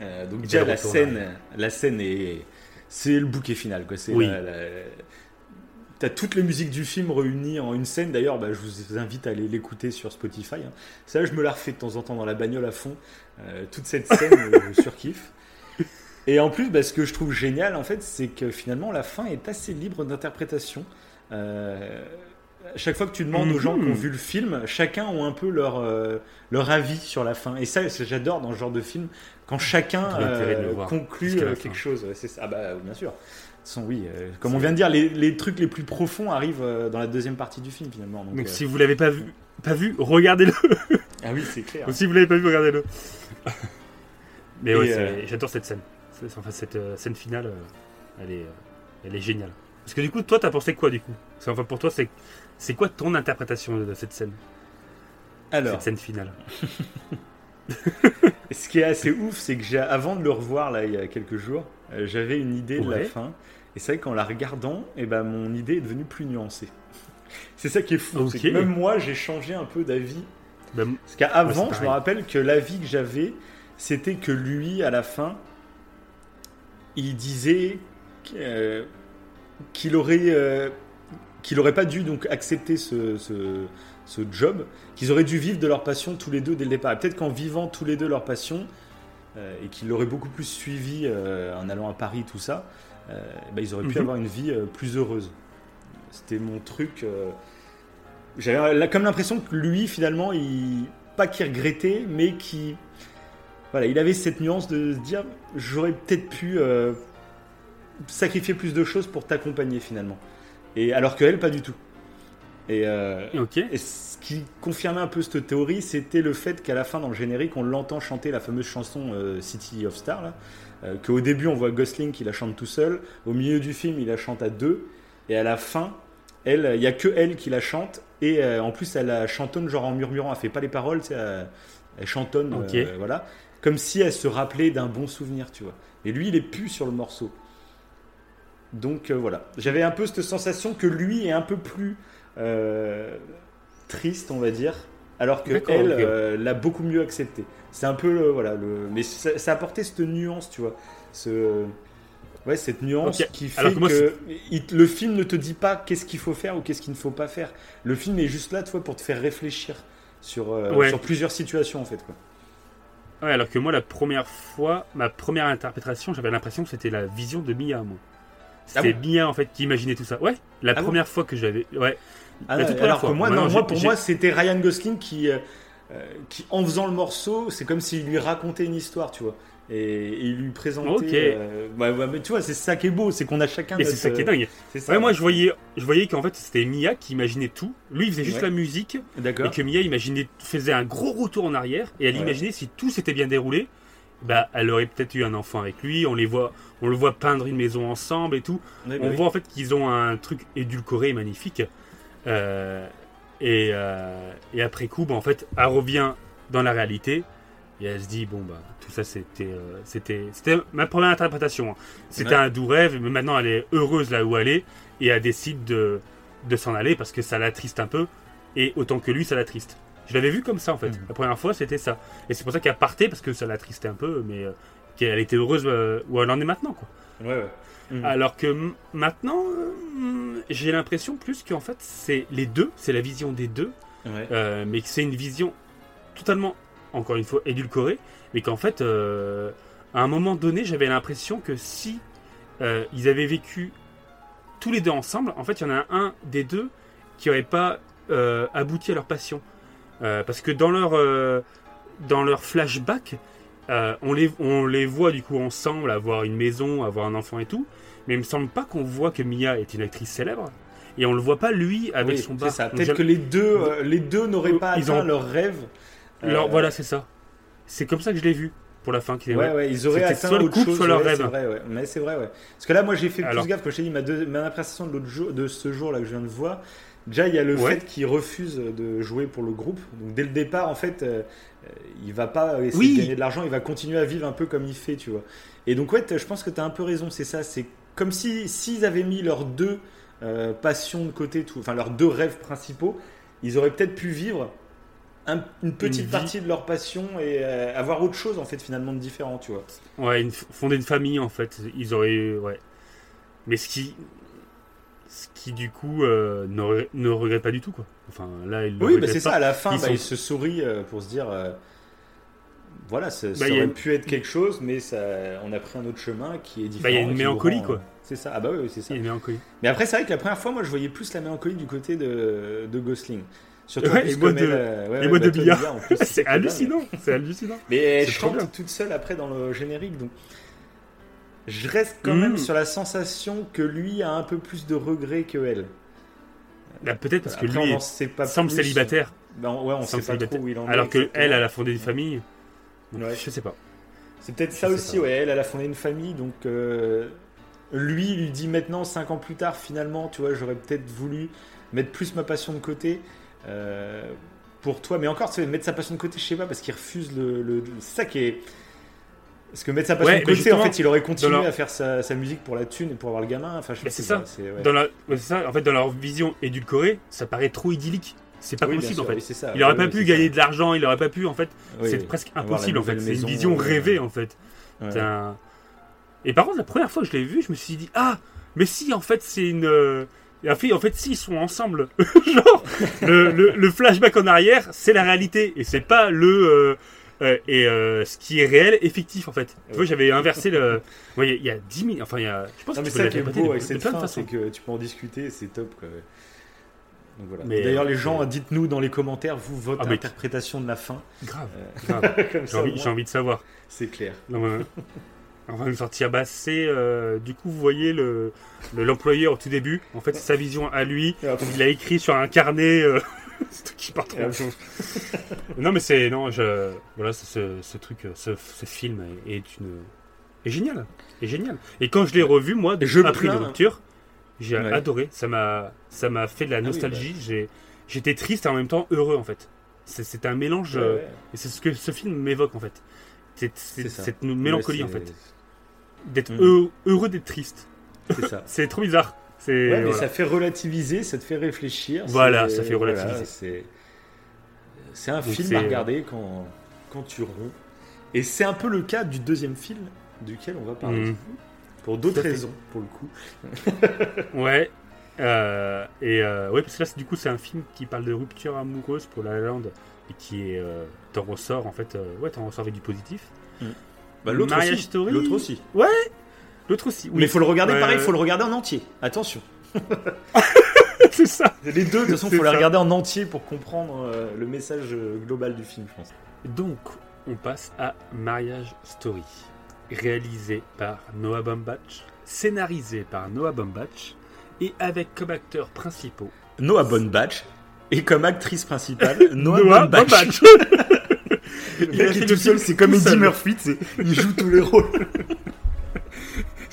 Euh, donc déjà la scène, la scène est, c'est le bouquet final quoi. C'est Oui. la- la- T'as toutes les musiques du film réunies en une scène. D'ailleurs, bah, je vous invite à aller l'écouter sur Spotify. hein. Ça, je me la refais de temps en temps dans la bagnole à fond. Euh, toute cette scène, euh, je surkiffe. Et en plus, bah, ce que je trouve génial, en fait, c'est que finalement, la fin est assez libre d'interprétation. Euh, chaque fois que tu demandes aux gens qui ont Mhm. vu le film, chacun ont un peu leur, euh, leur avis sur la fin. Et ça, j'adore dans ce genre de film, quand chacun euh, conclut euh, quelque chose. Ça. Ah bah, bien sûr. Façon, oui, euh, comme on vient de dire, les, les trucs les plus profonds arrivent dans la deuxième partie du film finalement. Donc, Donc si vous l'avez pas vu, pas vu, regardez-le. Ah oui, c'est clair. si vous l'avez pas vu, regardez-le. Mais ouais, j'adore cette scène. Enfin, cette scène finale, elle est, elle est géniale. Parce que du coup, toi, t'as pensé quoi du coup? Enfin, pour toi, c'est, c'est quoi ton interprétation de, cette scène, Alors, cette scène finale ce qui est assez ouf, c'est que j'ai, avant de le revoir là il y a quelques jours, euh, j'avais une idée de la fin. Et c'est vrai qu'en la regardant, eh ben, mon idée est devenue plus nuancée. C'est ça qui est fou. que même moi, j'ai changé un peu d'avis. Ben, Parce qu'avant, je me rappelle que l'avis que j'avais, c'était que lui, à la fin, il disait euh, qu'il aurait, euh, qu'il aurait pas dû donc accepter ce, ce, ce job, qu'ils auraient dû vivre de leur passion tous les deux dès le départ. Et peut-être qu'en vivant tous les deux leur passion, euh, et qu'ils l'auraient beaucoup plus suivi euh, en allant à Paris, tout ça, euh, bah, ils auraient pu Mhm. avoir une vie plus heureuse. C'était mon truc. J'avais comme l'impression que lui, finalement, il, pas qu'il regrettait, mais qui, voilà, il avait cette nuance de se dire, j'aurais peut-être pu sacrifier plus de choses pour t'accompagner finalement. Et alors que elle, pas du tout. Et, euh, et ce qui confirmait un peu cette théorie, c'était le fait qu'à la fin, dans le générique, on l'entend chanter la fameuse chanson euh, City of Stars. Euh, qu'au début, on voit Gosling qui la chante tout seul. Au milieu du film, il la chante à deux. Et à la fin, elle, il y a que elle qui la chante. Et euh, en plus, elle la chantonne genre en murmurant. Elle fait pas les paroles, elle, elle chantonne, Ok. euh, voilà, comme si elle se rappelait d'un bon souvenir, tu vois. Et lui, il est plus sur le morceau. Donc euh, voilà, j'avais un peu cette sensation que lui est un peu plus euh, triste, on va dire, alors que elle euh, l'a beaucoup mieux accepté. C'est un peu le, voilà, le, mais ça, ça apportait cette nuance, tu vois, ce, ouais, cette nuance qui fait Alors que moi, que il- le film ne te dit pas qu'est-ce qu'il faut faire ou qu'est-ce qu'il ne faut pas faire. Le film est juste là, tu vois, pour te faire réfléchir sur Ouais. sur plusieurs situations en fait, quoi. Ouais, alors que moi, la première fois, ma première interprétation, j'avais l'impression que c'était la vision de Mia, moi. C'était Ah bon Mia, en fait, qui imaginait tout ça. Ouais, la Ah bon première fois que j'avais. Ouais. Ah, La toute alors fois. que moi, non, pour moi, c'était Ryan Gosling qui, euh, euh, qui, en faisant le morceau, c'est comme s'il lui racontait une histoire, tu vois. Et, et il lui présentait. Ok. euh, mais tu vois, c'est ça qui est beau, c'est qu'on a chacun. Et c'est ça qui est dingue. c'est ça. Ouais, moi, je voyais, je voyais qu'en fait, c'était Mia qui imaginait tout. Lui, il faisait juste Ouais. la musique. D'accord. Et que Mia imaginait, faisait un gros retour en arrière. Et elle imaginait si tout s'était bien déroulé. Bah, elle aurait peut-être eu un enfant avec lui. On les voit, on le voit peindre une maison ensemble et tout. Bah on oui. voit en fait qu'ils ont un truc édulcoré et magnifique. Euh, et, euh, et après coup, bah, en fait, elle revient dans la réalité et elle se dit bon bah tout ça c'était euh, c'était c'était ma première interprétation. hein. C'était Ouais. un doux rêve, mais maintenant elle est heureuse là où elle est et elle décide de de s'en aller parce que ça l'attriste un peu et autant que lui ça l'attriste. Je l'avais vu comme ça en fait. Mhm. La première fois c'était ça et c'est pour ça qu'elle partait parce que ça l'attristait un peu, mais euh, qu'elle était heureuse euh, où elle en est maintenant quoi. Ouais, ouais. Mhm. Alors que maintenant, euh, j'ai l'impression plus qu'en fait, c'est les deux, c'est la vision des deux, Ouais. euh, mais que c'est une vision totalement, encore une fois, édulcorée, mais qu'en fait, à un moment donné, j'avais l'impression que si ils avaient vécu tous les deux ensemble, en fait, il y en a un des deux qui n'aurait pas abouti à leur passion. Euh, parce que dans leur, euh, dans leur flashback, euh, on, les, on les voit du coup ensemble, avoir une maison, avoir un enfant et tout, mais il me semble pas qu'on voit que Mia est une actrice célèbre, et on le voit pas lui avec Oui, son c'est bar. ça. Peut-être que les deux, euh, les deux n'auraient pas Ils atteint ont- leur rêve. leur- Euh, Voilà, c'est ça. C'est comme ça que je l'ai vu pour la fin. Qui est, Ouais, ouais, ils auraient atteint soit le couple, chose. soit leur ouais, rêve. C'est vrai, ouais. Mais c'est vrai, ouais. Parce que là, moi, j'ai fait Alors- plus gaffe. Quand je t'ai dit ma, deux- ma impression de, l'autre jour, de ce jour-là que je viens de voir, déjà, il y a le Ouais. fait qu'il refuse de jouer pour le groupe. Donc, dès le départ, en fait, euh, il va pas essayer Oui. de gagner de l'argent. Il va continuer à vivre un peu comme il fait, tu vois. Et donc, ouais, je pense que tu as un peu raison. C'est ça. C'est comme si s'ils avaient mis leurs deux euh, passions de côté, tout, enfin, leurs deux rêves principaux, ils auraient peut-être pu vivre un- une petite partie de leur passion et euh, avoir autre chose, en fait, finalement, de différent, tu vois. Ouais, une- fonder une famille en fait. Ils auraient. Ouais. Mais ce qui. Ce qui du coup euh, ne, re- ne regrette pas du tout quoi. Enfin là, il Oui, bah c'est ça, à la fin, Ils bah, sont- il se sourit euh, pour se dire euh, voilà, ça, Bah, y a aurait une- pu être quelque chose, mais ça, on a pris un autre chemin qui est différent. Bah, il y a une mélancolie, rend, quoi. C'est ça, ah bah oui, c'est ça. Il est mélancolique. Mais après, c'est vrai que la première fois, moi, je voyais plus la mélancolie du côté de, de Gosling. Surtout Ouais, moi comme de- euh, ouais, de plus, C'est hallucinant. C'est hallucinant. mais elle chante toute seule après dans le générique, donc je reste quand même Mm. sur la sensation que lui a un peu plus de regrets que elle. Bah, Peut-être parce que Après, lui pas semble plus. célibataire, Ben, ouais, on semble sait pas trop où il en alors que exactement. elle, a fondé une famille. Donc, Ouais. Je sais pas. C'est peut-être ça aussi, pas. ouais. Elle, elle a fondé une famille, donc euh, lui, il lui dit maintenant, 5 ans plus tard, finalement, tu vois, j'aurais peut-être voulu mettre plus ma passion de côté euh, pour toi. Mais encore, tu sais, mettre sa passion de côté, je sais pas, parce qu'il refuse le. le- C'est ça qui est. Parce que mettre sa passion Ouais, de côté, en fait, il aurait continué leur- à faire sa, sa musique pour la thune et pour avoir le gamin. Enfin, pas, c'est ça. c'est- ouais. Dans la... ouais, c'est ça. En fait, dans leur vision édulcorée, ça paraît trop idyllique. C'est pas Oui, possible sûr, en fait. oui. Il aurait pas pu gagner ça. de l'argent, il aurait pas pu en fait. Oui, c'est presque impossible en fait. C'est une vision euh, rêvée en fait. un- Et par contre, la première fois que je l'ai vu, je me suis dit ah, mais si en fait c'est une. euh, Et en fait, en fait, si ils sont ensemble, genre le, le- le flashback en arrière, c'est la réalité et c'est pas le euh, euh, et euh, ce qui est réel est fictif en fait. Tu vois, Ouais. j'avais inversé le. Ouais, Il y a- il y, a 10 000. Enfin, il y a. Je pense Non, que mais ça qui est beau avec cette fin, c'est que tu peux en discuter, c'est top. Quoi. Donc voilà. Mais, D'ailleurs, euh, les gens, c'est- dites-nous dans les commentaires, vous, votre Ah, interprétation de la fin. Grave, Euh, grave. Comme J'ai envie, envie de savoir. c'est clair. Non, mais- On va nous sortir. Bah, c'est euh, du coup, vous voyez le le- l'employeur au tout début. En fait, c'est sa vision à lui. Et. Il a écrit sur un carnet. euh, c'est truc qui part trop. Non, mais c'est non, je voilà, c'est ce, ce truc, ce, ce film est, est une est génial, est génial. Et quand je l'ai revu, moi, je après plains- la rupture, j'ai Ouais. adoré. Ça m'a ça m'a fait de la oui, nostalgie. J'ai j'étais triste et en même temps heureux en fait. C'est un mélange. Ouais, euh, ouais. et c'est ce que ce film m'évoque en fait. C'est cette mélancolie en fait. D'être Mm. heureux, heureux d'être triste. C'est ça. C'est trop bizarre. Ouais, mais voilà. ça fait relativiser, ça te fait réfléchir. Voilà, ça fait relativiser. c'est c'est un Donc film à regarder quand, quand tu ronds. Et c'est un peu le cas du deuxième film duquel on va parler. Mm. Pour d'autres raisons, pour le coup. Ouais. Euh, et euh, ouais, parce que là, du coup, c'est un film qui parle de rupture amoureuse pour La La Land et qui est euh, t'en ressors en fait. euh, ouais, t'en ressors avec du positif. Bah, l'autre Mariage aussi. L'autre aussi. L'autre aussi. Oui. Mais il faut le regarder Ouais, pareil, il ouais. faut le regarder en entier. Attention. c'est ça. Les deux, de toute façon, il faut les ça. regarder en entier pour comprendre euh, le message euh, global du film, je pense. Donc, on passe à Mariage Story, réalisé par Noah Baumbach, scénarisé par Noah Baumbach et avec comme acteurs principaux Noah Bonbatch et comme actrice principale, Noah, Noah Baumbach. Baumbach. Il fait est le tout seul, c'est comme Eddie. Murphy, il joue tous les rôles.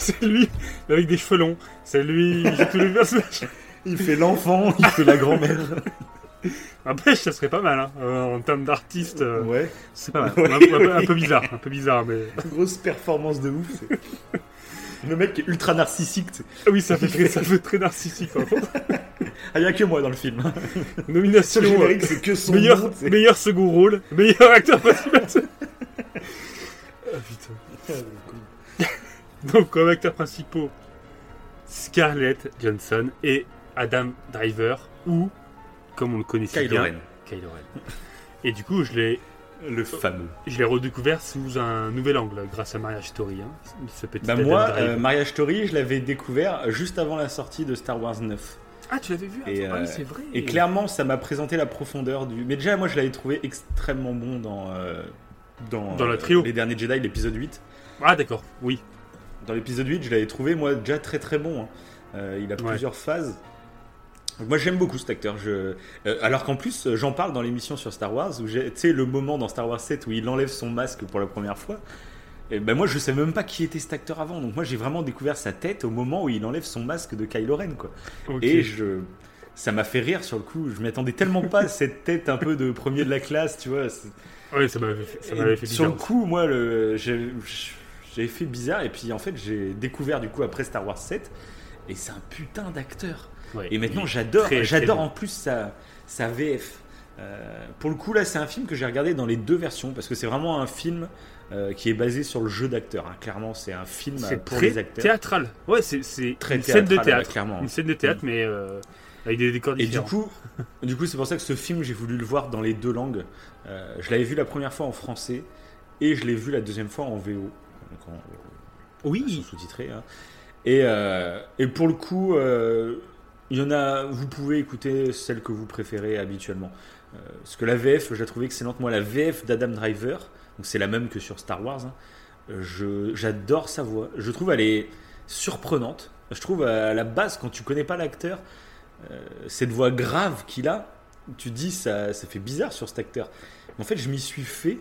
C'est lui avec des cheveux longs. C'est lui. il joue tous les personnages. Il fait l'enfant, il fait la grand-mère. Après, ça serait pas mal hein, euh, en termes d'artiste. euh, Ouais, C'est pas mal. Ouais. Un, peu- un peu bizarre, un peu bizarre, mais grosse performance de ouf. c'est- Le mec est ultra narcissique. Ah oui, ça fait très, ça fait très narcissique. Par contre. Ah, il y a que moi dans le film. Nomination le euh, c'est que son meilleur, nom, meilleur second rôle, meilleur acteur principal. ah putain. Donc, comme acteurs principaux, Scarlett Johansson et Adam Driver, ou, comme on le connaissait Kylo bien, Ren, Kylo Ren. Et du coup, je l'ai, le fameux. je l'ai redécouvert sous un nouvel angle, grâce à Marriage Story. hein, ce petit Bah Adam moi, euh, Mariage Story, je l'avais découvert juste avant la sortie de Star Wars 9. Ah, tu l'avais vu? Et, attends, ah oui, euh, c'est vrai. Et clairement, ça m'a présenté la profondeur du. Mais déjà, moi, je l'avais trouvé extrêmement bon dans. euh, dans, Dans le euh, trio. Les derniers Jedi, l'épisode 8. Ah, d'accord, oui. Dans l'épisode 8, je l'avais trouvé, moi, déjà très très bon. hein. Euh, il a Ouais. plusieurs phases. Donc moi, j'aime beaucoup cet acteur. Je... euh, alors qu'en plus, euh, j'en parle dans l'émission sur Star Wars, où j'ai, tu sais, le moment dans Star Wars 7 où il enlève son masque pour la première fois. Et ben moi, je savais même pas qui était cet acteur avant. Donc moi, j'ai vraiment découvert sa tête au moment où il enlève son masque de Kylo Ren, quoi. Et je, ça m'a fait rire sur le coup. Je m'y attendais tellement pas à cette tête un peu de premier de la classe, tu vois. Oui, ça m'avait fait, ça sur le coup, moi, le, j'ai, j'ai fait bizarre. Et puis en fait, j'ai découvert du coup après Star Wars 7. Et c'est un putain d'acteur. Ouais. Et maintenant, j'adore, j'adore en plus sa, sa VF. Euh, pour le coup, là, c'est un film que j'ai regardé dans les deux versions parce que c'est vraiment un film euh, qui est basé sur le jeu d'acteur. hein. Clairement, c'est un film euh, pour très les acteurs. théâtral. Ouais, c'est, Très une scène de théâtre. ouais, clairement. Une scène de théâtre, mais euh, avec des décors Et du coup, du coup, c'est pour ça que ce film, j'ai voulu le voir dans les deux langues. Je l'avais vu la première fois en français et je l'ai vu la deuxième fois en VO, donc en, oui, sous-titré. hein. Et, euh, et pour le coup, euh, il y en a. Vous pouvez écouter celle que vous préférez habituellement. Euh, parce que la VF, je la trouvais excellente. Moi, la VF d'Adam Driver, donc c'est la même que sur Star Wars. hein, je j'adore sa voix. Je trouve elle est surprenante. Je trouve à la base, quand tu connais pas l'acteur, euh, cette voix grave qu'il a, tu dis ça, ça fait bizarre sur cet acteur. En fait, je m'y suis fait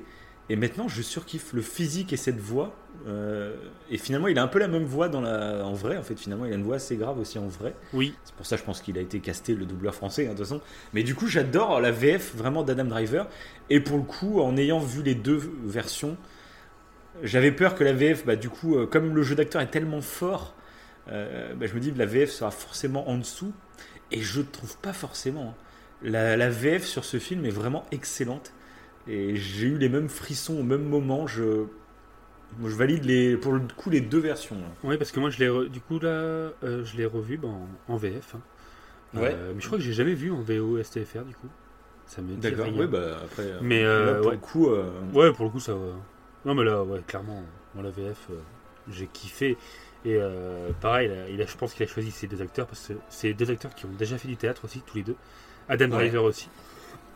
et maintenant je surkiffe le physique et cette voix. Euh, et finalement, il a un peu la même voix dans la, en vrai. En fait, finalement, il a une voix assez grave aussi en vrai. Oui, C'est pour ça, je pense qu'il a été casté le doubleur français, hein, de toute façon. Mais du coup, j'adore la VF vraiment d'Adam Driver. Et pour le coup, en ayant vu les deux versions, j'avais peur que la VF, bah, du coup, euh, comme le jeu d'acteur est tellement fort, euh, bah, je me dis que la VF sera forcément en dessous. Et je ne trouve pas forcément. hein. La, la VF sur ce film est vraiment excellente. Et j'ai eu les mêmes frissons au même moment. Je, moi, je valide les, pour le coup les deux versions. là. oui, parce que moi, je l'ai du coup là, euh, je l'ai revu ben, en, en VF. hein. Ouais. Euh, mais je crois que j'ai jamais vu en VO STFR du coup. Ça me D'accord, oui, bah après. euh, Mais, là, pour ouais. le coup. Ouais, pour le coup, ça. va. Non, mais là, ouais, clairement, dans la VF, j'ai kiffé. Et pareil, il a- il a- je pense qu'il a choisi ces deux acteurs parce que c'est deux acteurs qui ont déjà fait du théâtre aussi, tous les deux. Adam Ouais. Driver aussi.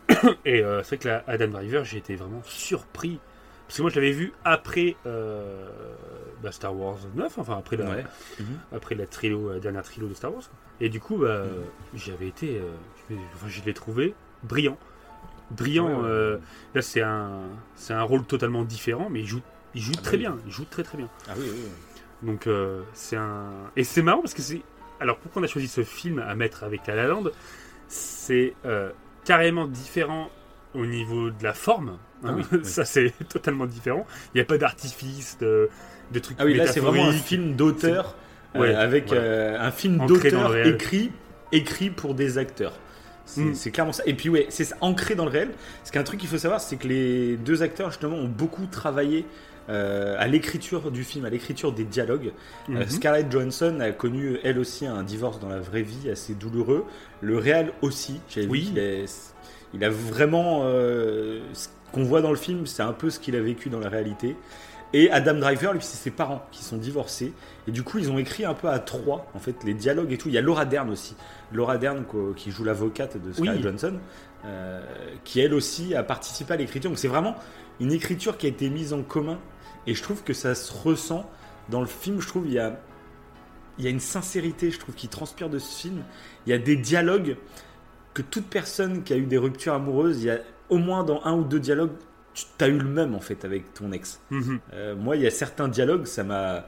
Et c'est vrai que là, Adam Driver, j'ai été vraiment surpris. Parce que moi, je l'avais vu après euh, bah, Star Wars 9, enfin après la, Ouais. Mhm. après la, trilo, la dernière trilo de Star Wars. quoi. Et du coup, bah, j'avais été. euh, enfin, je l'ai trouvé brillant. Brillant. Ouais, ouais. euh, là, c'est un, c'est un rôle totalement différent, mais il joue, il joue Ah très bah oui. bien. Il joue très très bien. Ah oui, oui. oui. Donc, c'est un. Et c'est marrant parce que c'est. Alors, pourquoi on a choisi ce film à mettre avec La La Land? C'est carrément différent au niveau de la forme. Ah oui, oui. Ça, c'est totalement différent. Il n'y a pas d'artifice, de, de trucs Ah oui, là c'est vraiment un film d'auteur euh, avec voilà. euh, un film d'auteur écrit écrit pour des acteurs. C'est Mm. c'est clairement ça. Et puis ouais, c'est ancré dans le réel. Ce qu'un truc qu'il faut savoir, c'est que les deux acteurs justement ont beaucoup travaillé euh, à l'écriture du film, à l'écriture des dialogues. Euh, Mhm. Scarlett Johansson a connu elle aussi un divorce dans la vraie vie assez douloureux. Le réel aussi. Oui. vu qu'il est- il a vraiment euh, qu'on voit dans le film, c'est un peu ce qu'il a vécu dans la réalité. Et Adam Driver, lui, c'est ses parents qui sont divorcés. Et du coup, ils ont écrit un peu à trois, en fait, les dialogues et tout. Il y a Laura Dern aussi. Laura Dern, qui joue l'avocate de Scarlett Oui. Johansson, euh, qui elle aussi a participé à l'écriture. Donc c'est vraiment une écriture qui a été mise en commun. Et je trouve que ça se ressent dans le film. Je trouve il y a, il y a une sincérité, je trouve, qui transpire de ce film. Il y a des dialogues que toute personne qui a eu des ruptures amoureuses, il y a au moins dans un ou deux dialogues, tu as eu le même en fait avec ton ex. Mhm. Euh, moi, il y a certains dialogues, ça m'a.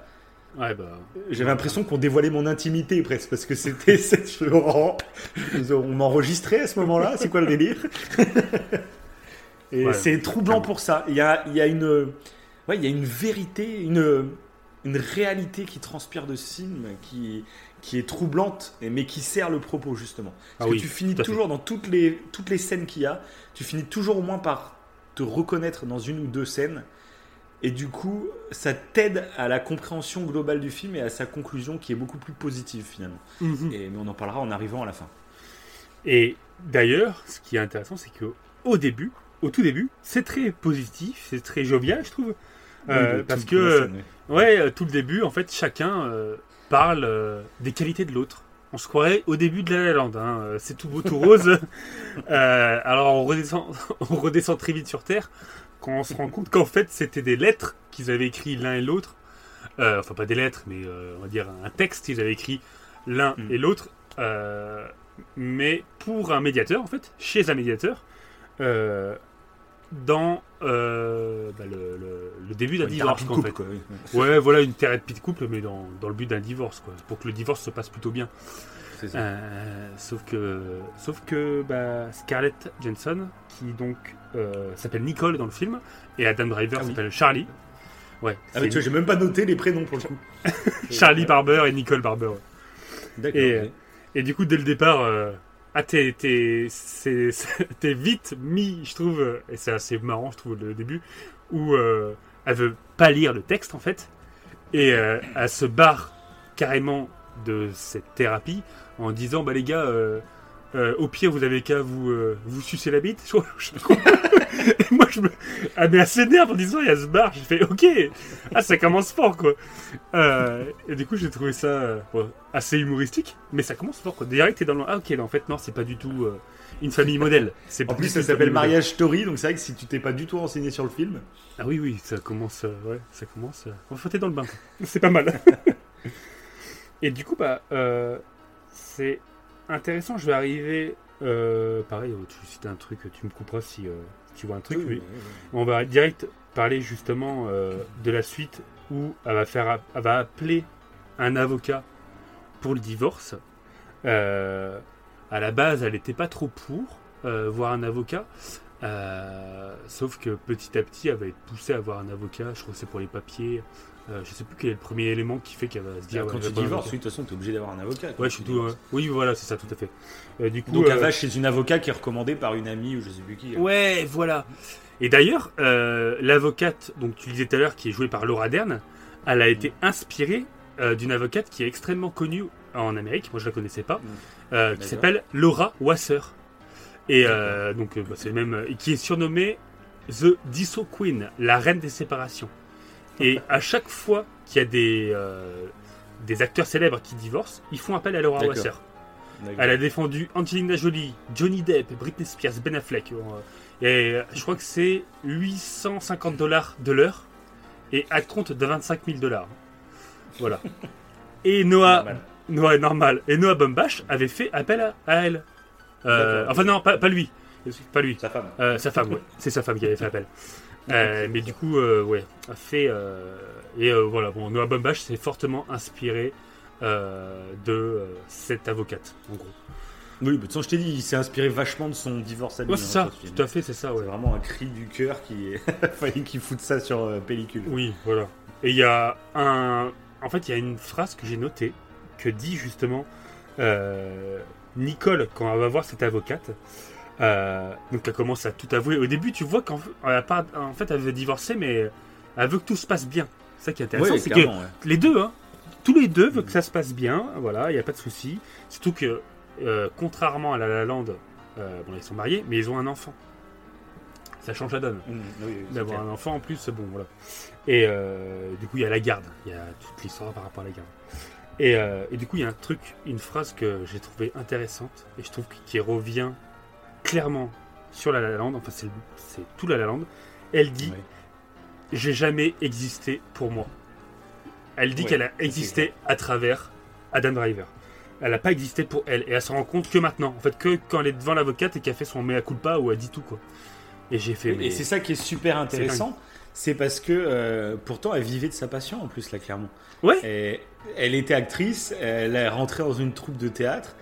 Ouais, bah. J'avais l'impression qu'on dévoilait mon intimité presque parce que c'était. On m'enregistrait à ce moment-là. C'est quoi le délire? Et Ouais, c'est troublant pour ça. Il y a, il y a une, ouais, il y a une vérité, une, une réalité qui transpire de ce film qui, qui est troublante, mais qui sert le propos justement. Parce Ah que oui, tu finis fait. toujours dans toutes les, toutes les scènes qu'il y a, tu finis toujours au moins par te reconnaître dans une ou deux scènes. Et du coup, ça t'aide à la compréhension globale du film et à sa conclusion qui est beaucoup plus positive finalement. Mhm. Et, mais on en parlera en arrivant à la fin. Et d'ailleurs, ce qui est intéressant, c'est que au début, au tout début, c'est très positif, c'est très jovial, je trouve. Euh, Oui, parce que, la scène, oui. ouais, euh, tout le début, en fait, chacun euh, parle euh, des qualités de l'autre. On se croirait au début de La La Land, hein, euh, c'est tout beau, tout rose. Euh, alors on redescend, on redescend très vite sur Terre quand on se rend compte qu'en fait c'était des lettres qu'ils avaient écrites l'un et l'autre. Euh, enfin pas des lettres, mais on va dire un texte qu'ils avaient écrit l'un Mm. et l'autre. Mais pour un médiateur, en fait, chez un médiateur, dans euh, bah, le, le- le début d'un divorce. en fait. quoi, oui, oui. Ouais, voilà, une thérapie de couple, mais dans, dans le but d'un divorce, quoi, pour que le divorce se passe plutôt bien. Ça. Euh, sauf que, sauf que bah, Scarlett Johansson, qui donc euh, s'appelle Nicole dans le film, et Adam Driver Ah oui. s'appelle Charlie. Ouais, Ah, mais tu vois, j'ai même pas noté les prénoms pour le coup. Charlie Barber et Nicole Barber. ouais. D'accord. Et. Et du coup, dès le départ, euh, ah, t'es, vite mis, je trouve, euh, et c'est assez marrant, je trouve, le début, où euh, elle veut pas lire le texte, en fait, et euh, elle se barre carrément de cette thérapie en disant, bah les gars, euh, au pire, vous avez qu'à vous, euh, vous sucer la bite. Je- je- et moi, je me... Elle met assez nerve en disant, et elle se barre. J'ai fait, ok, ah, ça commence fort, quoi. Euh, et du coup, j'ai trouvé ça bon, assez humoristique, mais ça commence fort, quoi. Direct, t'es dans le. Ah, ok, en fait, non, c'est pas du tout une famille modèle. C'est En plus, ça s'appelle. Mariage Story, donc c'est vrai que si tu t'es pas du tout renseigné sur le film, Ah oui, oui, ça commence. ouais, ça commence. Enfin, t'es dans le bain. quoi. C'est pas mal. et du coup, bah, c'est intéressant. Je vais arriver. euh, pareil, tu cites un truc, tu me couperas si, euh, tu vois un truc. mais on va direct parler justement euh, de la suite où elle va, faire, elle va appeler un avocat pour le divorce. À la base, elle n'était pas trop pour voir un avocat. Sauf que petit à petit, elle va être poussée à voir un avocat. Je crois que c'est pour les papiers. Euh, je sais plus quel est le premier élément qui fait qu'elle va se dire. Quand tu un divorces, oui, de toute façon, tu es obligé d'avoir un avocat. Ouais, je suis tout. euh, Oui, voilà, c'est ça, tout à fait. Euh, du coup, Donc, euh, elle va chez une avocat qui est recommandée par une amie ou je sais plus qui. Ouais, voilà. Et d'ailleurs, euh, l'avocate, donc tu disais tout à l'heure, qui est jouée par Laura Dern, elle a été inspirée euh, d'une avocate qui est extrêmement connue en Amérique. Moi, je la connaissais pas, euh, qui s'appelle Laura Wasser. Et euh, donc, euh, bah, c'est même, qui est surnommée The Disso Queen, la reine des séparations. Et à chaque fois qu'il y a des euh, des acteurs célèbres qui divorcent, ils font appel à Laura D'accord. Wasser. D'accord. Elle a défendu Angelina Jolie, Johnny Depp, Britney Spears, Ben Affleck. euh, Et euh, je crois que c'est 850 dollars de l'heure et à compte de 25 000 dollars. Voilà. Et Noah, Normal. Noah normal. Et Noah Baumbach avait fait appel à, à elle. Euh, enfin non, pas, pas lui. Pas lui. Sa femme. Euh, sa femme, ouais. C'est sa femme qui avait fait appel. Euh, mais du coup, euh, ouais, a fait. euh, et voilà, bon, Noah Baumbach s'est fortement inspiré de cette avocate, en gros. Oui, mais de toute façon, je t'ai dit, il s'est inspiré vachement de son divorce à lui. Ouais, hein, c'est ça, tout à fait, c'est ça, C'est ouais. vraiment un cri du cœur qui fallait qu'il foute ça sur pellicule. Oui, voilà. Et il y a un. En fait, il y a une phrase que j'ai notée que dit justement euh, Nicole quand elle va voir cette avocate. Euh, donc elle commence à tout avouer. Au début, tu vois qu'en pas- en fait, elle veut divorcer, mais elle veut que tout se passe bien. C'est ça qui est intéressant, c'est que ouais. les deux, hein, tous les deux veulent que ça se passe bien. Voilà, il n'y a pas de souci. Surtout que, euh, contrairement à La La Land, euh, bon, ils sont mariés, mais ils ont un enfant. Ça change la donne Mmh, oui, oui, c'est d'avoir un enfant en plus, bon voilà. Et du coup, il y a la garde, il y a toute l'histoire par rapport à la garde. Et, et du coup, il y a un truc, une phrase que j'ai trouvé intéressante et je trouve qui revient clairement sur la La Land, enfin c'est tout la La Land. Elle dit Ouais. J'ai jamais existé pour moi. Elle dit Ouais, qu'elle a existé à travers Adam Driver. Elle n'a pas existé pour elle et elle se rend compte que maintenant, en fait, que quand elle est devant l'avocate et qu'elle fait son mea culpa où elle dit tout quoi. Et j'ai fait. Et c'est ça qui est super intéressant, c'est parce que euh, pourtant elle vivait de sa passion en plus là clairement. Ouais. Et elle était actrice, elle est rentrée dans une troupe de théâtre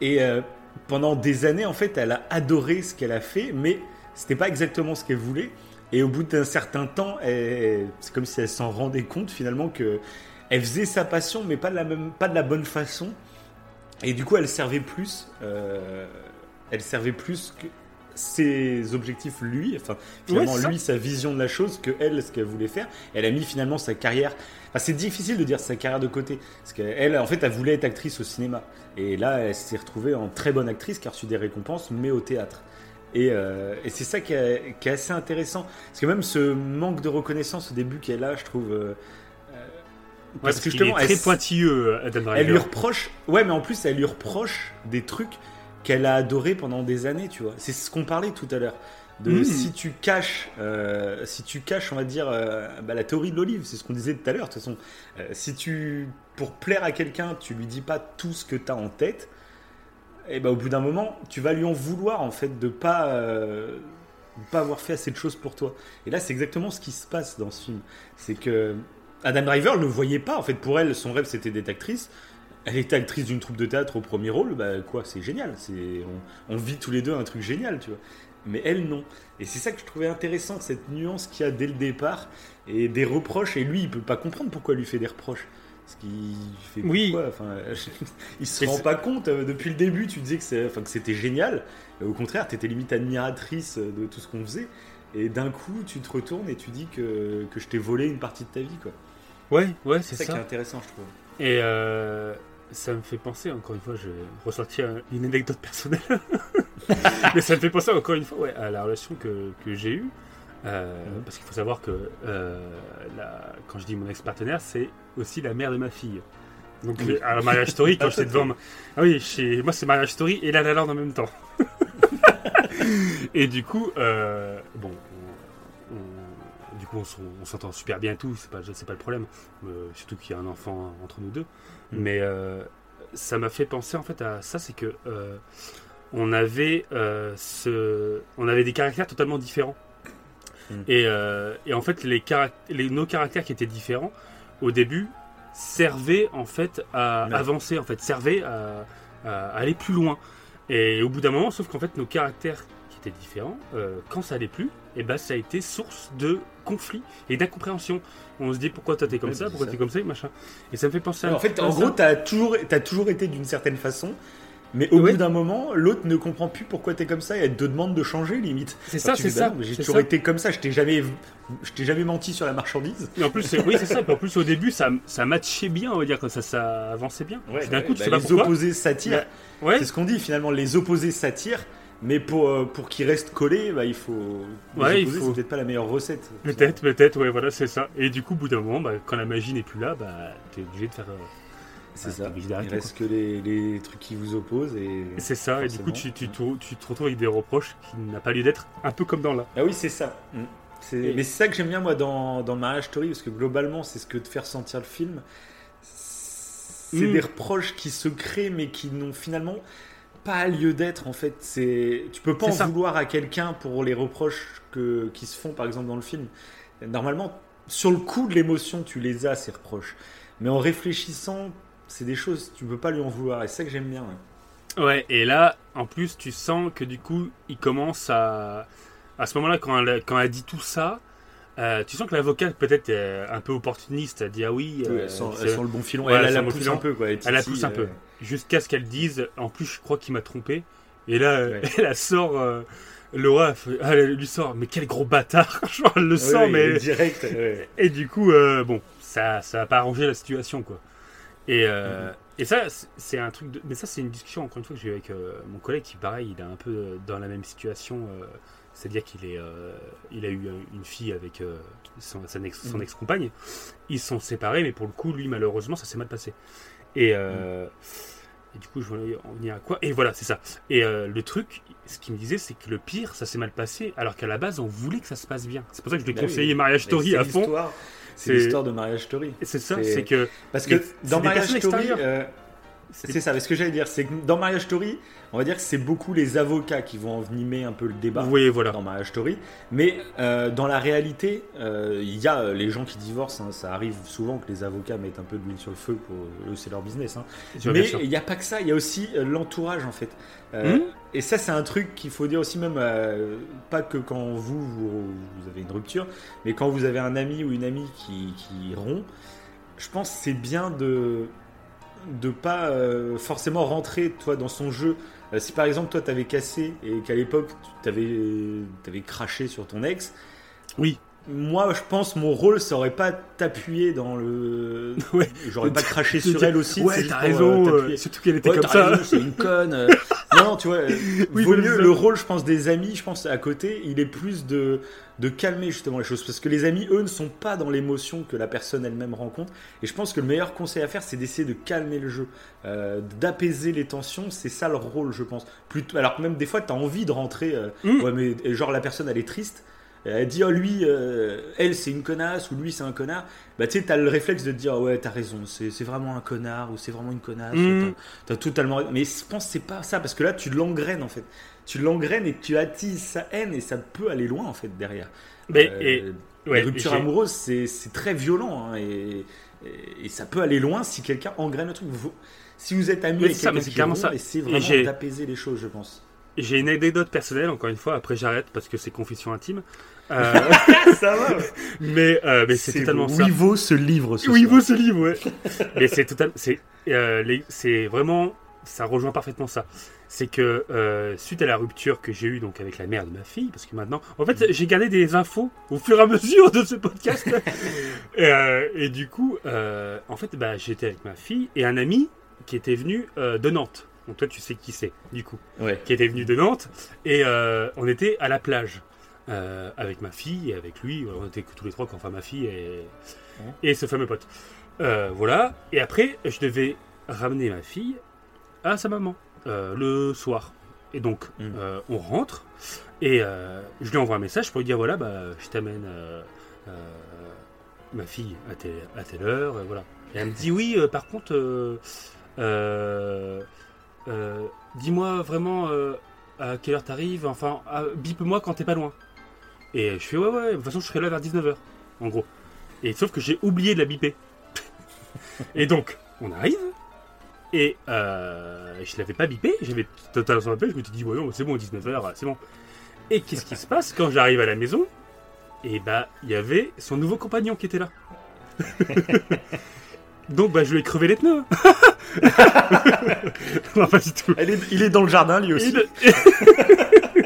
et euh, pendant des années en fait elle a adoré ce qu'elle a fait, mais c'était pas exactement ce qu'elle voulait. Et au bout d'un certain temps, c'est comme si elle s'en rendait compte finalement que elle faisait sa passion, mais pas de la même, pas de la bonne façon. Et du coup, elle servait plus, euh, elle servait plus que ses objectifs lui, enfin finalement Ouais, lui sa vision de la chose que elle ce qu'elle voulait faire. Elle a mis finalement sa carrière. Enfin, c'est difficile de dire sa carrière de côté parce qu'elle en fait elle voulait être actrice au cinéma et là elle s'est retrouvée en très bonne actrice qui a reçu des récompenses mais au théâtre. Et, euh, et c'est ça qui est, qui est assez intéressant parce que même ce manque de reconnaissance au début qu'elle a, je trouve. euh, euh, parce que qu'il est justement, très elle, pointilleux, Adam elle lui reproche, ouais, mais en plus, elle lui reproche des trucs qu'elle a adorés pendant des années, tu vois. C'est ce qu'on parlait tout à l'heure. De Mm. si tu caches, euh, si tu caches, on va dire, euh, bah, la théorie de l'olive, c'est ce qu'on disait tout à l'heure. De toute façon, Euh, si tu, pour plaire à quelqu'un, tu lui dis pas tout ce que tu as en tête, et ben au bout d'un moment, tu vas lui en vouloir en fait de pas, de pas avoir fait assez de choses pour toi. Et là, c'est exactement ce qui se passe dans ce film. C'est que Adam Driver ne le voyait pas. En fait, pour elle, son rêve c'était d'être actrice. Elle était actrice d'une troupe de théâtre au premier rôle. Bah quoi, c'est génial. C'est on, on vit tous les deux un truc génial, tu vois. Mais elle non. Et c'est ça que je trouvais intéressant, cette nuance qu'il y a dès le départ et des reproches. Et lui, il peut pas comprendre pourquoi elle lui fait des reproches. Parce qu'il fait Oui. pourquoi enfin, il se rend pas compte. Euh, Depuis le début, tu disais que c'est- enfin, que c'était génial. Au contraire, tu étais limite admiratrice de tout ce qu'on faisait. Et d'un coup, tu te retournes et tu dis que, que je t'ai volé une partie de ta vie. quoi. Ouais, ouais, C'est c'est ça, qui est intéressant, je trouve. Et euh, ça me fait penser, encore une fois, je vais ressortir une anecdote personnelle. Mais ça me fait penser, encore une fois, ouais, à la relation que, que j'ai eue. Euh, Mhm. Parce qu'il faut savoir que euh, la- quand je dis mon ex-partenaire, c'est aussi la mère de ma fille. Donc, Oui. à la mariage story, quand j'étais devant. ma- Ah oui, chez moi, c'est mariage story et la la Land en même temps. et du coup, euh, bon, on- on- du coup, on, s'en- on s'entend super bien et tout, c'est pas, pas le problème. Euh, surtout qu'il y a un enfant entre nous deux. Mm. Mais euh, ça m'a fait penser en fait à ça, c'est que euh, on avait euh, ce, on avait des caractères totalement différents. Mm. Et, et en fait, les, caract- les nos caractères qui étaient différents au début servaient en fait à Ouais. avancer, en fait, servaient à, à aller plus loin. Et au bout d'un moment, sauf qu'en fait, nos caractères qui étaient différents, quand ça allait plus, et ben ça a été source de conflits et d'incompréhension. On se dit pourquoi toi t'es comme Ouais, ça, c'est pourquoi t'es comme ça, et machin. Et ça me fait penser à en fait, en gros, t'as toujours, as toujours été d'une certaine façon, mais au Ouais. bout d'un moment, l'autre ne comprend plus pourquoi t'es comme ça et elle te demande de changer limite. c'est ça, c'est bah ça. J'ai toujours ça. été comme ça. Je t'ai jamais, je t'ai jamais menti sur la marchandise. Et en plus, oui, c'est ça. Et en plus, au début, ça, ça matchait bien, on va dire que ça, ça avançait bien. D'un coup, tu bah, sais pas les pourquoi. opposés s'attirent. Ouais, C'est ce qu'on dit finalement. Les opposés s'attirent, mais pour euh, pour qu'ils restent collés, bah, il faut. Ouais, il faut- c'est peut-être pas la meilleure recette. peut-être, peut-être, ouais, voilà, c'est ça. Et du coup, au bout d'un moment, bah, quand la magie n'est plus là, bah, t'es obligé de faire. euh, C'est Ouais, ça. Il reste que les, les trucs qui vous opposent et. C'est ça, et du coup, tu, tu, te- tu te retrouves avec des reproches qui n'a pas lieu d'être, un peu comme dans là. Ah oui, c'est ça. Mm. Et- Mais c'est ça que j'aime bien moi dans, dans Marriage Story, parce que globalement, c'est ce que te fait ressentir le film. C'est Mm. des reproches qui se créent, mais qui n'ont finalement pas lieu d'être en fait. C'est tu peux pas en ça. vouloir à quelqu'un pour les reproches que... qui se font par exemple dans le film. Normalement, sur le coup de l'émotion, tu les as ces reproches, mais en réfléchissant, c'est des choses tu peux pas lui en vouloir. Et c'est ça que j'aime bien. ouais. Ouais, et là, en plus, tu sens que du coup, il commence à. À ce moment-là, quand elle, quand elle dit tout ça, euh, tu sens que l'avocate, peut-être, est un peu opportuniste. Elle dit Ah oui. Euh, c'est- elles sont le bon filon. Ouais, elle, elle la pousse un peu quoi. Elle la pousse un peu. Jusqu'à ce qu'elle dise en plus je crois qu'il m'a trompé et là Ouais. elle sort euh, Laura elle, ah, elle lui sort mais quel gros bâtard Genre, elle le Ouais, sent ouais, mais direct. et du coup euh, bon ça ça a pas arrangé la situation quoi et euh, Mhm. et ça c'est- un truc de... mais ça c'est une discussion encore une fois que j'ai eu avec mon collègue qui pareil il est un peu dans la même situation c'est-à-dire qu'il est, il a eu une fille avec son, son ex, son Mhm. ex-compagne. Ils sont séparés, mais pour le coup, lui, malheureusement, ça s'est mal passé. Et, euh, et du coup, je voulais en venir à quoi Et voilà, c'est ça. Et euh, le truc, ce qu'il me disait, c'est que le pire, ça s'est mal passé, alors qu'à la base, on voulait que ça se passe bien. C'est pour ça que je lui ai Bah oui. conseillé Mariage Mais Story à fond. C'est l'histoire de Mariage Story. C'est ça, C'est- que Parce que dans personnes Story, euh, c'est ça. mais Ce que j'allais dire, c'est que dans Mariage Story, on va dire que c'est beaucoup les avocats qui vont envenimer un peu le débat. oui, voilà. Dans Mariage Story, mais euh, dans la réalité, euh, il y a euh, les gens qui divorcent. hein, ça arrive souvent que les avocats mettent un peu d'huile sur le feu pour eux, c'est leur business. hein. Mais il n'y a pas que ça, il y a aussi l'entourage en fait. Euh, Mhm. Et ça, c'est un truc qu'il faut dire aussi, même pas que quand vous, vous, vous avez une rupture, mais quand vous avez un ami ou une amie qui, qui rompt, je pense que c'est bien de de pas euh, forcément rentrer toi dans son jeu. Euh, si par exemple toi t'avais cassé et qu'à l'époque t'avais craché sur ton ex, Oui. Moi je pense mon rôle ça aurait pas t'appuyer dans le Ouais. j'aurais pas craché sur elle aussi Ouais, t'as euh, raison. euh, t'appuyer. surtout qu'elle était Ouais, comme t'as ça. c'est une conne. euh. non, non, tu vois, euh, Oui, vaut mieux le rôle, je pense, des amis, je pense, à côté, il est plus de, de calmer justement les choses. Parce que les amis, eux, ne sont pas dans l'émotion que la personne elle-même rencontre. Et je pense que le meilleur conseil à faire, c'est d'essayer de calmer le jeu, euh, d'apaiser les tensions. C'est ça leur rôle, je pense. Plutôt, alors que même des fois, tu as envie de rentrer, euh, Mm. ouais, mais genre la personne, elle est triste. Elle dit, oh lui, euh, elle c'est une connasse ou lui c'est un connard. Bah tu sais, t'as le réflexe de te dire, ouais, t'as raison, c'est vraiment un connard ou c'est vraiment une connasse. Mm. T'as totalement. Mais je pense que c'est pas ça, parce que là, tu l'engraines en fait. Tu l'engraines et tu attises sa haine et ça peut aller loin en fait derrière. Mais, Euh, et, les ruptures amoureuses, c'est très violent hein, et, et, et ça peut aller loin si quelqu'un engraine le truc. Vous- si vous êtes ami Oui, avec c'est ça, c'est vraiment d'apaiser les choses, je pense. J'ai une anecdote personnelle, encore une fois, après j'arrête parce que c'est confession intime. Euh, ça va. mais euh, mais c'est totalement ça. Oui vaut ce livre ce Oui, soir. vaut ce livre, ouais. mais c'est total, c'est, euh, c'est vraiment, ça rejoint parfaitement ça. C'est que suite à la rupture que j'ai eue donc avec la mère de ma fille, parce que maintenant, en fait, j'ai gardé des infos au fur et à mesure de ce podcast. et, et du coup, en fait, bah, j'étais avec ma fille et un ami qui était venu de Nantes. Donc toi, tu sais qui c'est, du coup Ouais. qui était venu de Nantes et euh, on était à la plage euh, avec ma fille et avec lui. On était tous les trois, enfin ma fille et, Ouais. et ce fameux pote. Euh, voilà. Et après, je devais ramener ma fille à sa maman euh, le soir. Et donc, Mm. on rentre et je lui envoie un message pour lui dire voilà, bah, je t'amène ma fille à telle, à telle heure. euh, voilà. Et elle me dit oui, par contre. dis-moi vraiment à quelle heure t'arrives, enfin, ah, bip-moi quand t'es pas loin. Et je fais ouais, ouais, de toute façon, je serai là vers 19h, en gros. Et sauf que j'ai oublié de la biper. et donc, on arrive, et euh, je l'avais pas bipé, j'avais totalement la tête, je me suis dit, ouais, non, c'est bon, 19h, c'est bon. Et qu'est-ce qui se passe quand j'arrive à la maison? Et bah, il y avait son nouveau compagnon qui était là. Donc, bah, je lui ai crevé les pneus. non, pas du tout. Elle est- il est dans le jardin lui aussi. Il-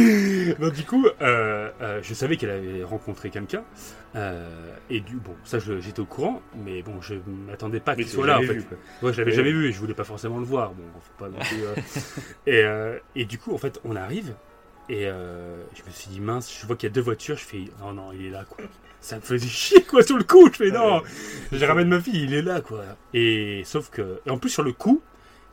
Donc du coup, euh, euh, je savais qu'elle avait rencontré quelqu'un, euh, et du bon, ça je- j'étais au courant, mais bon, je m'attendais pas Mais qu'il tu soit l'as là en jamais fait. vu, quoi. Ouais, je l'avais Ouais. jamais vu et je voulais pas forcément le voir. Bon, faut pas non plus, euh. et, euh, et du coup, en fait, on arrive et euh, je me suis dit mince, je vois qu'il y a deux voitures, je fais non non, il est là quoi. Ça me faisait chier quoi sur le coup. Je fais non, je ramène ma fille, il est là quoi. Et sauf que et en plus sur le coup,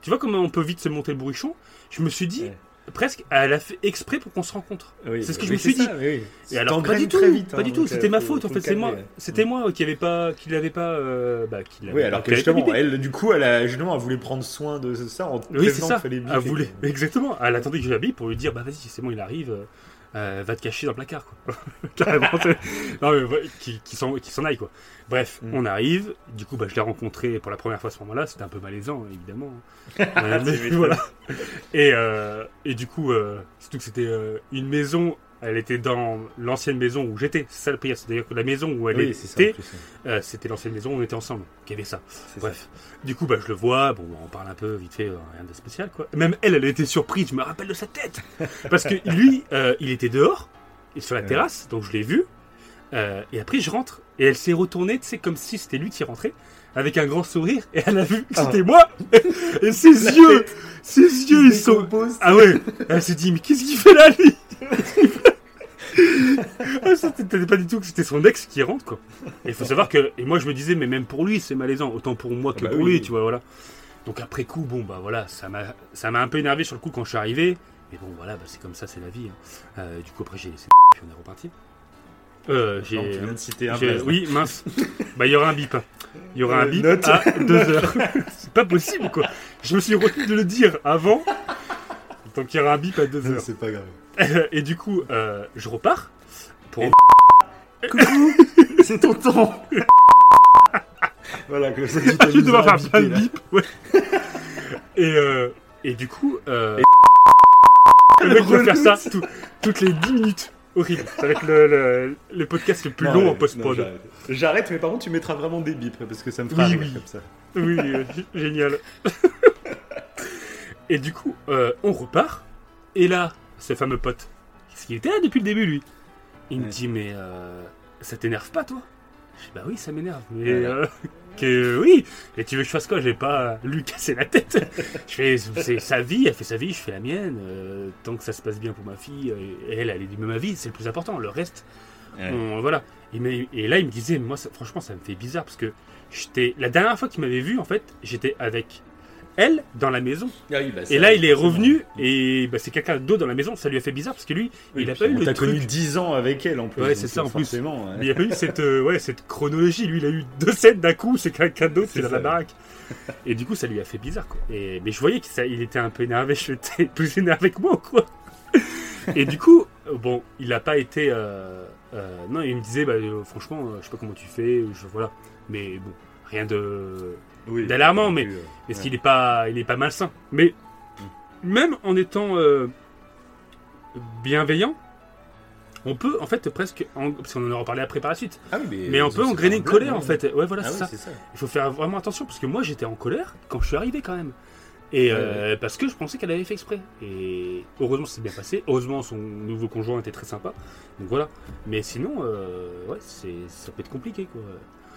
tu vois comment on peut vite se monter le bourrichon? Je me suis dit Ouais. Presque, elle a fait exprès pour qu'on se rencontre. Oui, C'est ce que je me suis dit. ça, oui. Et alors pas du tout, très vite, pas hein, du tout, donc, c'était euh, ma faut- faute faut en fait, c'est moi, c'était moi qui avait pas, qui l'avait pas, euh, bah, qui l'avait- Oui, alors que qui pas justement, elle, du coup, elle a justement, elle voulait prendre soin de ça en Oui, c'est prévenant ça. qu'il fallait Elle voulait, exactement. Elle attendait que je l'habille pour lui dire, bah vas-y, c'est bon, il arrive, euh, va te cacher dans le placard, quoi. Carrément. non mais qui, qui s'en, qui aille, quoi. Bref, Mm. on arrive. Du coup, bah je l'ai rencontré pour la première fois à ce moment-là. C'était un peu malaisant, évidemment. Euh, mais m'étonnes. voilà. Et, euh, et du coup, euh, surtout que c'était euh, une maison. Elle était dans l'ancienne maison où j'étais. C'est ça le pire. C'est-à-dire que la maison où elle Oui, était, euh, c'était l'ancienne maison où on était ensemble. Qui avait ça. Bref, du coup, bah, je le vois, bon, on parle un peu vite fait, euh, rien de spécial, quoi. Même elle, elle était surprise, je me rappelle de sa tête. Parce que lui, euh, il était dehors, sur la Ouais. terrasse, donc je l'ai vu. et après, je rentre, et elle s'est retournée, tu sais, comme si c'était lui qui rentrait, avec un grand sourire, et elle a vu que Ah. c'était moi. Et ses yeux, ses yeux, ils sont. Ah ouais, elle s'est dit, mais qu'est-ce qu'il fait là, lui? Ah, ça, C'était pas du tout que c'était son ex qui rentre, quoi. Et il faut savoir que, et moi je me disais, mais même pour lui, c'est malaisant, autant pour moi que Ah bah pour oui. lui, tu vois, voilà. Donc après coup, bon, bah voilà, ça m'a ça m'a un peu énervé sur le coup quand je suis arrivé. Mais bon, voilà, bah, c'est comme ça, c'est la vie. hein. Euh, du coup, après, j'ai laissé puis on est reparti. Euh, j'ai. Non, tu viens de citer un j'ai-. Oui, mince. bah, il y aura un bip. Il y aura un Euh, bip note. à 2 heures. c'est pas possible, quoi. Je me suis retenu de le dire avant. Donc il y aura un bip à 2 heures. C'est pas grave. Et du coup, euh, je repars. Pour... Et- Coucou, c'est tonton. voilà, comme ça tu vais devoir à faire plein de. Ouais. et, euh, et du coup, euh, Et- le mec relou. faire ça tout- toutes les 10 minutes. Horrible. Ça va être le, le, le podcast le plus Non, long ouais, en post-prod. j'arrête. Mais par contre, tu mettras vraiment des bips parce que ça me fera Oui, rire oui. comme ça. Oui, euh, génial. et du coup, euh, on repart. Et là, ce fameux pote, parce qu'il était là depuis le début, lui, il me dit Mais euh, ça t'énerve pas, toi? Je dis Bah oui, ça m'énerve. Mais euh, que oui. Et tu veux que je fasse quoi? J'ai pas lui casser la tête. je fais C'est sa vie, elle fait sa vie, je fais la mienne. euh, tant que ça se passe bien pour ma fille, euh, et elle, elle est du même avis, c'est le plus important. Le reste, Ouais. on- voilà. Et là, il me disait, moi, ça- franchement, ça me fait bizarre parce que j'étais la dernière fois qu'il m'avait vu, en fait, j'étais avec elle dans la maison. Ah oui, bah, Et là, il est revenu et bah, c'est quelqu'un d'autre dans la maison. Ça lui a fait bizarre parce que lui, Oui, il a pas eu on le t'a truc. connu 10 ans avec elle en plus. Ouais, c'est ça, en plus. forcément, ouais. Il a pas eu cette, euh, ouais, cette chronologie. Lui, il a eu deux scènes d'un coup. C'est quelqu'un d'autre qui C'est est dans la baraque. Et du coup, ça lui a fait bizarre. Quoi. Et, mais je voyais qu'il était un peu énervé. Je étais plus énervé que moi, quoi. Et du coup, bon, il a pas été. euh, euh, non, il me disait, bah, franchement, je sais pas comment tu fais. Je, voilà. Mais bon, rien de. Oui, d'alarmant, non mais- euh, Est-ce ouais. qu'il est pas, il est pas malsain Mais même en étant euh, bienveillant, on peut en fait presque, en- parce qu'on en aura parlé après par la suite, Ah oui, mais, mais on peut engrainer un une colère en fait. Ouais, voilà, Ah c'est oui, ça. Il faut faire vraiment attention parce que moi j'étais en colère quand je suis arrivé quand même. Et Ouais, euh, parce que je pensais qu'elle avait fait exprès. Et heureusement, c'est bien passé. Heureusement, son nouveau conjoint était très sympa. Donc voilà. Mais sinon, euh, ouais, ça peut être compliqué quoi.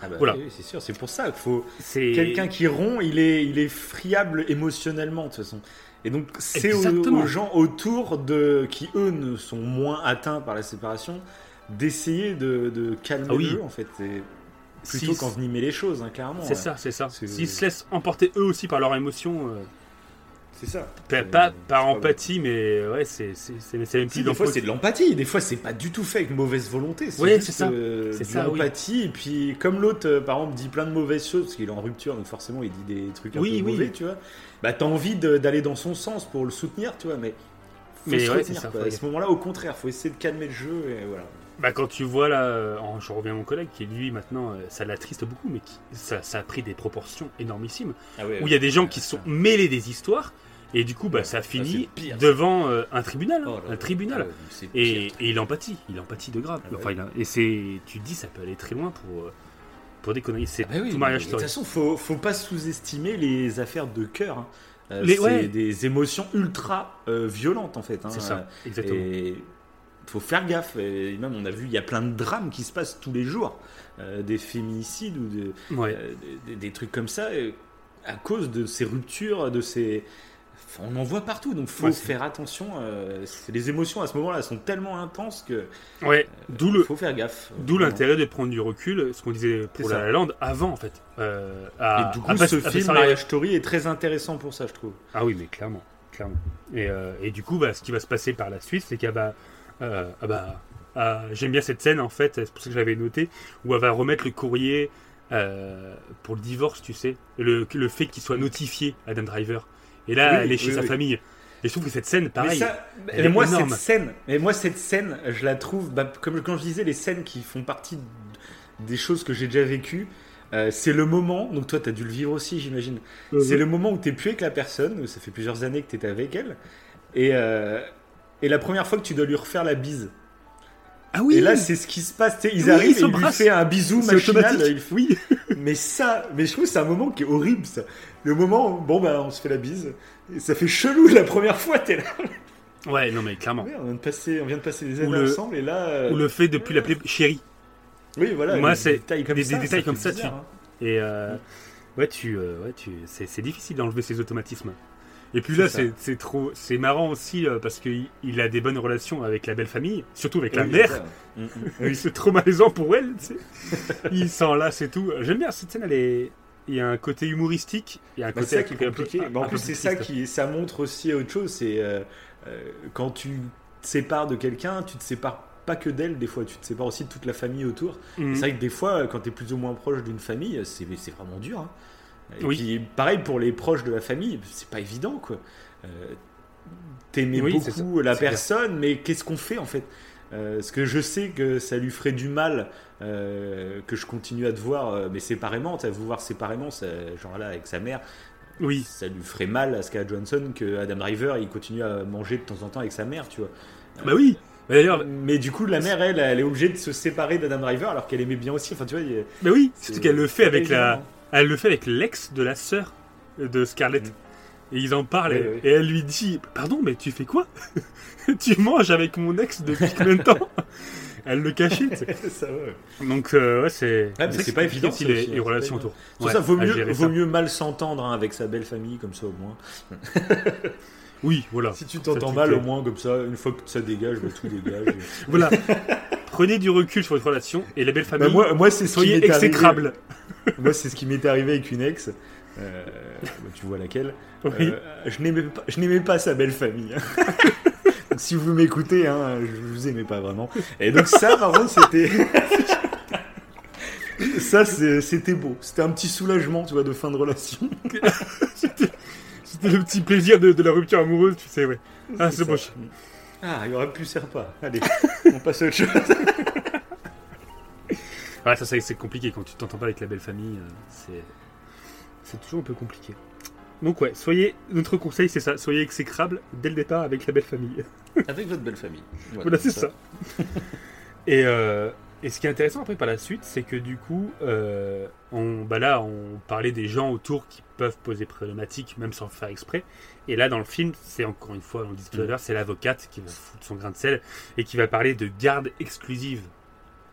Ah bah Voilà. c'est sûr, c'est pour ça qu'il faut. Quelqu'un qui rompt, il est, il est friable émotionnellement de toute façon. Et donc, c'est aux, gens autour de qui, eux, ne sont moins atteints par la séparation, d'essayer de, de calmer Ah oui. le jeu, en fait. Et plutôt Si- qu'envenimer les choses, hein, clairement. C'est ouais. ça, c'est ça. S'ils se laissent emporter eux aussi par leurs émotions, euh, C'est ça. Pas, c'est par empathie, mais ouais, c'est c'est c'est c'est même Si, des fois c'est de l'empathie, des fois c'est pas du tout fait avec mauvaise volonté. Ouais, c'est ça. euh, C'est de ça, oui. l'empathie, et puis comme l'autre euh, par exemple dit plein de mauvaises choses, parce qu'il est en rupture, donc forcément il dit des trucs un Oui, peu oui. mauvais, tu vois. Bah t'as envie d'aller dans son sens pour le soutenir, tu vois, mais. Faut Mais se ouais, retenir, c'est ça, quoi. À ce moment-là, au contraire, faut essayer de calmer le jeu, et voilà. Bah, quand tu vois là, euh, je reviens à mon collègue qui lui maintenant, euh, ça l'attriste beaucoup, mais qui, ça, ça a pris des proportions énormissimes. Ah Où il y a des gens qui se sont mêlés des histoires, et du coup, bah, ça finit pire, devant euh, un tribunal. Oh hein, un tribunal. Ah Et, il empathie, il empathie de grave. Ah bah Enfin, il a- et c'est, tu te dis, ça peut aller très loin pour, euh, pour des conneries. C'est Ah bah oui, tout mariage De toute façon, faut, faut pas sous-estimer les affaires de cœur. hein. Euh, c'est ouais. des émotions ultra euh, violentes en fait. hein. C'est ça, exactement. Et faut faire gaffe. Et même, on a vu, il y a plein de drames qui se passent tous les jours, Euh, des féminicides ou de- Ouais. des, des trucs comme ça, à cause de ces ruptures, de ces. On en voit partout, donc faut Ouais, faire attention. euh, les émotions à ce moment-là sont tellement intenses que Ouais, d'où le, faut faire gaffe. D'où l'intérêt de prendre du recul, ce qu'on disait pour La. La Land avant en fait. Euh, à- Et du coup, à ce film. Marriage Story, est très intéressant pour ça, je trouve. Ah oui, mais clairement, clairement. Et, euh, et du coup, bah, ce qui va se passer par la suite, c'est qu'elle va, euh, ah bah, ah, j'aime bien cette scène en fait, c'est pour ça que j'avais noté, où elle va remettre le courrier euh, pour le divorce, tu sais, le, le fait qu'il soit notifié Adam Driver. Et là, Oui, elle est chez oui, sa oui. famille. Et je trouve que cette scène, pareil. mais ça, elle mais est moi énorme. cette scène, mais moi cette scène, je la trouve, bah, comme quand je disais les scènes qui font partie des choses que j'ai déjà vécues. euh, c'est le moment, donc toi tu as dû le vivre aussi j'imagine, Mhm. c'est le moment où tu plus avec la personne, où ça fait plusieurs années que tu étais avec elle, et, euh, et la première fois que tu dois lui refaire la bise. Ah oui. Et là c'est ce qui se passe, ils Oui, arrivent ils et il lui fait un bisou machinal. il Oui. Mais ça, mais je trouve que c'est un moment qui est horrible ça. Le moment, où, bon bah on se fait la bise, et ça fait chelou la première fois, t'es là. Ouais, non mais clairement. Ouais, on, vient de passer, on vient de passer des années le- ensemble et là. euh, Ou le fait de plus l'appeler chérie. Oui, voilà. Moi, des c'est détails comme des- ça. des détails ça comme ça, bizarre, tu- hein. Et euh, ouais, tu, euh, ouais, tu, c'est difficile d'enlever ces automatismes. Et puis là, C'est trop, c'est marrant aussi euh, parce qu'il il a des bonnes relations avec la belle famille, surtout avec la mère. Mm, mm. Oui, c'est trop malaisant pour elle. tu sais. il s'enlace et tout. J'aime bien cette scène. Elle est, il y a un côté humoristique, il y a un Bah, côté ça qui est compliqué. Bah, en plus, c'est ça qui, ça montre aussi autre chose. C'est euh, euh, quand tu te sépares de quelqu'un, tu te sépares pas que d'elle. Des fois, tu te sépares aussi de toute la famille autour. Mhm. C'est vrai que des fois, quand tu es plus ou moins proche d'une famille, c'est c'est vraiment dur. hein. Et Oui. puis, pareil pour les proches de la famille, c'est pas évident, quoi. Euh, T'aimais Oui, beaucoup la clair. personne, mais qu'est-ce qu'on fait en fait? Euh, Parce que je sais que ça lui ferait du mal euh, que je continue à te voir, euh, mais séparément, à vous voir séparément, ça- genre là avec sa mère, Oui, ça lui ferait mal à Scarlett Johansson que Adam Driver il continue à manger de temps en temps avec sa mère, tu vois. bah oui. Bah, D'ailleurs, Mais du coup, la mère, elle, elle est obligée de se séparer d'Adam Driver alors qu'elle aimait bien aussi. Enfin, tu vois, il a- bah oui. c'est- Surtout qu'elle le fait avec la. Elle le fait avec l'ex de la sœur de Scarlett. Mhm. Et ils en parlent Oui, et, oui. et elle lui dit Pardon, mais tu fais quoi? Tu manges avec mon ex depuis combien de temps? Elle le cachait. ça, ouais. Donc, euh, ouais, c'est. c'est pas évident, ça les, hein, les c'est relations autour. Ouais, ça, vaut mieux, vaut ça. mieux mal s'entendre hein, avec sa belle famille, comme ça au moins. Oui, voilà. Si tu t'entends mal, au moins, comme ça, une fois que ça dégage, bah, tout dégage. Voilà. Prenez du recul sur votre relation et la belle famille. Bah, moi, moi c'est soyez exécrables. Moi, c'est ce qui m'est arrivé avec une ex. Euh, bah, tu vois laquelle. Oui. Euh, je n'aimais pas, je n'aimais pas sa belle famille. donc, si vous m'écoutez, hein, je vous aimais pas vraiment. Et donc ça, par contre, c'était. ça, c'était beau. C'était un petit soulagement, tu vois, de fin de relation. C'était le petit plaisir de, de la rupture amoureuse, tu sais, ouais. Ah, c'est moche. Ah, il y aurait plus sert pas. Allez, on passe à autre chose. Ouais, ça, c'est compliqué quand tu t'entends pas avec la belle famille. euh, c'est. Toujours un peu compliqué. Donc, ouais, soyez. Notre conseil, c'est ça. Soyez exécrables dès le départ avec la belle famille. Avec votre belle famille. Voilà, c'est ça. et, euh, et ce qui est intéressant après par la suite, c'est que du coup, euh, on, bah là, on parlait des gens autour qui peuvent poser problématiques, même sans le faire exprès. Et là, dans le film, c'est encore une fois, on le dit tout à l'heure, c'est l'avocate qui va foutre son grain de sel et qui va parler de garde exclusive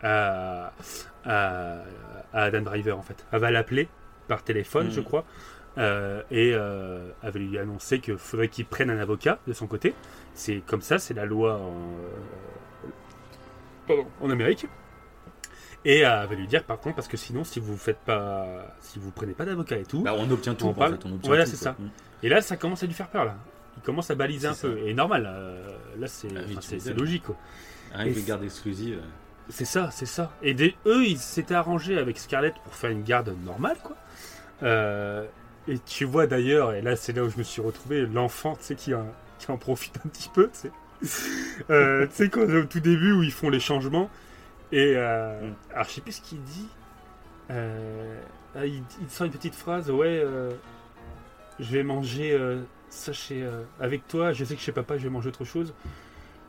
à, à, à Adam Driver, en fait. Elle va l'appeler par téléphone, je crois. euh, et euh, elle va lui annoncer qu'il faudrait qu'il prenne un avocat de son côté. C'est comme ça, c'est la loi en, euh, pardon, en Amérique. Et elle va lui dire par contre, parce que sinon, si vous faites pas, si vous prenez pas d'avocat et tout, Bah, on obtient tout. On en fait, on obtient Voilà, c'est ça. Mm. Et là, ça commence à lui faire peur, là. Il commence à baliser un peu. Et normal, là, c'est Ah oui, logique, quoi. Rien Et c'est- gardes exclusives. C'est ça, c'est ça. Et des, eux, ils s'étaient arrangés avec Scarlett pour faire une garde normale, quoi. Euh, et tu vois d'ailleurs, et là, c'est là où je me suis retrouvé, l'enfant, tu sais, qui, en- qui en profite un petit peu, tu sais. Euh, tu sais, quand au tout début où ils font les changements, et euh, Mm. alors je sais plus ce qu'il dit. Euh, ah, il, il sort une petite phrase, ouais, je vais manger ça chez, avec toi, je sais que chez papa, je vais manger autre chose.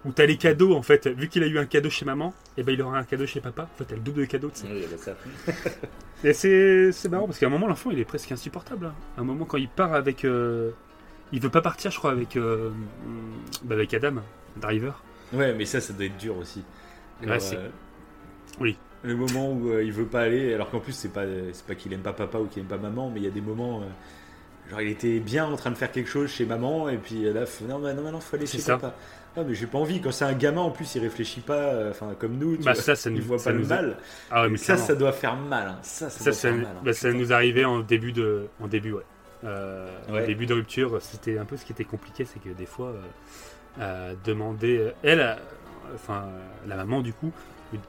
Ou t'as les cadeaux en fait, vu qu'il a eu un cadeau chez maman, et ben il aura un cadeau chez papa. En fait, t'as le double de cadeaux, tu sais. Oui, ça. Et c'est c'est marrant parce qu'à un moment, l'enfant il est presque insupportable. hein. À un moment, quand il part avec. euh, il veut pas partir, je crois, avec. euh, bah, avec Adam, Driver. Ouais, mais ça, ça doit être dur aussi. Ouais, euh, Oui. Le moment où euh, il veut pas aller, alors qu'en plus, c'est pas, c'est pas qu'il aime pas papa ou qu'il aime pas maman, mais il y a des moments. euh, genre, il était bien en train de faire quelque chose chez maman, et puis là, faut- non, mais non, mais non, faut aller chez ça. papa. Ah, mais j'ai pas envie. Quand c'est un gamin, en plus, il réfléchit pas, euh, enfin, comme nous, tu Bah, vois, ça, ça il nous voit ça pas le nous- mal. Ah ouais, Et mais ça, ça doit faire mal. hein. Ça, ça, doit ça, faire mal. hein. bah, ça nous arrivait en début de, en début, ouais. Euh, Ouais. En début de rupture, c'était un peu ce qui était compliqué, c'est que des fois, euh, demander, elle, enfin, la maman du coup,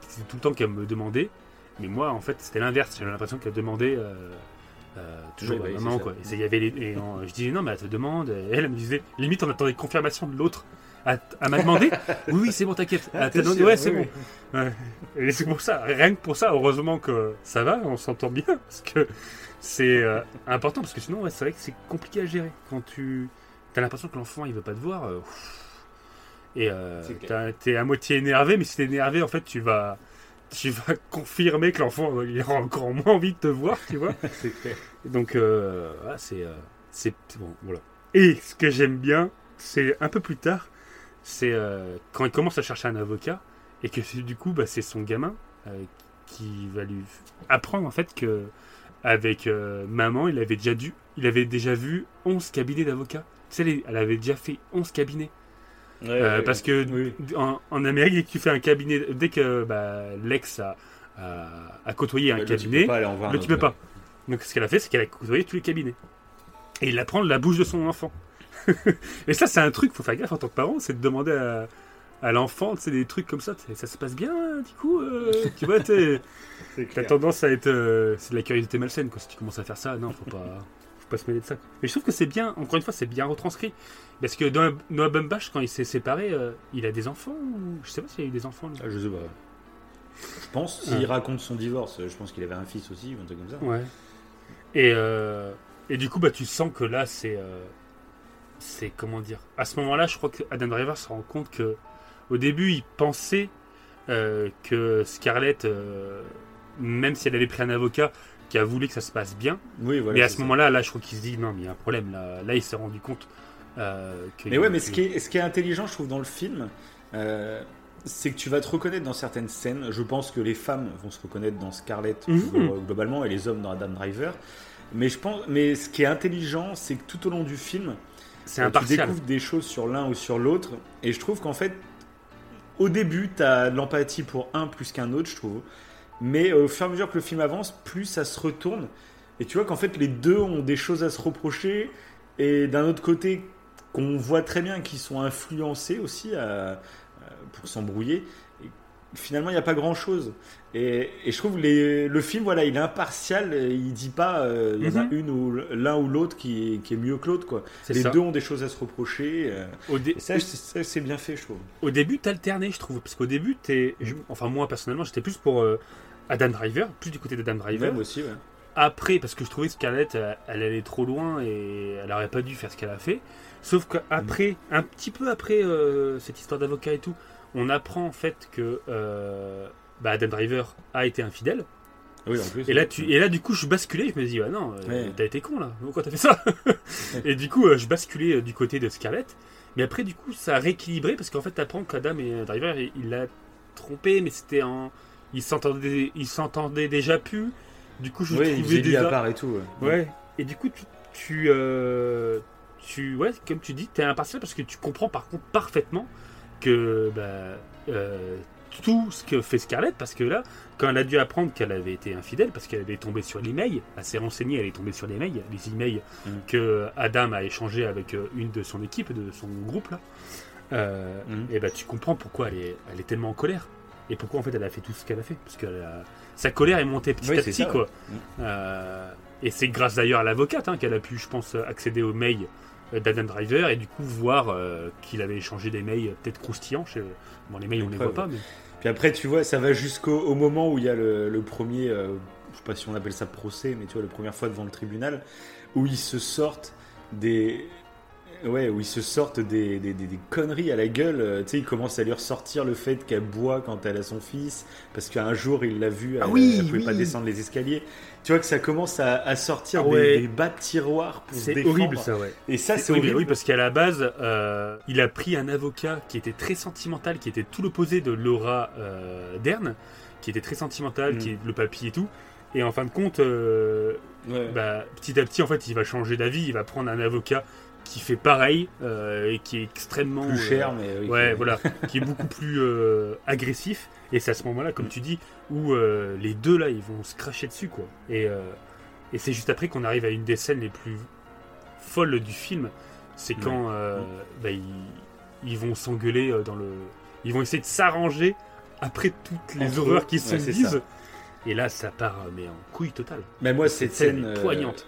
c'est tout le temps qu'elle me demandait, mais moi, en fait, c'était l'inverse. J'avais l'impression qu'elle demandait euh, toujours Oui, bah, maman, quoi. Et y avait les- et en- je disais non, mais elle te demande. Et elle, elle me disait, limite, on attendait confirmation de l'autre. Elle m'a demandé Oui, oui, c'est bon, t'inquiète. Ah, Ouais, c'est oui, bon. Ouais. Et c'est pour ça, rien que pour ça, heureusement que ça va, on s'entend bien, parce que c'est euh, important, parce que sinon, ouais, c'est vrai que c'est compliqué à gérer. Quand tu as l'impression que l'enfant, il veut pas te voir, euh, et euh, t'es à moitié énervé, mais si t'es énervé, en fait, tu vas, tu vas confirmer que l'enfant, il aura encore moins envie de te voir, tu vois. Donc, euh, voilà, c'est euh, c'est bon, voilà. Et ce que j'aime bien, c'est un peu plus tard, c'est euh, quand il commence à chercher un avocat et que c'est- du coup, bah, c'est son gamin euh, qui va lui apprendre en fait que avec euh, maman, il avait déjà dû, il avait déjà vu 11 cabinets d'avocats. Tu sais, elle avait déjà fait 11 cabinets. Ouais, Euh, ouais, parce que oui. en, en Amérique, dès que tu fais un cabinet, dès que bah, l'ex a, a, a côtoyé un là, tu peux cabinet, pas aller en voir un le tu peux pas. Donc ce qu'elle a fait, c'est qu'elle a côtoyé tous les cabinets. Et il apprend de la bouche de son enfant. Et ça, c'est un truc, faut faire gaffe en tant que parent, c'est de demander à, à l'enfant, c'est des trucs comme ça, ça se passe bien, du coup, euh, tu vois, t'as clair. tendance à être, euh, c'est de la curiosité malsaine, quoi. Si tu commences à faire ça, non, faut pas, faut pas se mêler de ça. quoi. Mais je trouve que c'est bien, encore une fois, c'est bien retranscrit, parce que dans Noah Baumbach, quand il s'est séparé, euh, il a des enfants, ou je sais pas s'il a eu des enfants. lui. Ah, je sais pas. Je pense, s'il Ouais. raconte son divorce, je pense qu'il avait un fils aussi ou un truc comme ça. Ouais. Et, euh, et du coup, bah, tu sens que là, c'est. C'est comment dire À ce moment-là, je crois que Adam Driver se rend compte que au début, il pensait euh, que Scarlett, euh, même si elle avait pris un avocat qui a voulu que ça se passe bien, Oui, voilà. mais à ce moment-là, là, je crois qu'il se dit non, mais il y a un problème. Là, là il s'est rendu compte euh, que. Mais ouais, mais ce qui, est, ce qui est intelligent, je trouve, dans le film, c'est que tu vas te reconnaître dans certaines scènes. Je pense que les femmes vont se reconnaître dans Scarlett Mhm. glo- globalement et les hommes dans Adam Driver. Mais je pense, mais ce qui est intelligent, c'est que tout au long du film, c'est euh, tu impartial. découvres des choses sur l'un ou sur l'autre. Et je trouve qu'en fait, au début, tu as de l'empathie pour un plus qu'un autre, je trouve. Mais euh, au fur et à mesure que le film avance, plus ça se retourne. Et tu vois qu'en fait, les deux ont des choses à se reprocher. Et d'un autre côté, qu'on voit très bien qu'ils sont influencés aussi à- pour s'embrouiller. Finalement, il n'y a pas grand chose. Et, et je trouve les, le film, voilà, il est impartial. Il dit pas euh, il y en a Mhm. une ou l'un ou l'autre qui, est- qui est mieux que l'autre. quoi. Les ça. deux ont des choses à se reprocher. euh, Au, dé- et ça, c'est- bien fait, je trouve. au début, t'alternais, je trouve. Parce qu'au début, t'es. Enfin, moi, personnellement, j'étais plus pour euh, Adam Driver, plus du côté d'Adam Driver. Même aussi, ouais. Après, parce que je trouvais que Scarlett, elle, elle allait trop loin et elle aurait pas dû faire ce qu'elle a fait. Sauf qu'après, un petit peu après cette histoire d'avocat et tout, on apprend en fait que euh, bah, Adam Driver a été infidèle. Oui, en plus. Et là, tu, et là, du coup, je basculais. Je me dis, ah non, euh, Ouais. t'as été con là. Pourquoi t'as fait ça Et du coup, euh, je basculais euh, du côté de Scarlett. Mais après, du coup, ça a rééquilibré parce qu'en fait, t'apprends qu'Adam et Driver, il- l'a trompé, mais c'était en. Ils s'entendaient, ils s'entendaient déjà plus. Du coup, je oui, il trouvais déjà. à part et tout. ouais. Ouais. Et du coup, tu, tu, euh, tu, ouais, comme tu dis, t'es impartial parce que tu comprends par contre parfaitement que bah, euh, tout ce que fait Scarlett, parce que là, quand elle a dû apprendre qu'elle avait été infidèle, parce qu'elle avait tombé sur l'email, elle s'est renseignée, elle est tombée sur l'email, les emails Mm. que Adam a échangé avec euh, une de son équipe, de son groupe là, euh, Mm. et ben tu comprends pourquoi elle est, elle est tellement en colère. Et pourquoi en fait elle a fait tout ce qu'elle a fait. Parce que sa colère est montée petit Oui, à petit ça, quoi. Mm. Euh, et c'est grâce d'ailleurs à l'avocate hein, qu'elle a pu, je pense, accéder aux mails d'Adam Driver et du coup voir euh, qu'il avait échangé des mails peut-être croustillants. Bon, les mails on les voit pas, mais. Puis après, tu vois, ça va jusqu'au au moment où il y a le, le premier, euh, je sais pas si on appelle ça procès, mais tu vois, la première fois devant le tribunal, où ils se sortent des. Ouais, où ils se sortent des, des, des- des conneries à la gueule. Euh, Tu sais, ils commencent à lui ressortir le fait qu'elle boit quand elle a son fils, parce qu'un jour il l'a vu, elle, Ah oui, elle pouvait pas descendre les escaliers. Tu vois que ça commence à, à sortir Ah des- ouais. des, bas de tiroir pour C'est horrible ça, ouais. Et ça, C'est horrible, horrible. oui, parce qu'à la base, euh, il a pris un avocat qui était très sentimental, qui était tout l'opposé de Laura euh, Dern, qui était très sentimental, Mm. qui est le papy et tout. Et en fin de compte, euh, Ouais. bah, petit à petit, en fait, il va changer d'avis, il va prendre un avocat qui fait pareil euh, et qui est extrêmement plus euh, cher, mais oui, ouais, voilà, qui est beaucoup plus euh, agressif. Et c'est à ce moment-là, comme Mm. tu dis, où euh, les deux là, ils vont se cracher dessus, quoi. Et, euh, et c'est juste après qu'on arrive à une des scènes les plus folles du film. C'est quand euh, bah, ils, ils vont s'engueuler euh, dans le. Ils vont essayer de s'arranger après toutes les Entre horreurs eux. qui se Ouais, disent. ça. Et là, ça part euh, mais en couille totale. Mais moi, cette scène. est euh, poignante.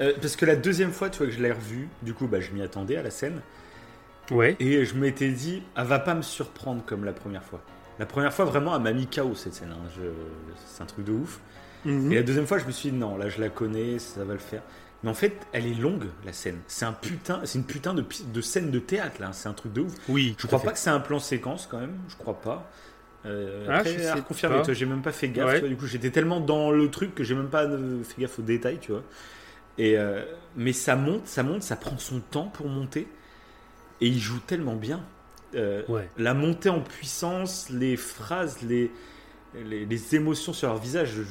Euh, parce que la deuxième fois, tu vois, que je l'ai revue, du coup, bah, je m'y attendais à la scène, Ouais. et je m'étais dit, elle va pas me surprendre comme la première fois. La première fois, vraiment, elle m'a mis KO cette scène. hein. Je- C'est un truc de ouf. Mhm. Et la deuxième fois, je me suis dit, non, là, je la connais, ça va le faire. Mais en fait, elle est longue, la scène. C'est un putain, c'est une putain de, scène de théâtre, là. C'est un truc de ouf. Oui, Je crois pas que c'est un plan séquence, quand même. Je crois pas. Euh, Ah, après, je à reconfirmer, j'ai même pas fait gaffe. Ouais. tu vois, du coup, j'étais tellement dans le truc que j'ai même pas euh, fait gaffe aux détails, tu vois. Et euh, mais ça monte, ça monte, ça prend son temps pour monter. Et il joue tellement bien. Euh, Ouais. La montée en puissance, les phrases, les, les, les émotions sur leur visage. je-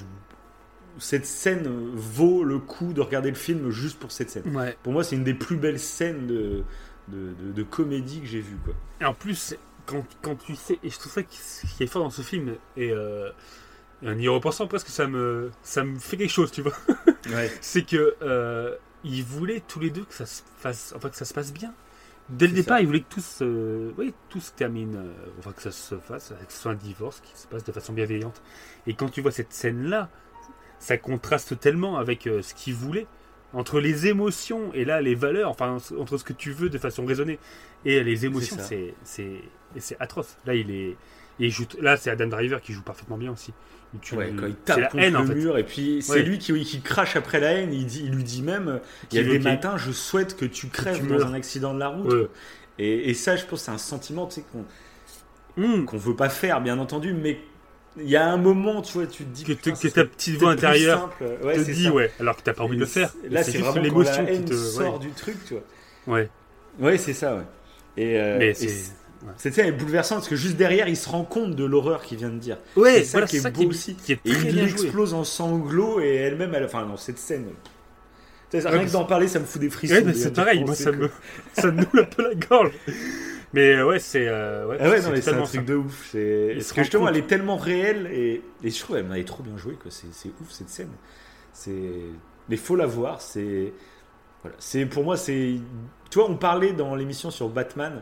cette scène vaut le coup de regarder le film juste pour cette scène. Ouais. Pour moi, c'est une des plus belles scènes de, de, de- de comédie que j'ai vues. Quoi. Et en plus, quand, quand tu sais, et je trouve ça qui est fort dans ce film, et euh, en y repensant presque, ça me, ça me fait quelque chose, tu vois. Ouais. C'est que euh, ils voulaient tous les deux que ça se fasse, enfin que ça se passe bien. Dès le départ, ça. ils voulaient que tout se, oui, tout se termine, euh, enfin que ça se fasse, que ce soit un divorce qui se passe de façon bienveillante. Et quand tu vois cette scène-là, ça contraste tellement avec euh, ce qu'ils voulaient entre les émotions et là les valeurs, enfin entre ce que tu veux de façon raisonnée et les émotions, c'est c'est atroce. Là, il est, il joue, là c'est Adam Driver qui joue parfaitement bien aussi. Tu- Ouais, quand il tape contre haine en le fait. mur, et puis c'est Ouais. lui qui, qui crache après la haine. Il, dit, il lui dit même il y a des matins, je souhaite que tu crèves tu dans un accident de la route. Ouais. Et, et ça, je pense, c'est un sentiment tu sais, qu'on Hum, qu'on veut pas faire, bien entendu, mais il y a un moment, tu vois, tu te dis que, putain, que ça ta petite voix intérieure te dit ça. ouais, alors que t'as pas envie de le faire. Là, c'est juste vraiment l'émotion qui te, sort du truc, tu vois. Ouais. Ouais, c'est ça, ouais. Et, euh, Mais c'est, ouais. cette scène est bouleversante parce que juste derrière, il se rend compte de l'horreur qu'il vient de dire. Ouais, c'est ça voilà, qui est ça beau qui est, aussi. qui est Et il explose en sanglots et elle-même, elle... enfin non, cette scène. Ouais, rien que d'en parler, ça me fout des frissons. Ouais, mais c'est pareil, moi ça que- me, ça me noue un peu la gorge. Mais euh, ouais, c'est. euh, ouais, Ah ouais, non, mais c'est un truc ça. de ouf. C'est... Parce que justement, compte. elle est tellement réelle et, et je trouve qu'elle m'avait trop bien joué. Quoi. C'est, c'est ouf cette scène. C'est... Mais faut la voir. C'est... Voilà. c'est pour moi, c'est. Tu vois, on parlait dans l'émission sur Batman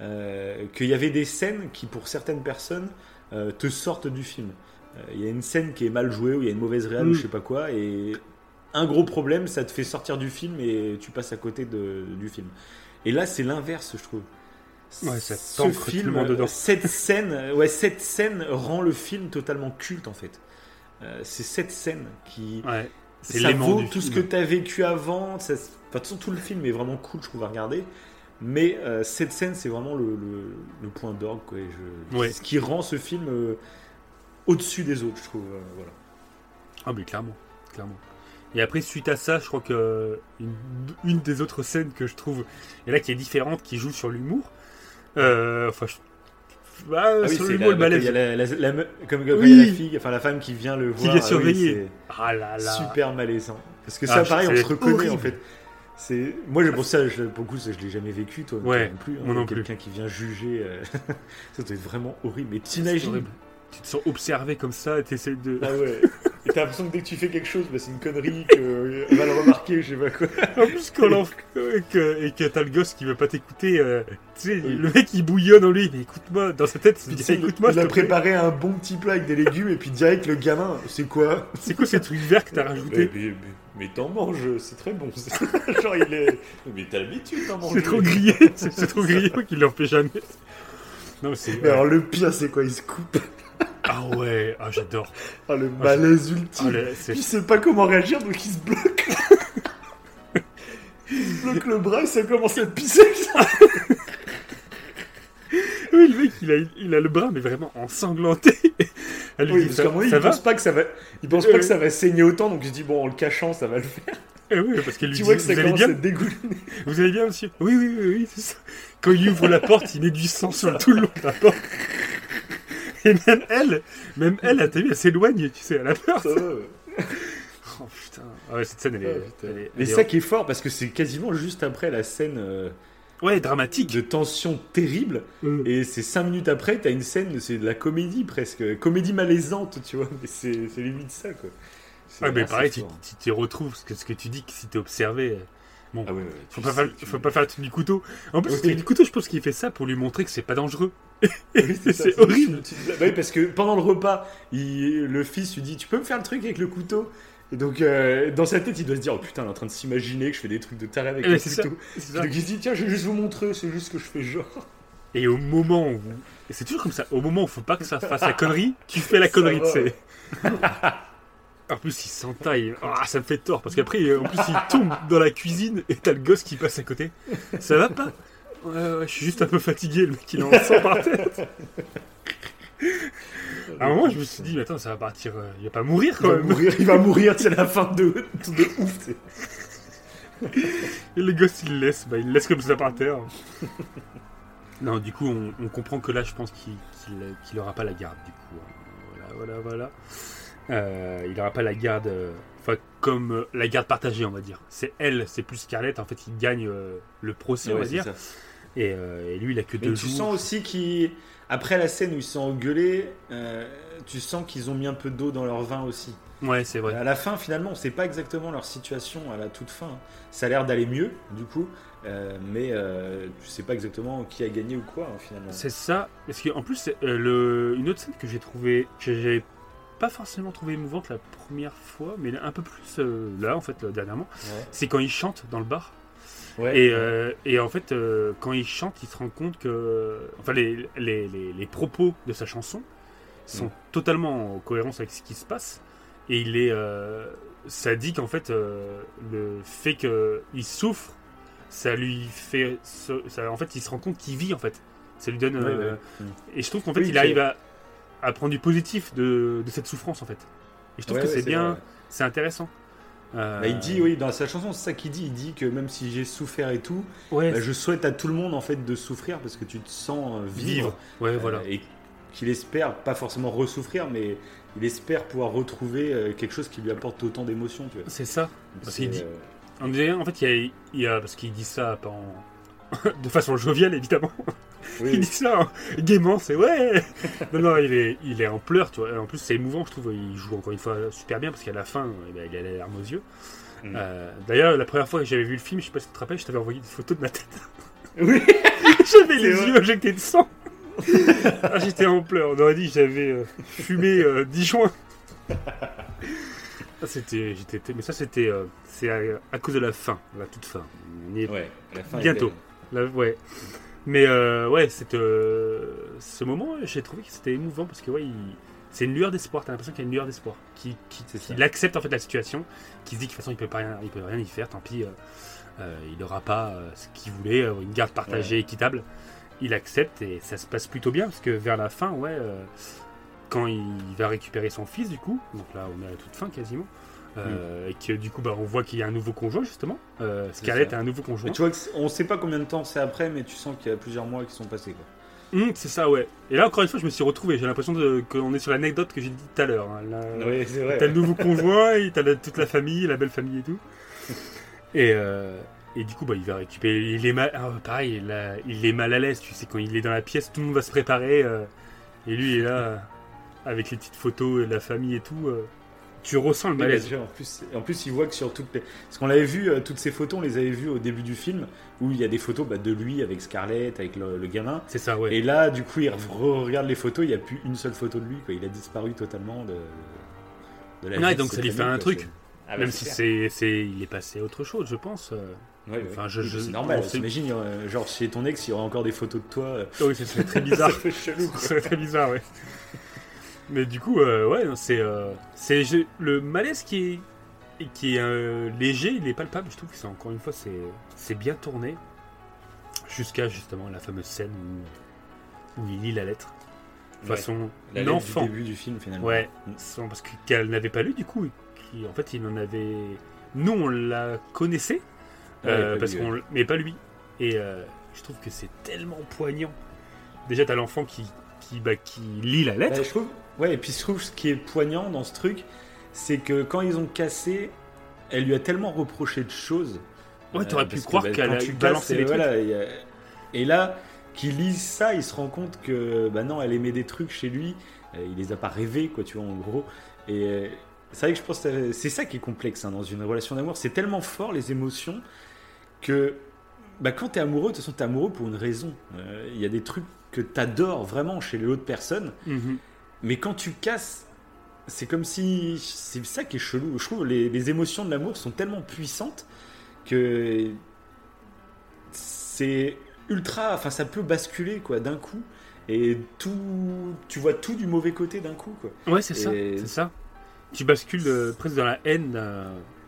euh, qu'il y avait des scènes qui, pour certaines personnes, euh, te sortent du film. Euh, Il y a une scène qui est mal jouée ou il y a une mauvaise réal Mm. ou je sais pas quoi et un gros problème, ça te fait sortir du film et tu passes à côté de, du film. Et là, c'est l'inverse, je trouve. Ouais, Ce tout film, cette scène, ouais, cette scène rend le film totalement culte en fait. Euh, c'est cette scène qui, Ouais, c'est ça vaut tout ce que tu as vécu avant. Ça, enfin, façon, tout le film est vraiment cool, je trouve à regarder. Mais euh, cette scène, c'est vraiment le, le- le point d'orgue, Ouais. Ce qui rend ce film euh, au-dessus des autres, je trouve. euh, voilà. Ah, mais clairement, clairement. Et après, suite à ça, je crois que une, une des autres scènes que je trouve, et là qui est différente, qui joue sur l'humour, euh, enfin, je- bah, Ah oui, sur c'est l'humour, le quand il y malaise a la- la- la me- comme quand Oui. il y a la fille, enfin la femme qui vient le qui voir. vient ah oui, surveiller. c'est- Ah là là. super malaisant. Parce que Ah, ça, pareil, on se reconnaît en horrible. fait. C'est moi j'ai pour ça je, pour le coup ça, je l'ai jamais vécu toi Ouais, non plus hein, non plus. quelqu'un qui vient juger euh, ça doit être vraiment horrible mais t'imagines. Tu te sens observé comme ça et t'essaies de. ah ouais et t'as l'impression que dès que tu fais quelque chose bah, c'est une connerie que euh, va le remarquer je sais pas quoi. En plus, quand l'enf- et que, t'as le gosse qui veut pas t'écouter, euh, tu sais, Oui. le mec il bouillonne en lui, mais écoute-moi, dans sa tête, il dit, écoute-moi, il a préparé un bon petit plat avec des légumes et puis direct le gamin c'est quoi? C'est quoi ces trucs verts que t'as rajouté mais, mais- mais t'en manges c'est très bon genre il est mais t'as l'habitude d'en manger. C'est trop grillé, c'est trop grillé qu'il leur fait jamais. Non, mais alors le pire c'est quoi? Il se coupe Ah ouais, ah j'adore. ah, le malaise ultime Ah, le- c'est- Il sait pas comment réagir, donc il se bloque. il se bloque le bras et ça commence à pisser. Oui, le mec, il a, il a le bras, mais vraiment ensanglanté. Elle lui Oui, dit, parce ça, qu'à un moment, ça il va pense pas que ça va, il pense pas que ça va saigner autant, donc il se dit bon, en le cachant, ça va le faire. Eh oui, parce qu'elle lui Tu dit, vois que ça vous allez commence à bien dégouliner. Vous allez bien, monsieur? Oui, oui, oui, oui, c'est ça. Quand il ouvre la porte, il met du sang sur tout le long de la porte. Et même elle, même elle, t'as vu, elle s'éloigne, tu sais, elle a peur. Ça va, ouais. Oh putain. Ah ouais, cette scène, elle est. Elle est- Mais elle est- ça qui est fort, parce que c'est quasiment juste après la scène euh, Ouais, dramatique. de tension terrible, Mm. et c'est cinq minutes après, t'as une scène, c'est de la comédie presque, comédie malaisante, tu vois, mais c'est c'est limite ça, quoi. C'est Ouais, mais pareil, tu fort. tu t'y retrouves, parce que ce que tu dis, que si t'es observé. Bon, Ah faut, pas sais, faire, faut pas faire le truc du couteau. En plus, Oui. le truc du couteau, je pense qu'il fait ça pour lui montrer que c'est pas dangereux. C'est horrible. bah oui, parce que pendant le repas, il- le fils lui dit Tu peux me faire le truc avec le couteau? Et donc, euh, dans sa tête, il doit se dire Oh putain, il est en train de s'imaginer que je fais des trucs de taré avec Eh le couteau. Ça. Donc, il se dit Tiens, je vais juste vous montrer, c'est juste que je fais genre. Et au moment où. c'est toujours comme ça, au moment où faut pas que ça fasse la connerie, tu fais la connerie, tu sais. En plus, il s'entaille. Ah, ça me fait tort, parce qu'après, en plus, il tombe dans la cuisine et t'as le gosse qui passe à côté. Ça va pas? Je suis juste un peu fatigué, le mec, il en sang par terre. À un moment, je me suis dit, mais attends, ça va partir. euh, il va pas mourir Il quand va même. mourir, il va mourir, c'est la fin de, de ouf. Et le gosse, il le laisse, bah, il le laisse comme ça par terre. non, du coup, on, on comprend que là, je pense qu'il qu'il, qu'il aura pas la garde, du coup. Voilà, voilà, voilà. Euh, il aura pas la garde, euh, enfin, comme euh, la garde partagée, on va dire. C'est elle, c'est plus Scarlett, en fait, il gagne euh, le procès, on va dire. Et, euh, et lui, il a que Mais deux tu jours. sens aussi qu'ils. Après la scène où ils se sont engueulés, euh, tu sens qu'ils ont mis un peu d'eau dans leur vin aussi. Ouais, c'est vrai. À la fin, finalement, on sait pas exactement leur situation à la toute fin. Ça a l'air d'aller mieux, du coup, euh, mais euh, tu sais pas exactement qui a gagné ou quoi, hein, finalement. C'est ça, parce qu'en plus, euh, le, une autre scène que j'ai trouvé, que j'ai pas forcément trouvé émouvante la première fois, mais un peu plus euh, là, en fait, là, dernièrement, c'est quand il chante dans le bar. Ouais. Et, euh, et en fait, euh, quand il chante, il se rend compte que. Enfin, les, les, les, les propos de sa chanson sont Mm. totalement en cohérence avec ce qui se passe. Et il est. euh, ça dit qu'en fait, euh, le fait qu'il souffre, ça lui fait. ça, en fait, il se rend compte qu'il vit, en fait. Ça lui donne. Ouais, euh. Et je trouve qu'en fait, Oui, il arrive à, à prendre du positif de, de cette souffrance, en fait. Et je trouve Ouais, que ouais, c'est bien. C'est intéressant. Euh, Bah, il dit, oui, dans sa chanson, c'est ça qu'il dit. Il dit que même si j'ai souffert et tout, Ouais, bah, je souhaite à tout le monde en fait de souffrir parce que tu te sens euh, vivre. vivre. Ouais, Euh, voilà. Et qu'il espère, pas forcément ressouffrir, mais il espère pouvoir retrouver quelque chose qui lui apporte autant d'émotions. C'est ça. Parce qu'il dit- en fait, il y a, il y a- parce qu'il dit ça en- de façon joviale, évidemment. Oui, Il dit ça hein, gaiement, c'est ouais. non, non, il est, il est en pleurs, tu vois. En plus, c'est émouvant, je trouve. Il joue encore une fois super bien parce qu'à la fin, eh ben, il a les larmes aux yeux. Mm. Euh, D'ailleurs, la première fois que j'avais vu le film, je sais pas si tu te rappelles, je t'avais envoyé des photos de ma tête. Oui. j'avais les vrai. yeux injectés de sang. Ah, J'étais en pleurs. On aurait dit que j'avais euh, fumé euh, 10 joints. Ah, c'était, j'étais, mais ça c'était, euh, c'est à, à cause de la fin, la toute fin. On y est Ouais, la fin Bientôt. ouais. Mais euh, ouais, cette, euh, ce moment, j'ai trouvé que c'était émouvant parce que ouais, il- c'est une lueur d'espoir. T'as l'impression qu'il y a une lueur d'espoir, qui, qui, qu'il accepte en fait la situation, qui se dit que de toute façon il peut pas rien, il peut rien y faire. Tant pis, euh, euh, il n'aura pas ce qu'il voulait, une garde partagée équitable. Il accepte et ça se passe plutôt bien parce que vers la fin, ouais, quand il va récupérer son fils du coup, donc là on est à la toute fin quasiment. Euh, Et que du coup, bah, on voit qu'il y a un nouveau conjoint justement. Euh, Scarlett a un nouveau conjoint. Mais tu vois, on sait pas combien de temps c'est après, mais tu sens qu'il y a plusieurs mois qui sont passés. Quoi. Hum, c'est ça, ouais. Et là, encore une fois, je me suis retrouvé. J'ai l'impression de- qu'on est sur l'anecdote que j'ai dit tout à l'heure. hein. Là, Oui, c'est vrai. T'as le nouveau conjoint, et t'as la- toute la famille, la belle famille et tout. Et, euh, Et du coup, bah, il va récupérer. Il est mal, ah, pareil, il, a- il est mal à l'aise. Tu sais, quand il est dans la pièce, tout le monde va se préparer. euh, et lui, il est là, avec les petites photos et la famille et tout. euh, tu ressens le malaise. en, plus, en plus, il voit que sur toutes les. Parce qu'on l'avait vu, euh, toutes ces photos, on les avait vues au début du film, où il y a des photos bah, de lui avec Scarlett, avec le, le gamin. C'est ça, ouais. Et là, du coup, il re- regarde les photos, il n'y a plus une seule photo de lui, quoi. Il a disparu totalement de, de la Ouais, vie donc ça lui fait un truc. C'est- Ah, bah, Même c'est si c'est, c'est, il est passé à autre chose, je pense. euh. Ouais, ouais. Enfin, je- je- c'est normal. T'imagines, euh, genre chez ton ex, il y aurait encore des photos de toi. Oui, ça serait très bizarre. fait chelou, serait très bizarre, ouais. Mais du coup, euh, ouais, c'est, euh, c'est le malaise qui est, qui est euh, léger, il est palpable. Je trouve que c'est encore une fois, c'est, c'est bien tourné jusqu'à justement la fameuse scène où, où il lit la lettre. De Ouais. façon, lettre l'enfant. début du film, finalement. Ouais, Mm. parce que- qu'elle n'avait pas lu du coup, qui, en fait, il en avait. Nous, on la connaissait, Ouais, pas parce qu'on, ouais. mais pas lui. Et je trouve que c'est tellement poignant. Déjà, t'as l'enfant qui, qui, bah, qui lit la lettre. Ouais, je trouve, ouais, et puis je trouve ce qui est poignant dans ce truc, c'est que quand ils ont cassé, elle lui a tellement reproché de choses. Ouais, Euh, t'aurais pu parce que, croire bah, qu'elle quand a tu balancé les euh, trucs. voilà, a- Et là, qu'il lise ça, il se rend compte que, bah non, elle aimait des trucs chez lui, euh, il les a pas rêvés, quoi, tu vois, en gros. Et euh, c'est vrai que je pense que c'est ça qui est complexe hein, dans une relation d'amour, c'est tellement fort les émotions que bah, quand t'es amoureux, de toute façon, t'es amoureux pour une raison. Euh, Il y a des trucs que t'adores vraiment chez l'autre personne. Mhm. Mais quand tu casses, c'est comme si. C'est ça qui est chelou. Je trouve les, les émotions de l'amour sont tellement puissantes que. C'est ultra. Enfin, ça peut basculer, quoi, d'un coup. Et tout. Tu vois tout du mauvais côté d'un coup, quoi. Ouais, c'est ça, c'est ça. Tu bascules euh, presque dans la haine.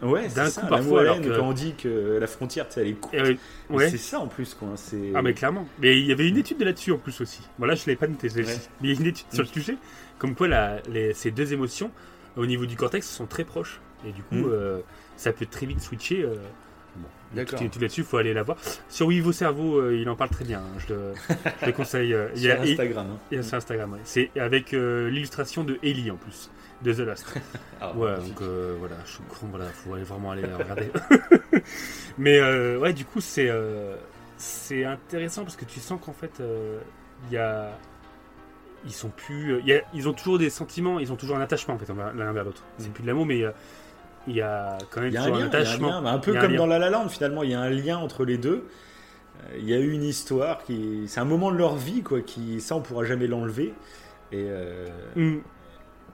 Ouais, D'un c'est ça. coup, l'amour parfois, alors que- Quand on dit que la frontière, tu sais, elle est courte. Euh, ouais. C'est ça en plus, quoi. C'est. Ah mais clairement. Mais il y avait une étude de là-dessus en plus aussi. Voilà, je l'avais pas noté. Ouais. Mais il y a une étude sur le Mm. sujet, comme quoi la- les- ces deux émotions au niveau du cortex sont très proches. Et du coup, Mm. euh, ça peut très vite switcher. euh, bon, D'accord. une étude là-dessus, il faut aller la voir. Sur Vivo Cerveau, euh, il en parle très bien. hein, je, le, je le conseille. il y Sur Instagram. hein. il y a sur Instagram. ouais. C'est avec l'illustration de Ellie en plus, de The Last. Ah, Ouais, magnifique. donc euh, voilà, je suis con, voilà, faut aller vraiment aller regarder. Mais euh, ouais, du coup, c'est euh, c'est intéressant parce que tu sens qu'en fait, euh, il y a. Ils sont plus. il y a- ils ont toujours des sentiments, ils ont toujours un attachement en fait l'un vers l'autre. C'est Mm. plus de l'amour, mais il y a quand même Il y a un toujours un, lien, il y a un attachement. lien. Bah, un peu un comme lien. dans La La Land, finalement, il y a un lien entre les deux. Il y a eu une histoire qui, c'est un moment de leur vie, quoi. Qui, ça, on pourra jamais l'enlever. Et, euh, Mm.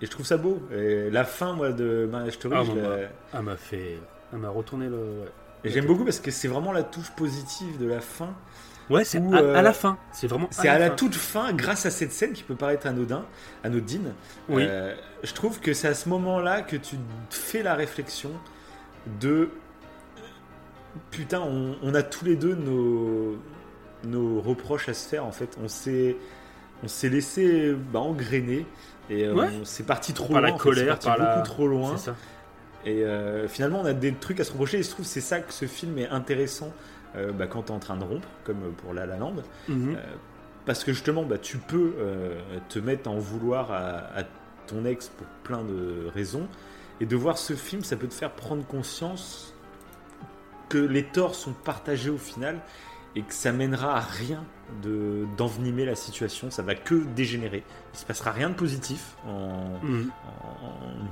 Et je trouve ça beau. Et la fin, moi, de Marriage Story, Ah, bon, bah. Elle m'a fait. Elle m'a retourné le. ouais. et j'aime beaucoup parce que c'est vraiment la touche positive de la fin. Ouais, c'est à, euh, à la fin. C'est vraiment. C'est à la toute fin, grâce à cette scène qui peut paraître anodin, anodine. Oui. euh, je trouve que c'est à ce moment-là que tu fais la réflexion de putain, on, on a tous les deux nos, nos reproches à se faire en fait. On s'est on s'est laissé bah, engrainer et euh, Ouais. on- c'est parti trop Par loin. la en fait, colère, c'est parti par beaucoup la- trop loin. Ça. Et euh, finalement, on a des trucs à se reprocher. Et je trouve que c'est ça que ce film est intéressant euh, bah, quand tu es en train de rompre, comme pour La La Land. Mhm. Euh, parce que justement, bah, tu peux euh, te mettre à en vouloir à, à ton ex pour plein de raisons. Et de voir ce film, ça peut te faire prendre conscience que les torts sont partagés au final et que ça mènera à rien de d'envenimer la situation. Ça va que dégénérer. Il se passera rien de positif en, Mhm. en- en-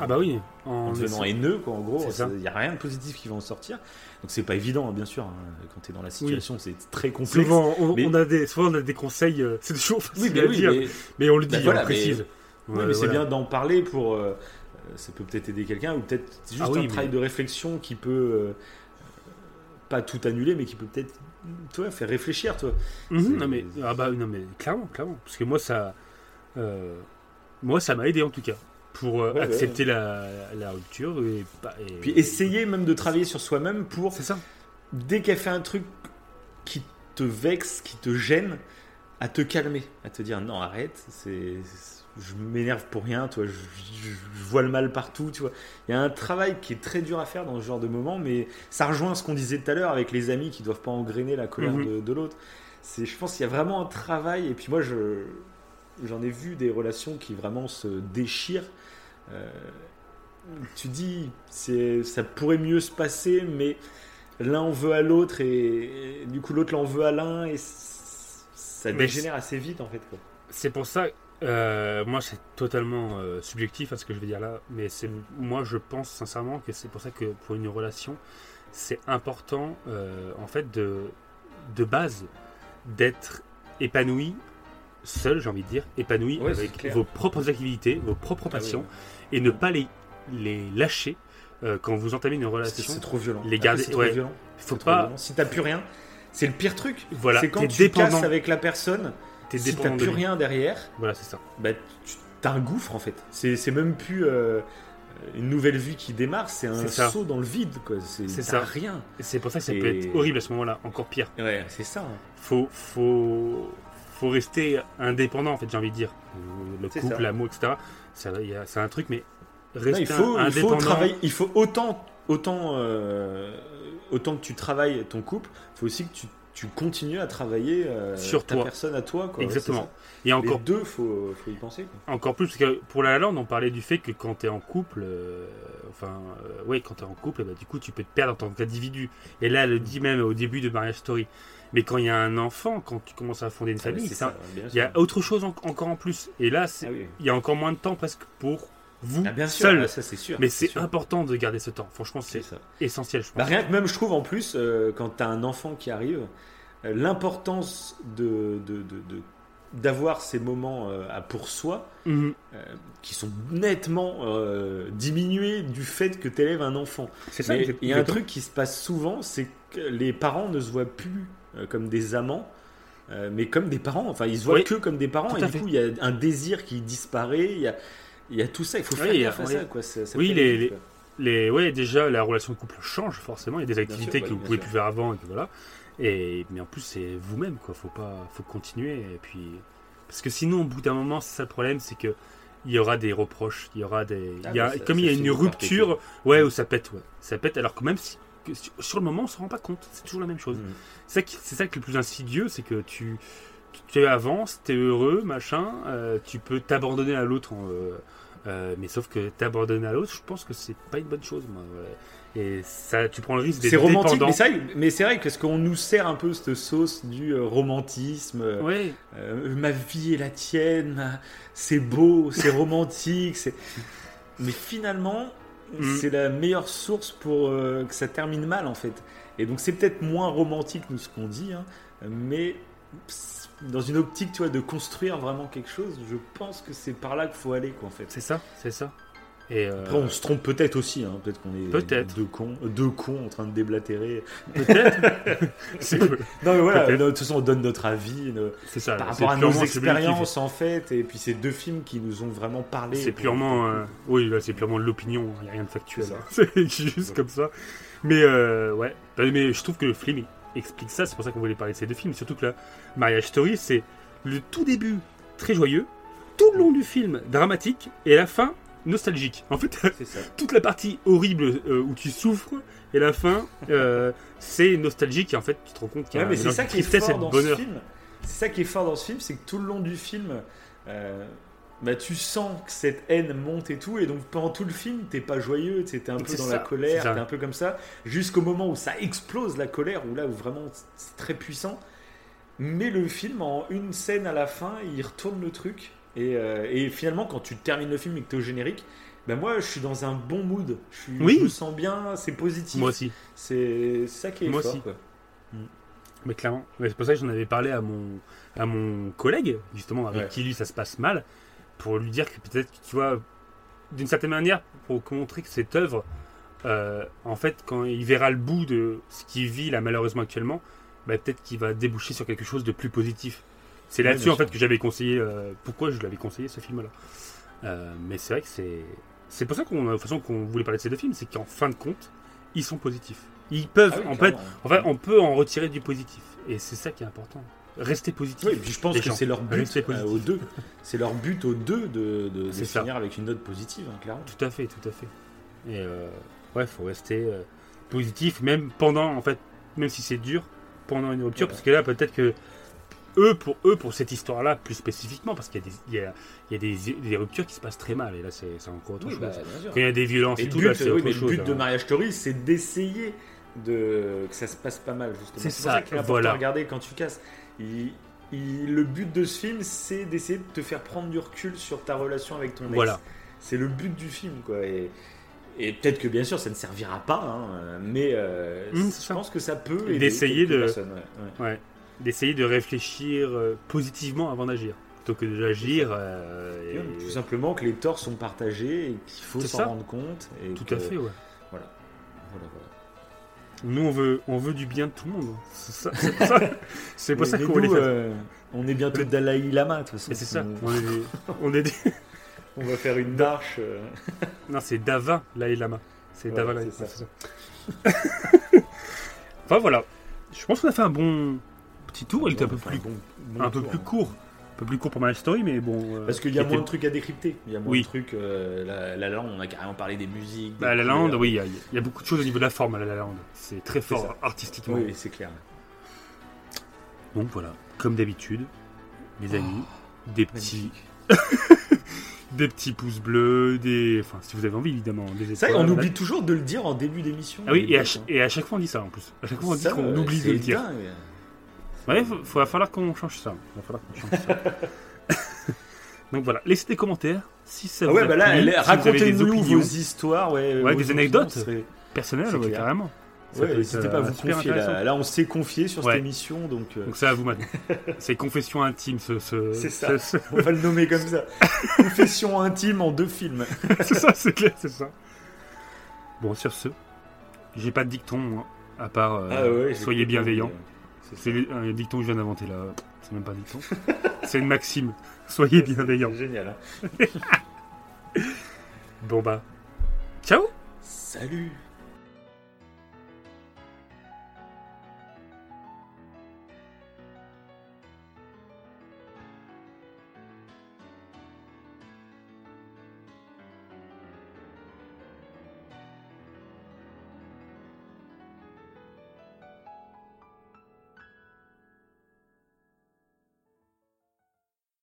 Ah bah oui. en En devenant haineux, quoi, en gros. Il n'y a rien de positif qui va en sortir. Donc c'est pas évident, hein, bien sûr. hein. Quand tu es dans la situation, c'est très complexe. Souvent, on, mais- on a des, souvent, on a des conseils, euh, c'est toujours facile Oui, mais à oui, dire, mais- mais on le dit, Bah voilà, on précise. Ouais, mais c'est bien d'en parler pour. euh, ça peut peut-être aider quelqu'un ou peut-être juste Ah un mais- travail de réflexion qui peut euh, pas tout annuler, mais qui peut peut-être toi faire réfléchir, toi. Mhm, non, mais, ah bah, non, mais clairement, clairement. Parce que moi, ça, euh, moi, ça m'a aidé en tout cas pour euh, Ouais, ouais, accepter La, la rupture. Et- Puis essayer même de travailler sur soi-même pour C'est ça. dès qu'elle fait un truc qui te vexe, qui te gêne, à te calmer, à te dire non arrête, c'est je m'énerve pour rien, toi, je, je- je vois le mal partout, tu vois. Il y a un travail qui est très dur à faire dans ce genre de moment, mais ça rejoint ce qu'on disait tout à l'heure avec les amis qui doivent pas engrainer la colère Mhm. de, de l'autre. C'est, je pense qu'il y a vraiment un travail, et puis moi, je, j'en ai vu des relations qui vraiment se déchirent. Euh, tu dis, c'est, ça pourrait mieux se passer, mais l'un en veut à l'autre et, et du coup l'autre l'en veut à l'un et ça dégénère assez vite en fait. Quoi. C'est pour ça, euh, moi c'est totalement euh, subjectif à ce que je vais dire là, mais c'est moi je pense sincèrement que c'est pour ça que pour une relation, c'est important euh, en fait de, de base d'être épanoui seul, j'ai envie de dire, épanoui Ouais, avec vos propres activités, vos propres Ah oui, passions, et ne pas les, les lâcher euh, quand vous entamez une relation. c'est trop violent. Les Après, garder- c'est trop ouais. violent. Faut C'est trop pas, violent. Si t'as plus rien, c'est le pire truc. voilà, c'est quand tu dépendant, casses avec la personne, t'es si t'as de plus lui. rien derrière, Voilà, c'est ça. bah, tu t'as un gouffre en fait. C'est c'est même plus euh, une nouvelle vie qui démarre, c'est un C'est ça. saut dans le vide. quoi. C'est ça. rien. Et C'est pour ça que ça Et- peut être horrible à ce moment-là, encore pire. Ouais, c'est ça. hein. faut, faut, faut rester indépendant, en fait, j'ai envie de dire. Le C'est couple, ça. l'amour, etc. ça- il y a- C'est un truc, mais rester il faut, il indépendant. faut travailler. Il faut autant, autant, euh, autant que tu travailles ton couple, il faut aussi que tu, tu continues à travailler euh, Sur ta toi. personne à toi. Quoi. Exactement. Et encore, Les deux, faut, faut y penser. Quoi. encore plus, parce que pour la Land, on parlait du fait que quand tu es en couple, euh, enfin, euh, ouais, quand tu es en couple, bah, du coup, tu peux te perdre en tant qu'individu. Et là, elle le dit même au début de Marriage Story. Mais quand il y a un enfant, quand tu commences à fonder une famille, Ah, ça, bien il y a autre chose en- encore en plus. Et là, Ah oui. il y a encore moins de temps presque pour vous, Ah, bien sûr, seul. ah, ça c'est sûr. Mais c'est important de garder ce temps. Franchement, C'est essentiel, je pense. Bah, rien que même, je trouve en plus, euh, quand tu as un enfant qui arrive, euh, l'importance de, de, de- de- d'avoir ces moments euh, à pour soi Mhm. euh, qui sont nettement euh, diminués du fait que tu élèves un enfant. C'est ça. Il y a un truc qui se passe souvent, c'est que les parents ne se voient plus comme des amants. mais comme des parents, enfin ils se voient Oui, que comme des parents tout et du fait. coup il y a un désir qui disparaît, il y a, il y a tout ça, il faut faire Oui, gaffe à oui. ça quoi. ça- ça Oui, fait les- les- ouais, déjà, la relation de couple change forcément. Il y a des activités sûr, que vous pouvez sûr. plus faire avant et que voilà. Et mais en plus, c'est vous-même quoi. Faut pas, faut continuer. Et puis, parce que sinon, au bout d'un moment, c'est ça le problème, c'est que il y aura des reproches, il y aura des, Ah, il y a, ça- comme il y a une rupture, ouais, où ça pète, ouais, ça pète. Alors que même si, que sur- le moment, on se rend pas compte. C'est toujours la même chose. Mhm. C'est ça, ça qui est le plus insidieux, c'est que tu, tu avances, tu es heureux, machin, euh, tu peux t'abandonner à l'autre, en, euh, euh, mais sauf que t'abandonner à l'autre, je pense que c'est pas une bonne chose. Moi. Et ça, tu prends le risque d'être C'est romantique, dépendant. mais c'est vrai, mais c'est vrai parce qu'on nous sert un peu cette sauce du euh, romantisme. euh, euh, ma vie est la tienne, c'est beau, c'est romantique. Mais finalement, Mm. c'est la meilleure source pour euh, que ça termine mal en fait. Et donc c'est peut-être moins romantique nous ce qu'on dit, hein, mais dans une optique tu vois, de construire vraiment quelque chose, je pense que c'est par là qu'il faut aller quoi en fait. c'est ça, c'est ça. Et euh, Après, on se trompe peut-être aussi, hein. peut-être qu'on est deux cons, euh, deux cons en train de déblatérer. peut-être, c'est Non, mais voilà, de toute façon, on donne notre avis nos- c'est ça. par c'est rapport à nos expériences en fait, et puis ces deux films qui nous ont vraiment parlé. C'est purement, euh, oui, là, c'est purement de l'opinion. Il n'y a rien de factuel. C'est hein. C'est juste comme ça. Mais euh, ouais, Bah, mais je trouve que le film explique ça. C'est pour ça qu'on voulait parler de ces deux films. Surtout que la Mariage Story, c'est le tout début très joyeux, tout le long du film dramatique, et la fin nostalgique. En fait, ça. toute la partie horrible euh, où tu souffres, et la fin, euh, c'est nostalgique. Et en fait, tu te rends compte qu'il y a Ouais, mais un ça qui est fort dans ce bonheur. film. C'est ça qui est fort dans ce film, c'est que tout le long du film, euh, bah, tu sens que cette haine monte et tout, et donc pendant tout le film, t'es pas joyeux, t'es un peu dans ça, la colère, t'es un peu comme ça, jusqu'au moment où ça explose la colère, où là où vraiment c'est très puissant. Mais le film, en une scène à la fin, il retourne le truc, et, euh, et finalement, quand tu termines le film et que t'es au générique, ben moi, je suis dans un bon mood. Je, suis, Oui. je me sens bien, c'est positif. Moi aussi. C'est ça qui est Moi fort. aussi. quoi. Mais clairement, c'est pour ça que j'en avais parlé à mon, à mon collègue, justement, avec Ouais. qui lui ça se passe mal, pour lui dire que peut-être, tu vois, d'une certaine manière, pour montrer que cette œuvre, euh, en fait, quand il verra le bout de ce qu'il vit là malheureusement actuellement, bah, peut-être qu'il va déboucher sur quelque chose de plus positif. C'est là-dessus en fait que j'avais conseillé, euh, pourquoi je l'avais conseillé ce film-là. Euh, mais c'est vrai que c'est, c'est pour ça qu'on, de façon, qu'on voulait parler de ces deux films, c'est qu'en fin de compte, ils sont positifs. Ils peuvent, Ah oui, en fait, en fait, on peut en retirer du positif. Et c'est ça qui est important. Rester positif. Oui, puis je pense que c'est leur but euh, aux deux. C'est leur but aux deux de, de, de ça. finir avec une note positive, hein, clairement. Tout à fait, tout à fait. Et euh, ouais, faut rester euh, positif, même pendant, en fait, même si c'est dur, pendant une rupture, Ouais. parce que là, peut-être que eux, pour eux, pour cette histoire-là, plus spécifiquement, parce qu'il y a des, il y a, il y a des, des ruptures qui se passent très mal, et là, c'est encore autre chose. sûr. Quand il y a des violences Et tout, but, là, c'est oui, autre mais chose. le but de hein. Mariage Story, c'est d'essayer de que ça se passe pas mal justement. C'est ça, voilà. regarder quand tu casses. Il- il- le but de ce film, c'est d'essayer de te faire prendre du recul sur ta relation avec ton ex. Voilà. C'est le but du film, quoi. Et, et peut-être que bien sûr, ça ne servira pas, hein, mais euh, Mmh, je pense que ça peut aider d'essayer de- ouais, ouais. Ouais. D'essayer de réfléchir euh, positivement avant d'agir. Plutôt que d'agir. euh, Et Tout simplement que les torts sont partagés et qu'il faut s'en rendre compte. Et Tout que- à fait, ouais. Voilà, voilà, voilà. Nous, on veut, on veut du bien de tout le monde. C'est pour ça, c'est pour Mais- ça mais qu'on les nous, fait. euh, on est bientôt Dalai Lama, de toute façon. C'est ça. On, On est des- on est des- on va faire une marche. euh, Non, c'est Dava, Laï Lama. C'est Ouais, Dava, c'est Lama, enfin, voilà. Je pense qu'on a fait un bon petit tour. Il était un peu plus, bon- bon un peu plus hein. court. Peu plus court pour ma story, mais bon. euh, Parce qu'il y a était- moins de trucs à décrypter. Il y a moins Oui. de trucs. euh, la, la Land, on a carrément parlé des musiques. des Bah, La La Land, oui, il y, a- il y a beaucoup de choses au niveau de la forme à La La Land. C'est très fort ça. artistiquement. Oui, c'est clair. Donc voilà, comme d'habitude, mes amis, des petits, des petits pouces bleus, des, enfin, si vous avez envie évidemment, des Ça, étoiles. on voilà. oublie toujours de le dire en début d'émission. Ah oui, et à, et chaque fois on dit ça en plus. À chaque fois on dit Ça, qu'on euh, oublie de le dire. dingue. Ouais, il va falloir qu'on change ça. Il va falloir qu'on change ça. Donc voilà, laissez des commentaires si ça Ah vous ouais, bah là, si racontez-nous vos histoires, ouais, Ouais, vos des anecdotes. serait- personnelles, ouais, carrément. Ouais, n'hésitez pas à euh, vous confier. Là, là, on s'est confié sur cette émission, donc euh, Donc ça, vous maintenant. C'est confession intime, ce. ce- C'est ça. ce- ce- on va le nommer comme ça. Confession intime en deux films. c'est ça, c'est clair, c'est ça. Bon, sur ce, j'ai pas de dicton, moi, à part euh, Ah soyez bienveillants. C'est un dicton que je viens d'inventer là. C'est même pas un dicton. c'est une maxime. Soyez bienveillants. Génial. hein. Bon bah. Ciao Salut